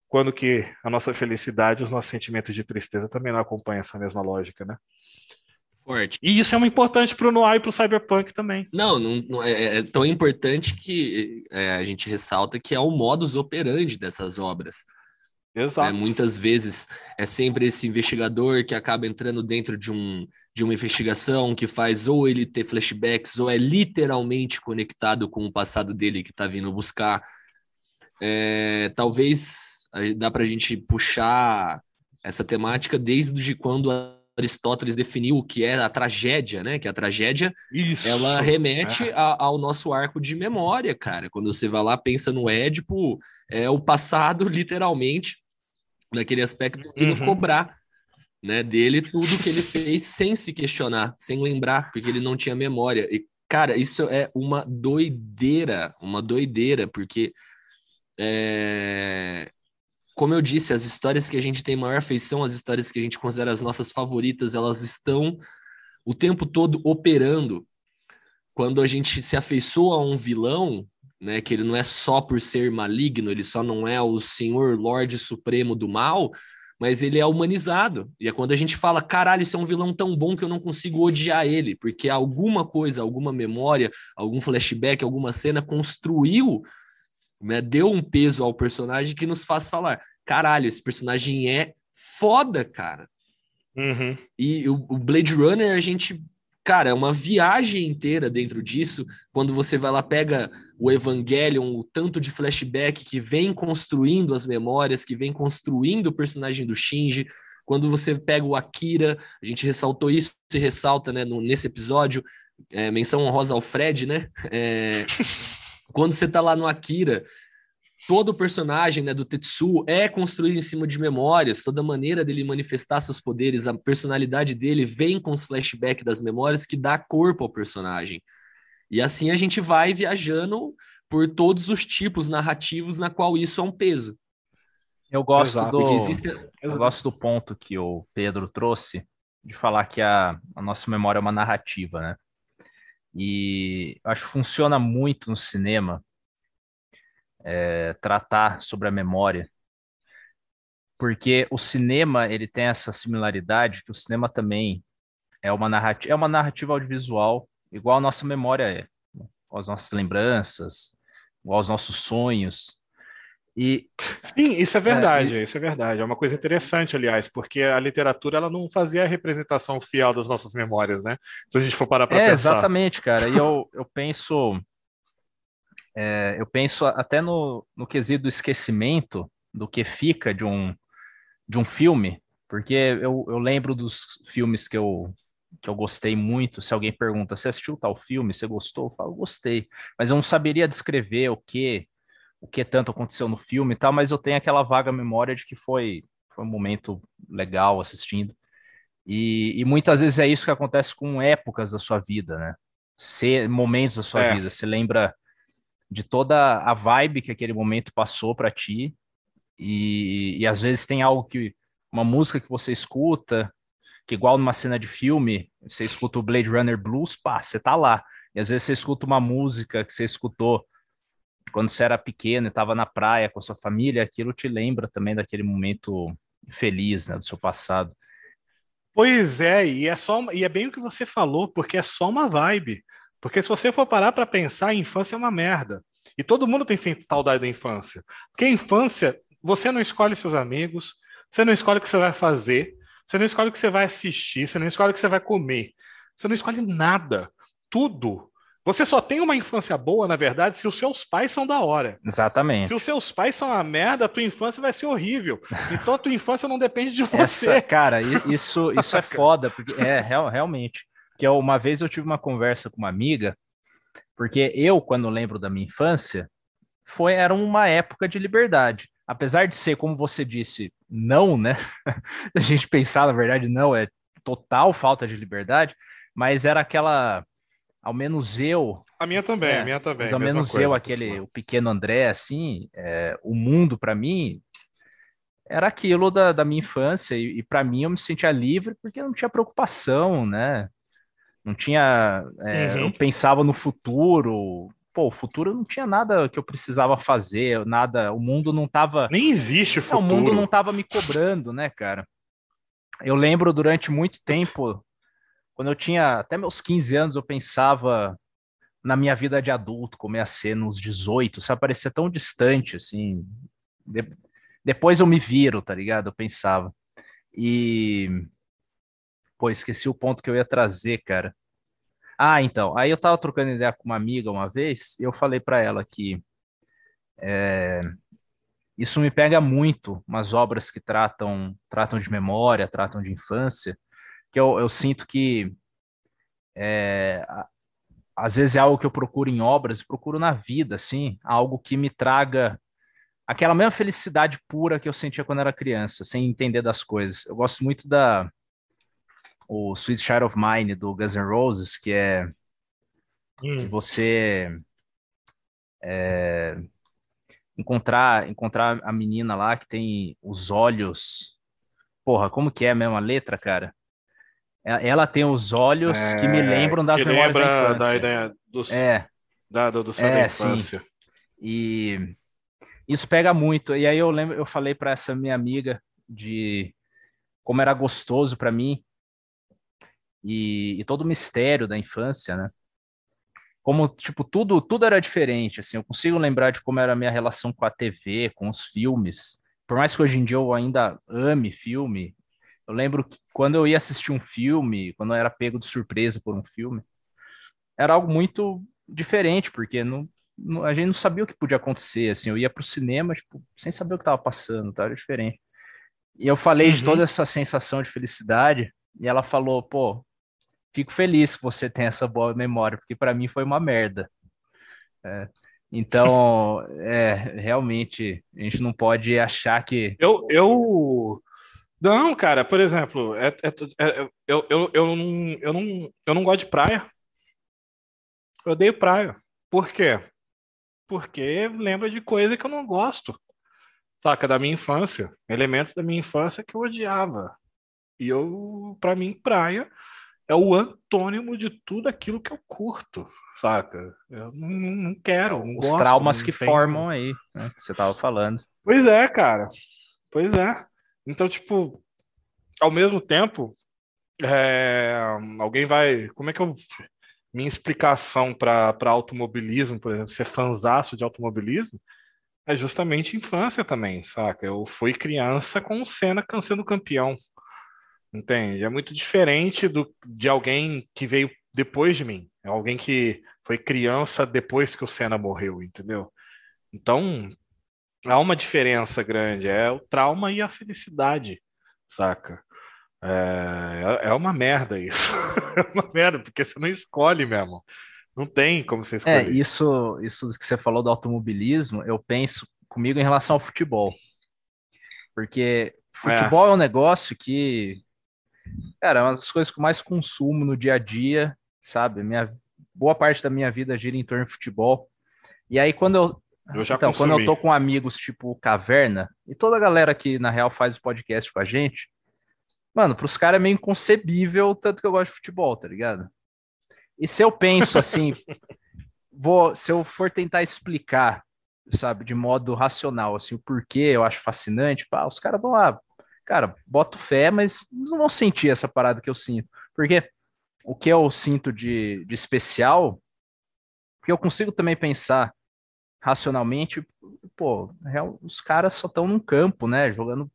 Quando que a nossa felicidade, os nossos sentimentos de tristeza também não acompanham essa mesma lógica, né? Forte. E isso é muito importante para o Noir e para o Cyberpunk também. Não, não, não é, é, é, tão importante que é, a gente ressalta que é o modus operandi dessas obras. Exato. É, muitas vezes é sempre esse investigador que acaba entrando dentro de, um, de uma investigação que faz ou ele ter flashbacks ou é literalmente conectado com o passado dele que está vindo buscar. É, talvez dá para a gente puxar essa temática desde quando Aristóteles definiu o que é a tragédia, né? Que a tragédia Isso, ela remete é. a, ao nosso arco de memória, cara. Quando você vai lá, pensa no Édipo, é o passado, literalmente, naquele aspecto de uhum. cobrar né, dele tudo que ele fez sem se questionar, sem lembrar, porque ele não tinha memória. E, cara, isso é uma doideira, uma doideira, porque é, como eu disse, as histórias que a gente tem maior afeição, as histórias que a gente considera as nossas favoritas, elas estão o tempo todo operando. Quando a gente se afeiçoa a um vilão, né, que ele não é só por ser maligno, ele só não é o senhor Lorde Supremo do mal, mas ele é humanizado. E é quando a gente fala, caralho, isso é um vilão tão bom que eu não consigo odiar ele, porque alguma coisa, alguma memória, algum flashback, alguma cena construiu, né, deu um peso ao personagem que nos faz falar, caralho, esse personagem é foda, cara. Uhum. E o, o, Blade Runner, a gente, cara, é uma viagem inteira dentro disso. Quando você vai lá, pega o Evangelion, o tanto de flashback que vem construindo as memórias, que vem construindo o personagem do Shinji. Quando você pega o Akira, a gente ressaltou isso, se ressalta né, no, nesse episódio, é, menção honrosa ao Fred, né? É, quando você tá lá no Akira, todo o personagem né, do Tetsu é construído em cima de memórias, toda maneira dele manifestar seus poderes, a personalidade dele vem com os flashbacks das memórias que dá corpo ao personagem. E assim a gente vai viajando por todos os tipos narrativos na qual isso é um peso. Eu gosto, Exato, do, existe... eu gosto do ponto que o Pedro trouxe de falar que a, a nossa memória é uma narrativa, né? E acho que funciona muito no cinema é, tratar sobre a memória, porque o cinema ele tem essa similaridade que o cinema também é uma narrativa, é uma narrativa audiovisual igual a nossa memória é, né? as nossas lembranças, igual aos nossos sonhos. E sim, isso é verdade, é, e... isso é verdade. É uma coisa interessante, aliás, porque a literatura ela não fazia a representação fiel das nossas memórias, né? Se a gente for parar para é, pensar. Exatamente, cara. E eu, eu penso é, eu penso até no, no quesito do esquecimento do que fica de um, de um filme, porque eu, eu lembro dos filmes que eu, que eu gostei muito. Se alguém pergunta, você assistiu tal filme, você gostou? Eu falo, gostei. Mas eu não saberia descrever o que, o que tanto aconteceu no filme e tal, mas eu tenho aquela vaga memória de que foi, foi um momento legal assistindo. E, e muitas vezes é isso que acontece com épocas da sua vida, né? Se, momentos da sua é. vida. Você lembra de toda a vibe que aquele momento passou para ti. E, e às vezes tem algo que uma música que você escuta, que igual numa cena de filme, você escuta o Blade Runner Blues, pá, você tá lá. E às vezes você escuta uma música que você escutou quando você era pequeno e estava na praia com a sua família, aquilo te lembra também daquele momento feliz, né, do seu passado. Pois é, e é só e é bem o que você falou, porque é só uma vibe. Porque se você for parar para pensar, a infância é uma merda. E todo mundo tem saudade da infância. Porque a infância, você não escolhe seus amigos, você não escolhe o que você vai fazer, você não escolhe o que você vai assistir, você não escolhe o que você vai comer. Você não escolhe nada. Tudo. Você só tem uma infância boa, na verdade, se os seus pais são da hora. Exatamente. Se os seus pais são uma merda, a tua infância vai ser horrível. Então a tua infância não depende de você. Essa, cara, isso, isso é foda, porque é real, realmente que uma vez eu tive uma conversa com uma amiga, porque eu, quando lembro da minha infância, foi era uma época de liberdade. Apesar de ser, como você disse, não, né? a gente pensar, na verdade, não, é total falta de liberdade, mas era aquela, ao menos eu. A minha também, é, a minha também. Mas ao menos coisa, eu, aquele, o pequeno André, assim, é, o mundo para mim era aquilo da, da minha infância e, e para mim eu me sentia livre porque não tinha preocupação, né? Não tinha. É, uhum. Eu pensava no futuro. Pô, o futuro não tinha nada que eu precisava fazer, nada. O mundo não tava. Nem existe o futuro. Não, o mundo não tava me cobrando, né, cara? Eu lembro durante muito tempo quando eu tinha até meus 15 anos, eu pensava na minha vida de adulto, como ia ser nos 18, sabe? Parecia tão distante, assim. De... Depois eu me viro, tá ligado? Eu pensava. E. Pô, esqueci o ponto que eu ia trazer, cara. Ah, então. Aí eu tava trocando ideia com uma amiga uma vez, e eu falei para ela que. É, isso me pega muito, umas obras que tratam, tratam de memória, tratam de infância, que eu, eu sinto que é, às vezes é algo que eu procuro em obras, procuro na vida, assim, algo que me traga aquela mesma felicidade pura que eu sentia quando era criança, sem entender das coisas. Eu gosto muito da o Sweet Child of Mine do Guns N' Roses, que é hum. você é, encontrar encontrar a menina lá que tem os olhos. Porra, como que é a mesma letra, cara? É, ela tem os olhos é, que me lembram das memórias lembra da infância. Da ideia dos, é. Da, do, do é, da infância. Sim. E isso pega muito. E aí eu lembro, eu falei para essa minha amiga de como era gostoso para mim e, e, todo o mistério da infância, né? como tipo tudo tudo era diferente assim eu consigo lembrar de como era a minha relação com a TV com os filmes por mais que hoje em dia eu ainda ame filme eu lembro que quando eu ia assistir um filme quando eu era pego de surpresa por um filme era algo muito diferente porque não, não a gente não sabia o que podia acontecer assim eu ia para o cinema tipo sem saber o que estava passando tá? era diferente e eu falei uhum. de toda essa sensação de felicidade e ela falou pô fico feliz que você tenha essa boa memória, porque para mim foi uma merda. É, então, é, realmente, a gente não pode achar que. Eu. eu... Não, cara, por exemplo, é, é, é, eu, eu, eu, não, eu, não, eu não gosto de praia. Eu odeio praia. Por quê? Porque lembra de coisa que eu não gosto. Saca, da minha infância. Elementos da minha infância que eu odiava. E eu, para mim, praia é o antônimo de tudo aquilo que eu curto, saca? Eu não, não quero, não Os gosto, traumas que tenho... formam aí, né, que você tava falando. Pois é, cara. Pois é. Então, tipo, ao mesmo tempo, é... alguém vai. Como é que eu. Minha explicação para automobilismo, por exemplo, ser fanzaço de automobilismo, é justamente infância também, saca? Eu fui criança com o Senna sendo campeão. Entende? É muito diferente do, de alguém que veio depois de mim. É alguém que foi criança depois que o Senna morreu, entendeu? Então, há uma diferença grande. É o trauma e a felicidade, saca? É, é uma merda isso. é uma merda, porque você não escolhe mesmo. Não tem como você é, escolher. É, isso, isso que você falou do automobilismo, eu penso comigo em relação ao futebol. Porque futebol é, é um negócio que Cara, é uma das coisas que eu mais consumo no dia a dia, sabe? Minha boa parte da minha vida gira em torno de futebol. E aí quando eu, eu já então, consumi. quando eu tô com amigos tipo Caverna e toda a galera que na real faz o podcast com a gente, mano, pros caras é meio inconcebível tanto que eu gosto de futebol, tá ligado? E se eu penso assim, vou, se eu for tentar explicar, sabe, de modo racional, assim, o porquê eu acho fascinante, pá, os caras vão lá, cara, boto fé, mas não vão sentir essa parada que eu sinto. Porque o que eu sinto de, de especial, porque eu consigo também pensar racionalmente, pô, os caras só estão num campo, né, jogando,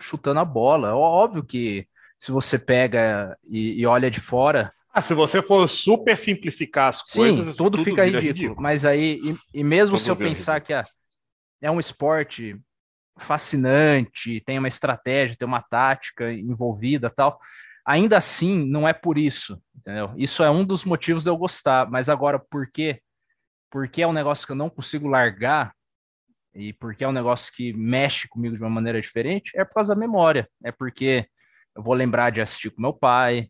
chutando a bola. Óbvio que se você pega e, e olha de fora, ah, se você for super simplificar as Sim, coisas, tudo, tudo fica ridículo. ridículo. Mas aí, e, e mesmo tudo se eu pensar ridículo. que ah, é um esporte fascinante, tem uma estratégia, tem uma tática envolvida tal. Ainda assim, não é por isso, entendeu? Isso é um dos motivos de eu gostar, mas agora por quê? Porque é um negócio que eu não consigo largar e porque é um negócio que mexe comigo de uma maneira diferente, é por causa da memória. É porque eu vou lembrar de assistir com meu pai,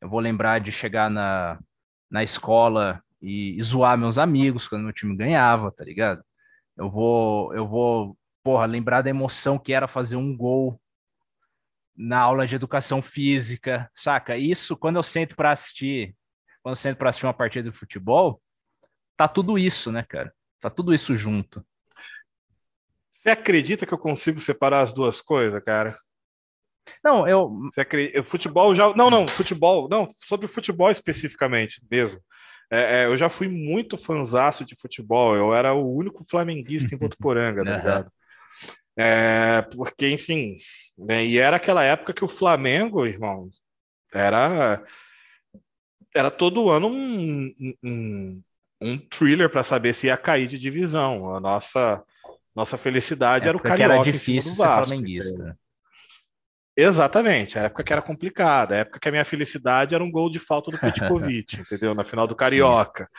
eu vou lembrar de chegar na, na escola e, e zoar meus amigos quando meu time ganhava, tá ligado? Eu vou, eu vou porra, lembrar da emoção que era fazer um gol na aula de educação física, saca? Isso, quando eu sento para assistir, quando eu sento para assistir uma partida de futebol, tá tudo isso, né, cara? Tá tudo isso junto. Você acredita que eu consigo separar as duas coisas, cara? Não, eu. Você acredita, futebol já. Não, não, futebol. Não, sobre futebol especificamente mesmo. É, é, eu já fui muito fanzaço de futebol. Eu era o único flamenguista em Votuporanga, tá ligado? É, porque, enfim, né, e era aquela época que o Flamengo, irmão, era era todo ano um, um, um thriller para saber se ia cair de divisão. A nossa nossa felicidade é era o carioca era difícil ser Vasco, flamenguista. Exatamente, a época que era complicada, a época que a minha felicidade era um gol de falta do Petkovic, entendeu? Na final do Carioca,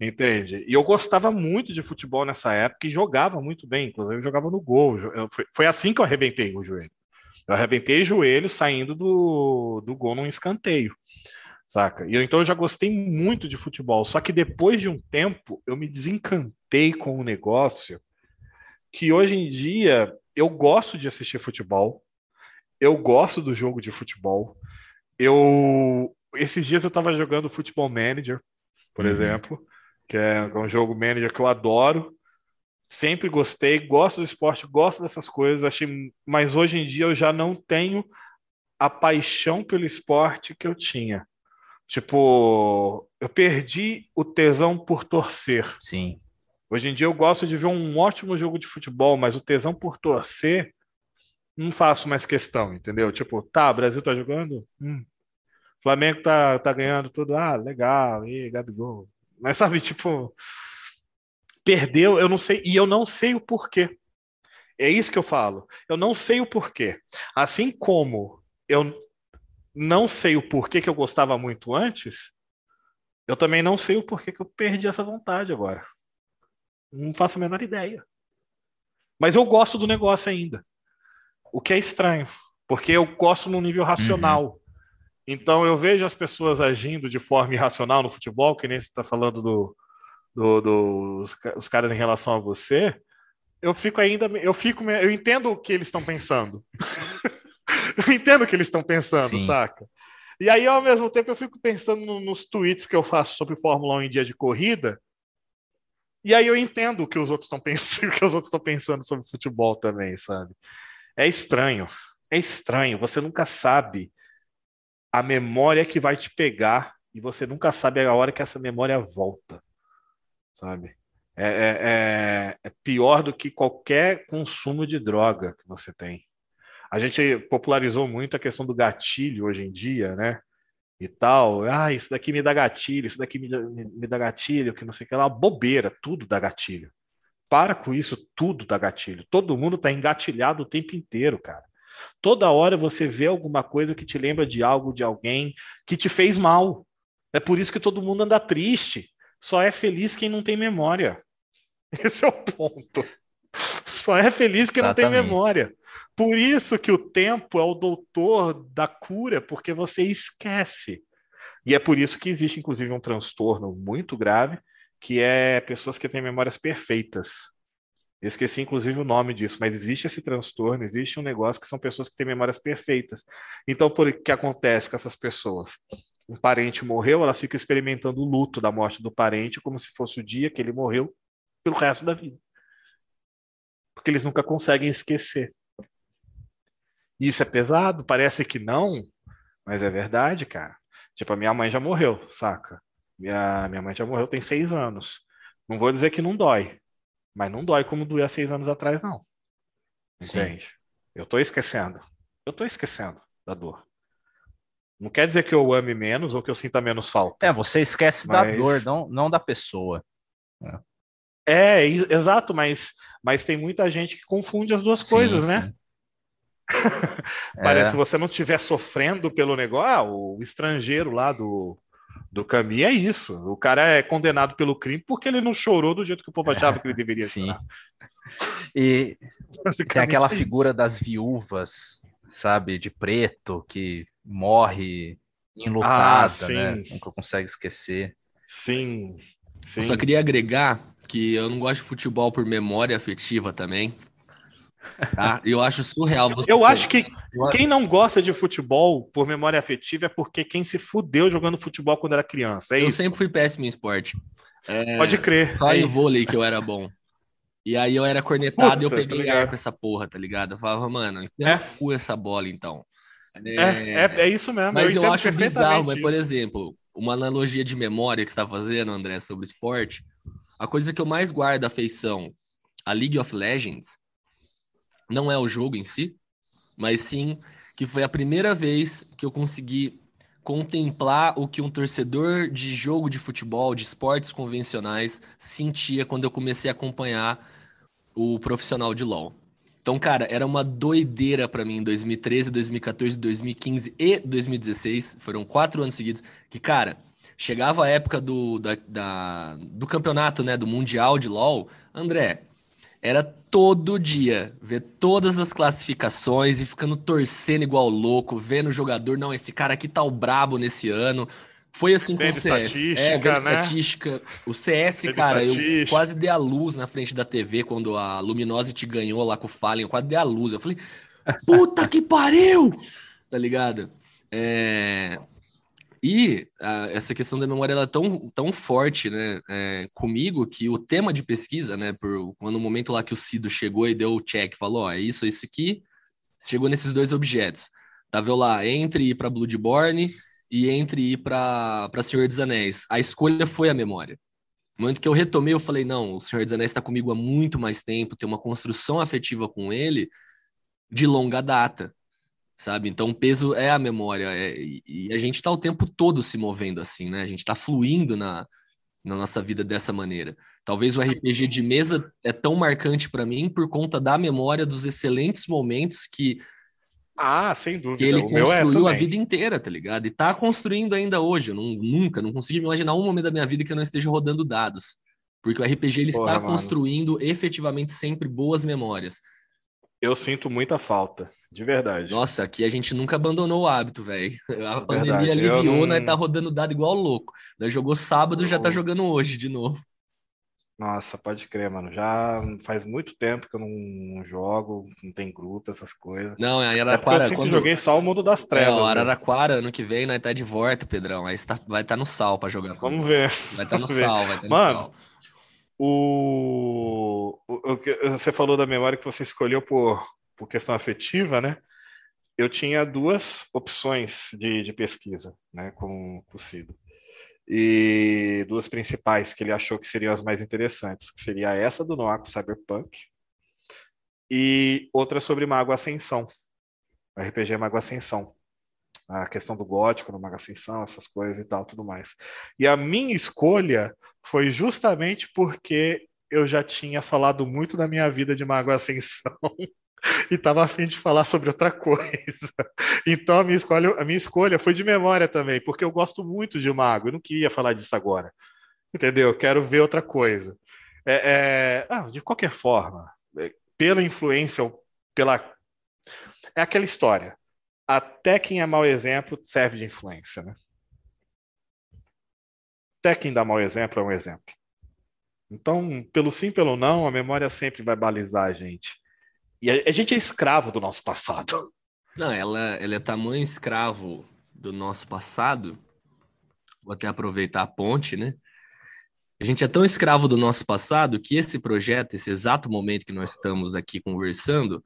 Sim. entende? E eu gostava muito de futebol nessa época e jogava muito bem, inclusive eu jogava no gol. Eu, foi, foi, assim que eu arrebentei o joelho. Eu arrebentei o joelho saindo do, do gol num escanteio, saca? E eu, então eu já gostei muito de futebol, só que depois de um tempo eu me desencantei com o negócio que hoje em dia eu gosto de assistir futebol, eu gosto do jogo de futebol. Eu esses dias eu estava jogando Futebol Manager, por uhum. exemplo, que é um jogo manager que eu adoro. Sempre gostei, gosto do esporte, gosto dessas coisas, achei, mas hoje em dia eu já não tenho a paixão pelo esporte que eu tinha. Tipo, eu perdi o tesão por torcer. Sim. Hoje em dia eu gosto de ver um ótimo jogo de futebol, mas o tesão por torcer não faço mais questão, entendeu? Tipo, tá, Brasil tá jogando? Hum. Flamengo tá, tá ganhando tudo. Ah, legal, e Gabigol. Mas sabe, tipo, perdeu, eu não sei, e eu não sei o porquê. É isso que eu falo. Eu não sei o porquê. Assim como eu não sei o porquê que eu gostava muito antes, eu também não sei o porquê que eu perdi essa vontade agora. Não faço a menor ideia. Mas eu gosto do negócio ainda. O que é estranho, porque eu gosto no nível racional. Uhum. Então eu vejo as pessoas agindo de forma irracional no futebol, que nem você está falando do, do, do os, caras em relação a você. Eu fico ainda, eu fico, eu entendo o que eles estão pensando. eu entendo o que eles estão pensando, Sim. saca? E aí, ao mesmo tempo, eu fico pensando no, nos tweets que eu faço sobre Fórmula 1 em dia de corrida. E aí eu entendo o que os outros estão pensando, o que os outros estão pensando sobre futebol também, sabe? É estranho. É estranho. Você nunca sabe a memória que vai te pegar e você nunca sabe a hora que essa memória volta. Sabe? É, é, é, é pior do que qualquer consumo de droga que você tem. A gente popularizou muito a questão do gatilho hoje em dia, né? E tal. Ah, isso daqui me dá gatilho, isso daqui me dá, me dá gatilho, que não sei o que lá. Bobeira, tudo dá gatilho. Para com isso, tudo dá gatilho. Todo mundo está engatilhado o tempo inteiro, cara. Toda hora você vê alguma coisa que te lembra de algo, de alguém que te fez mal. É por isso que todo mundo anda triste. Só é feliz quem não tem memória. Esse é o ponto. Só é feliz quem Exatamente. não tem memória. Por isso que o tempo é o doutor da cura, porque você esquece. E é por isso que existe, inclusive, um transtorno muito grave que é pessoas que têm memórias perfeitas. Eu esqueci, inclusive, o nome disso, mas existe esse transtorno, existe um negócio que são pessoas que têm memórias perfeitas. Então, por que acontece com essas pessoas? Um parente morreu, elas ficam experimentando o luto da morte do parente como se fosse o dia que ele morreu pelo resto da vida. Porque eles nunca conseguem esquecer. Isso é pesado? Parece que não, mas é verdade, cara. Tipo, a minha mãe já morreu, saca? Minha, minha mãe já morreu tem seis anos. Não vou dizer que não dói, mas não dói como doía seis anos atrás, não. Entende? Sim. Eu tô esquecendo. Eu tô esquecendo da dor. Não quer dizer que eu ame menos ou que eu sinta menos falta. É, você esquece mas... da dor, não, não da pessoa. É, é exato, mas, mas tem muita gente que confunde as duas sim, coisas, né? sim. né? Parece é. se você não estiver sofrendo pelo negócio. Ah, o estrangeiro lá do, do Camus é isso. O cara é condenado pelo crime porque ele não chorou do jeito que o povo achava que ele deveria Sim. chorar. E tem aquela é figura das viúvas, sabe, de preto, que morre enlutada, ah, né? Nunca consegue esquecer. Sim, sim. Eu só queria agregar que eu não gosto de futebol por memória afetiva também. Tá? Eu acho surreal. Eu acho que quem não gosta de futebol por memória afetiva é porque quem se fudeu jogando futebol quando era criança. É eu isso. sempre fui péssimo em esporte. É... Pode crer. Só em vôlei que eu era bom. E aí eu era cornetado Puta, e eu peguei tá ar pra essa porra, tá ligado? Eu falava, mano, é? cu essa bola então. É, é, é, é isso mesmo. Mas eu, eu acho bizarro, mas, por exemplo, uma analogia de memória que você está fazendo, André, sobre esporte, a coisa que eu mais guardo afeição a League of Legends não é o jogo em si, mas sim que foi a primeira vez que eu consegui contemplar o que um torcedor de jogo de futebol, de esportes convencionais, sentia quando eu comecei a acompanhar o profissional de LoL. Então, cara, era uma doideira para mim em 2013, 2014, 2015 e 2016. Foram quatro anos seguidos que, cara, chegava a época do, da, da, do campeonato, né, do Mundial de LoL. André, era todo dia ver todas as classificações e ficando torcendo igual louco, vendo o jogador, não, esse cara aqui tá o brabo nesse ano. Foi assim com o CS. É, vendo né? estatística. O CS, cara, eu quase dei a luz na frente da TV quando a Luminosity ganhou lá com o Fallen, eu quase dei a luz. Eu falei, puta que pariu! Tá ligado? É... E a, essa questão da memória ela é tão, tão forte né, é, comigo que o tema de pesquisa, né, por, quando no momento lá que o Cido chegou e deu o check, falou: ó, é isso, é isso aqui, chegou nesses dois objetos. Tava eu lá, entre ir para Bloodborne e entre ir para Senhor dos Anéis. A escolha foi a memória. No momento que eu retomei, eu falei: não, o Senhor dos Anéis está comigo há muito mais tempo, tem uma construção afetiva com ele de longa data sabe? Então, o peso é a memória, é, e a gente está o tempo todo se movendo assim, né? A gente está fluindo na, na nossa vida dessa maneira. Talvez o RPG de mesa é tão marcante para mim por conta da memória dos excelentes momentos que ah, sem dúvida. Que ele o é construiu é a vida inteira, tá ligado? E tá construindo ainda hoje. Eu não, nunca, não consigo imaginar um momento da minha vida que eu não esteja rodando dados. Porque o RPG ele Porra, está mano. construindo efetivamente sempre boas memórias. Eu sinto muita falta. De verdade. Nossa, aqui a gente nunca abandonou o hábito, velho. A pandemia verdade. aliviou, não... nós tá rodando dado igual louco. Nós jogou sábado, já tá jogando hoje de novo. Nossa, pode crer, mano. Já faz muito tempo que eu não jogo, não tem grupo, essas coisas. Não, é Araraquara. É eu sempre quando... joguei só o mundo das trevas. Não, Araraquara, ano que vem, nós tá de volta, Pedrão. Aí tá, vai estar tá no sal pra jogar. Vamos ver. Vai estar tá no sal, vai estar tá no mano, sal. O... o, o, você falou da memória que você escolheu por por questão afetiva, né? Eu tinha duas opções de, de pesquisa, né, com, com o Cido. E duas principais que ele achou que seriam as mais interessantes, que seria essa do Noaco Cyberpunk e outra sobre Mago Ascensão, RPG Mago Ascensão. A questão do gótico no Mago Ascensão, essas coisas e tal, tudo mais. E a minha escolha foi justamente porque eu já tinha falado muito da minha vida de Mago Ascensão e estava afim de falar sobre outra coisa. Então a minha, escolha, a minha escolha foi de memória também, porque eu gosto muito de Mago, eu não queria falar disso agora. Entendeu? Quero ver outra coisa. É, é... Ah, de qualquer forma, é, pela influência pela. É aquela história. Até quem é mau exemplo serve de influência, né? Até quem dá mau exemplo é um exemplo. Então, pelo sim, pelo não, a memória sempre vai balizar a gente. E a, a gente é escravo do nosso passado. Não, ela, ela é tamanho escravo do nosso passado. Vou até aproveitar a ponte, né? A gente é tão escravo do nosso passado que esse projeto, esse exato momento que nós estamos aqui conversando,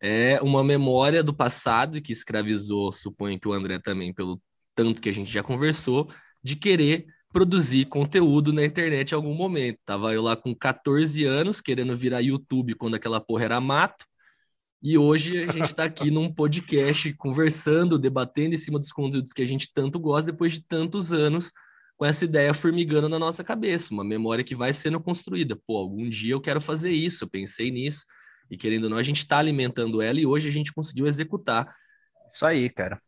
é uma memória do passado que escravizou, suponho que o André também, pelo tanto que a gente já conversou, de querer produzir conteúdo na internet em algum momento. Tava eu lá com 14 anos, querendo virar YouTube quando aquela porra era mato, e hoje a gente está aqui num podcast conversando, debatendo em cima dos conteúdos que a gente tanto gosta depois de tantos anos com essa ideia formigando na nossa cabeça, uma memória que vai sendo construída. Pô, algum dia eu quero fazer isso, eu pensei nisso, e querendo ou não, a gente está alimentando ela e hoje a gente conseguiu executar. Isso aí, cara.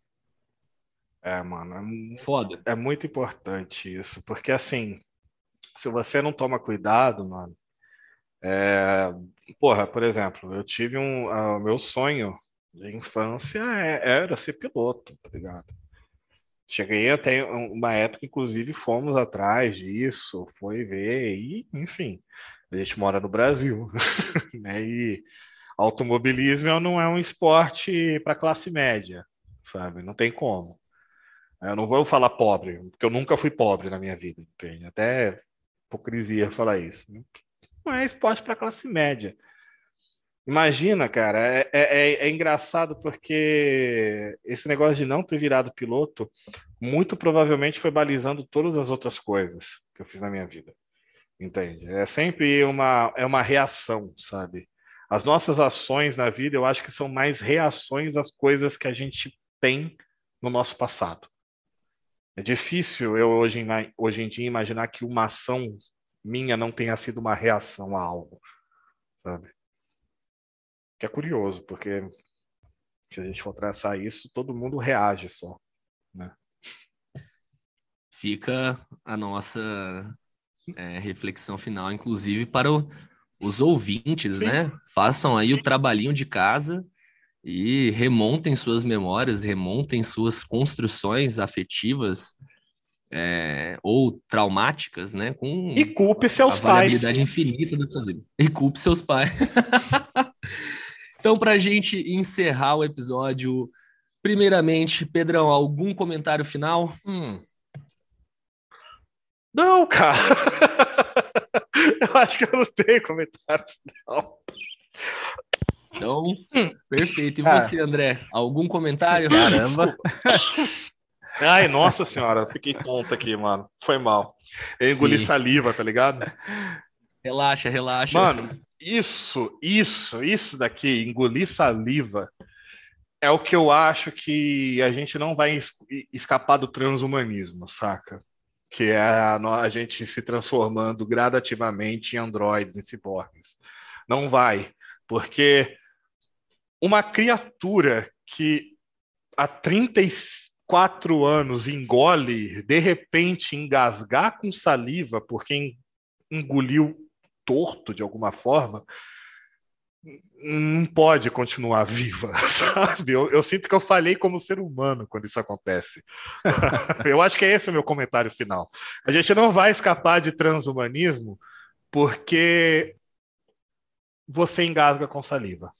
É, mano, é, Foda. é muito importante isso, porque assim, se você não toma cuidado, mano, é, porra, por exemplo, eu tive um. O meu sonho de infância é, era ser piloto, tá ligado? Cheguei até uma época, inclusive, fomos atrás disso, foi ver, e, enfim, a gente mora no Brasil, né? E automobilismo não é um esporte para classe média, sabe? Não tem como. Eu não vou falar pobre, porque eu nunca fui pobre na minha vida, entende? Até hipocrisia falar isso. Não é esporte para classe média. Imagina, cara, é, é, é, engraçado porque esse negócio de não ter virado piloto, muito provavelmente foi balizando todas as outras coisas que eu fiz na minha vida. Entende? É sempre uma, é uma reação, sabe? As nossas ações na vida, eu acho que são mais reações às coisas que a gente tem no nosso passado. É difícil eu hoje, hoje em dia imaginar que uma ação minha não tenha sido uma reação a algo, sabe? Que é curioso, porque se a gente for traçar isso, todo mundo reage só, né? Fica a nossa é, reflexão final, inclusive para o, os ouvintes, Sim. né? Façam aí o trabalhinho de casa e remontem suas memórias, remontem suas construções afetivas é, ou traumáticas, né? Com e culpe seus a pais. infinita da sua vida. E culpe seus pais. então, para a gente encerrar o episódio, primeiramente, Pedrão, algum comentário final? Hum. Não, cara. eu acho que eu não tenho comentário final. Então, perfeito. E você, André? Algum comentário? Caramba. Ai, nossa senhora, fiquei tonto aqui, mano. Foi mal. Eu engoli Sim. saliva, tá ligado? Relaxa, relaxa. Mano, isso, isso, isso daqui, engolir saliva, é o que eu acho que a gente não vai escapar do transhumanismo, saca? Que é a, a gente se transformando gradativamente em androides, em ciborgues. Não vai, porque uma criatura que há 34 anos engole, de repente engasgar com saliva porque engoliu torto de alguma forma, não pode continuar viva, sabe? Eu, eu, sinto que eu falhei como ser humano quando isso acontece. eu acho que é esse o meu comentário final. A gente não vai escapar de transhumanismo porque você engasga com saliva.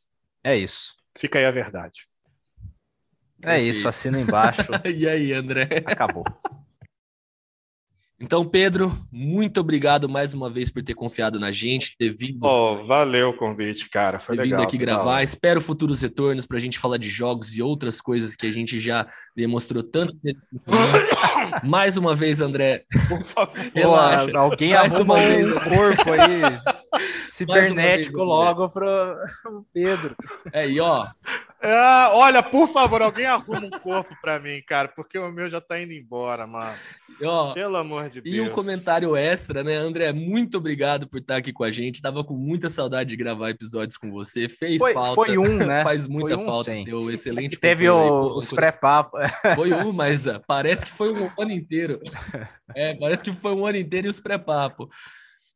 É isso. Fica aí a verdade. É isso, assina embaixo. e aí, André? Acabou. Então, Pedro, muito obrigado mais uma vez por ter confiado na gente, ter vindo. Oh, valeu o convite, cara. Foi ter legal. vindo aqui gravar. Espero futuros retornos para a gente falar de jogos e outras coisas que a gente já demonstrou tanto. mais uma vez, André. Relaxa. Pô, alguém mais arruma um corpo aí cibernético logo para o Pedro. É, e ó. É, olha, por favor, alguém arruma um corpo para mim, cara, porque o meu já tá indo embora, mano. E, ó, Pelo amor de Deus. E um comentário extra, né, André? Muito obrigado por estar aqui com a gente. Tava com muita saudade de gravar episódios com você. Fez foi, falta. Foi um, né? Faz muita um, falta. Sim. Deu excelente. Teve o, os pré-papos. Foi um, mas uh, parece que foi um ano inteiro. É, parece que foi um ano inteiro e os pré-papos.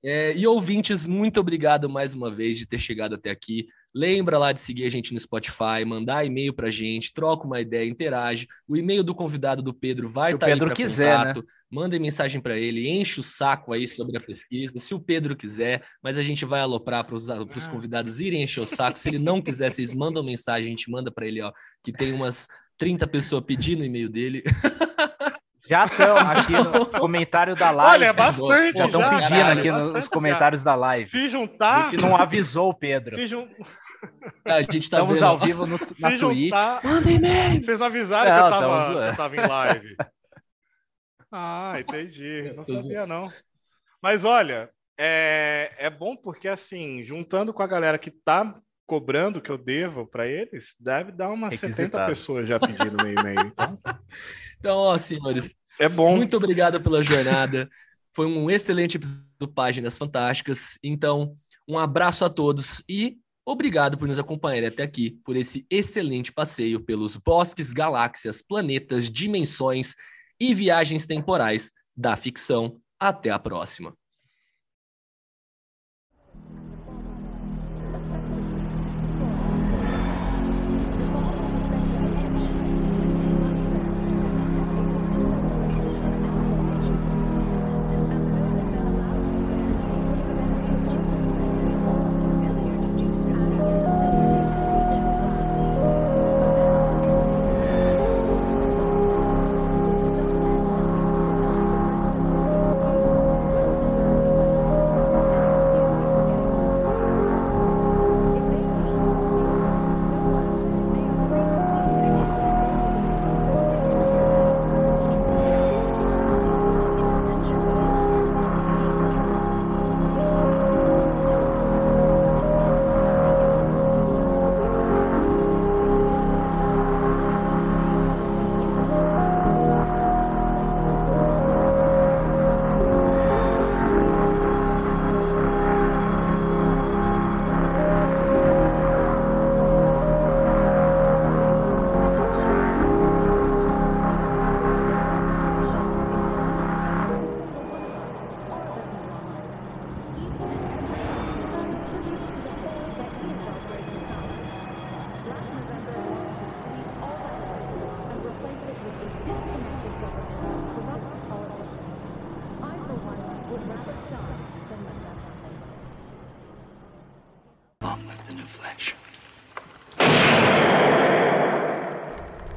É, e ouvintes, muito obrigado mais uma vez de ter chegado até aqui. Lembra lá de seguir a gente no Spotify, mandar e-mail pra gente, troca uma ideia, interage. O e-mail do convidado do Pedro vai estar tá Pedro aí para contato. Né? Mandem mensagem para ele, enche o saco aí sobre a pesquisa, se o Pedro quiser, mas a gente vai aloprar para os ah. convidados irem encher o saco. Se ele não quiser, vocês mandam mensagem, a gente manda para ele, ó, que tem umas 30 pessoas pedindo o e-mail dele. Já estão aqui no comentário da live. Olha, é bastante. Já estão pedindo caralho, aqui nos comentários da live. Se juntar. A gente não avisou o Pedro. Se jun... a gente tá Estamos vendo. ao vivo no, na Se Twitch. Juntar... Manda e-mail. Vocês não avisaram não, que eu tava, eu tava em live. Ah, entendi. Não sabia, não. Mas olha, é, é bom porque, assim, juntando com a galera que tá cobrando que eu devo para eles, deve dar umas Requisitado. 70 pessoas já pedindo meu e-mail. Então, então ó, senhores, é bom. Muito obrigado pela jornada. Foi um excelente episódio do Páginas Fantásticas. Então, um abraço a todos e obrigado por nos acompanhar até aqui, por esse excelente passeio pelos bosques, galáxias, planetas, dimensões e viagens temporais da ficção. Até a próxima.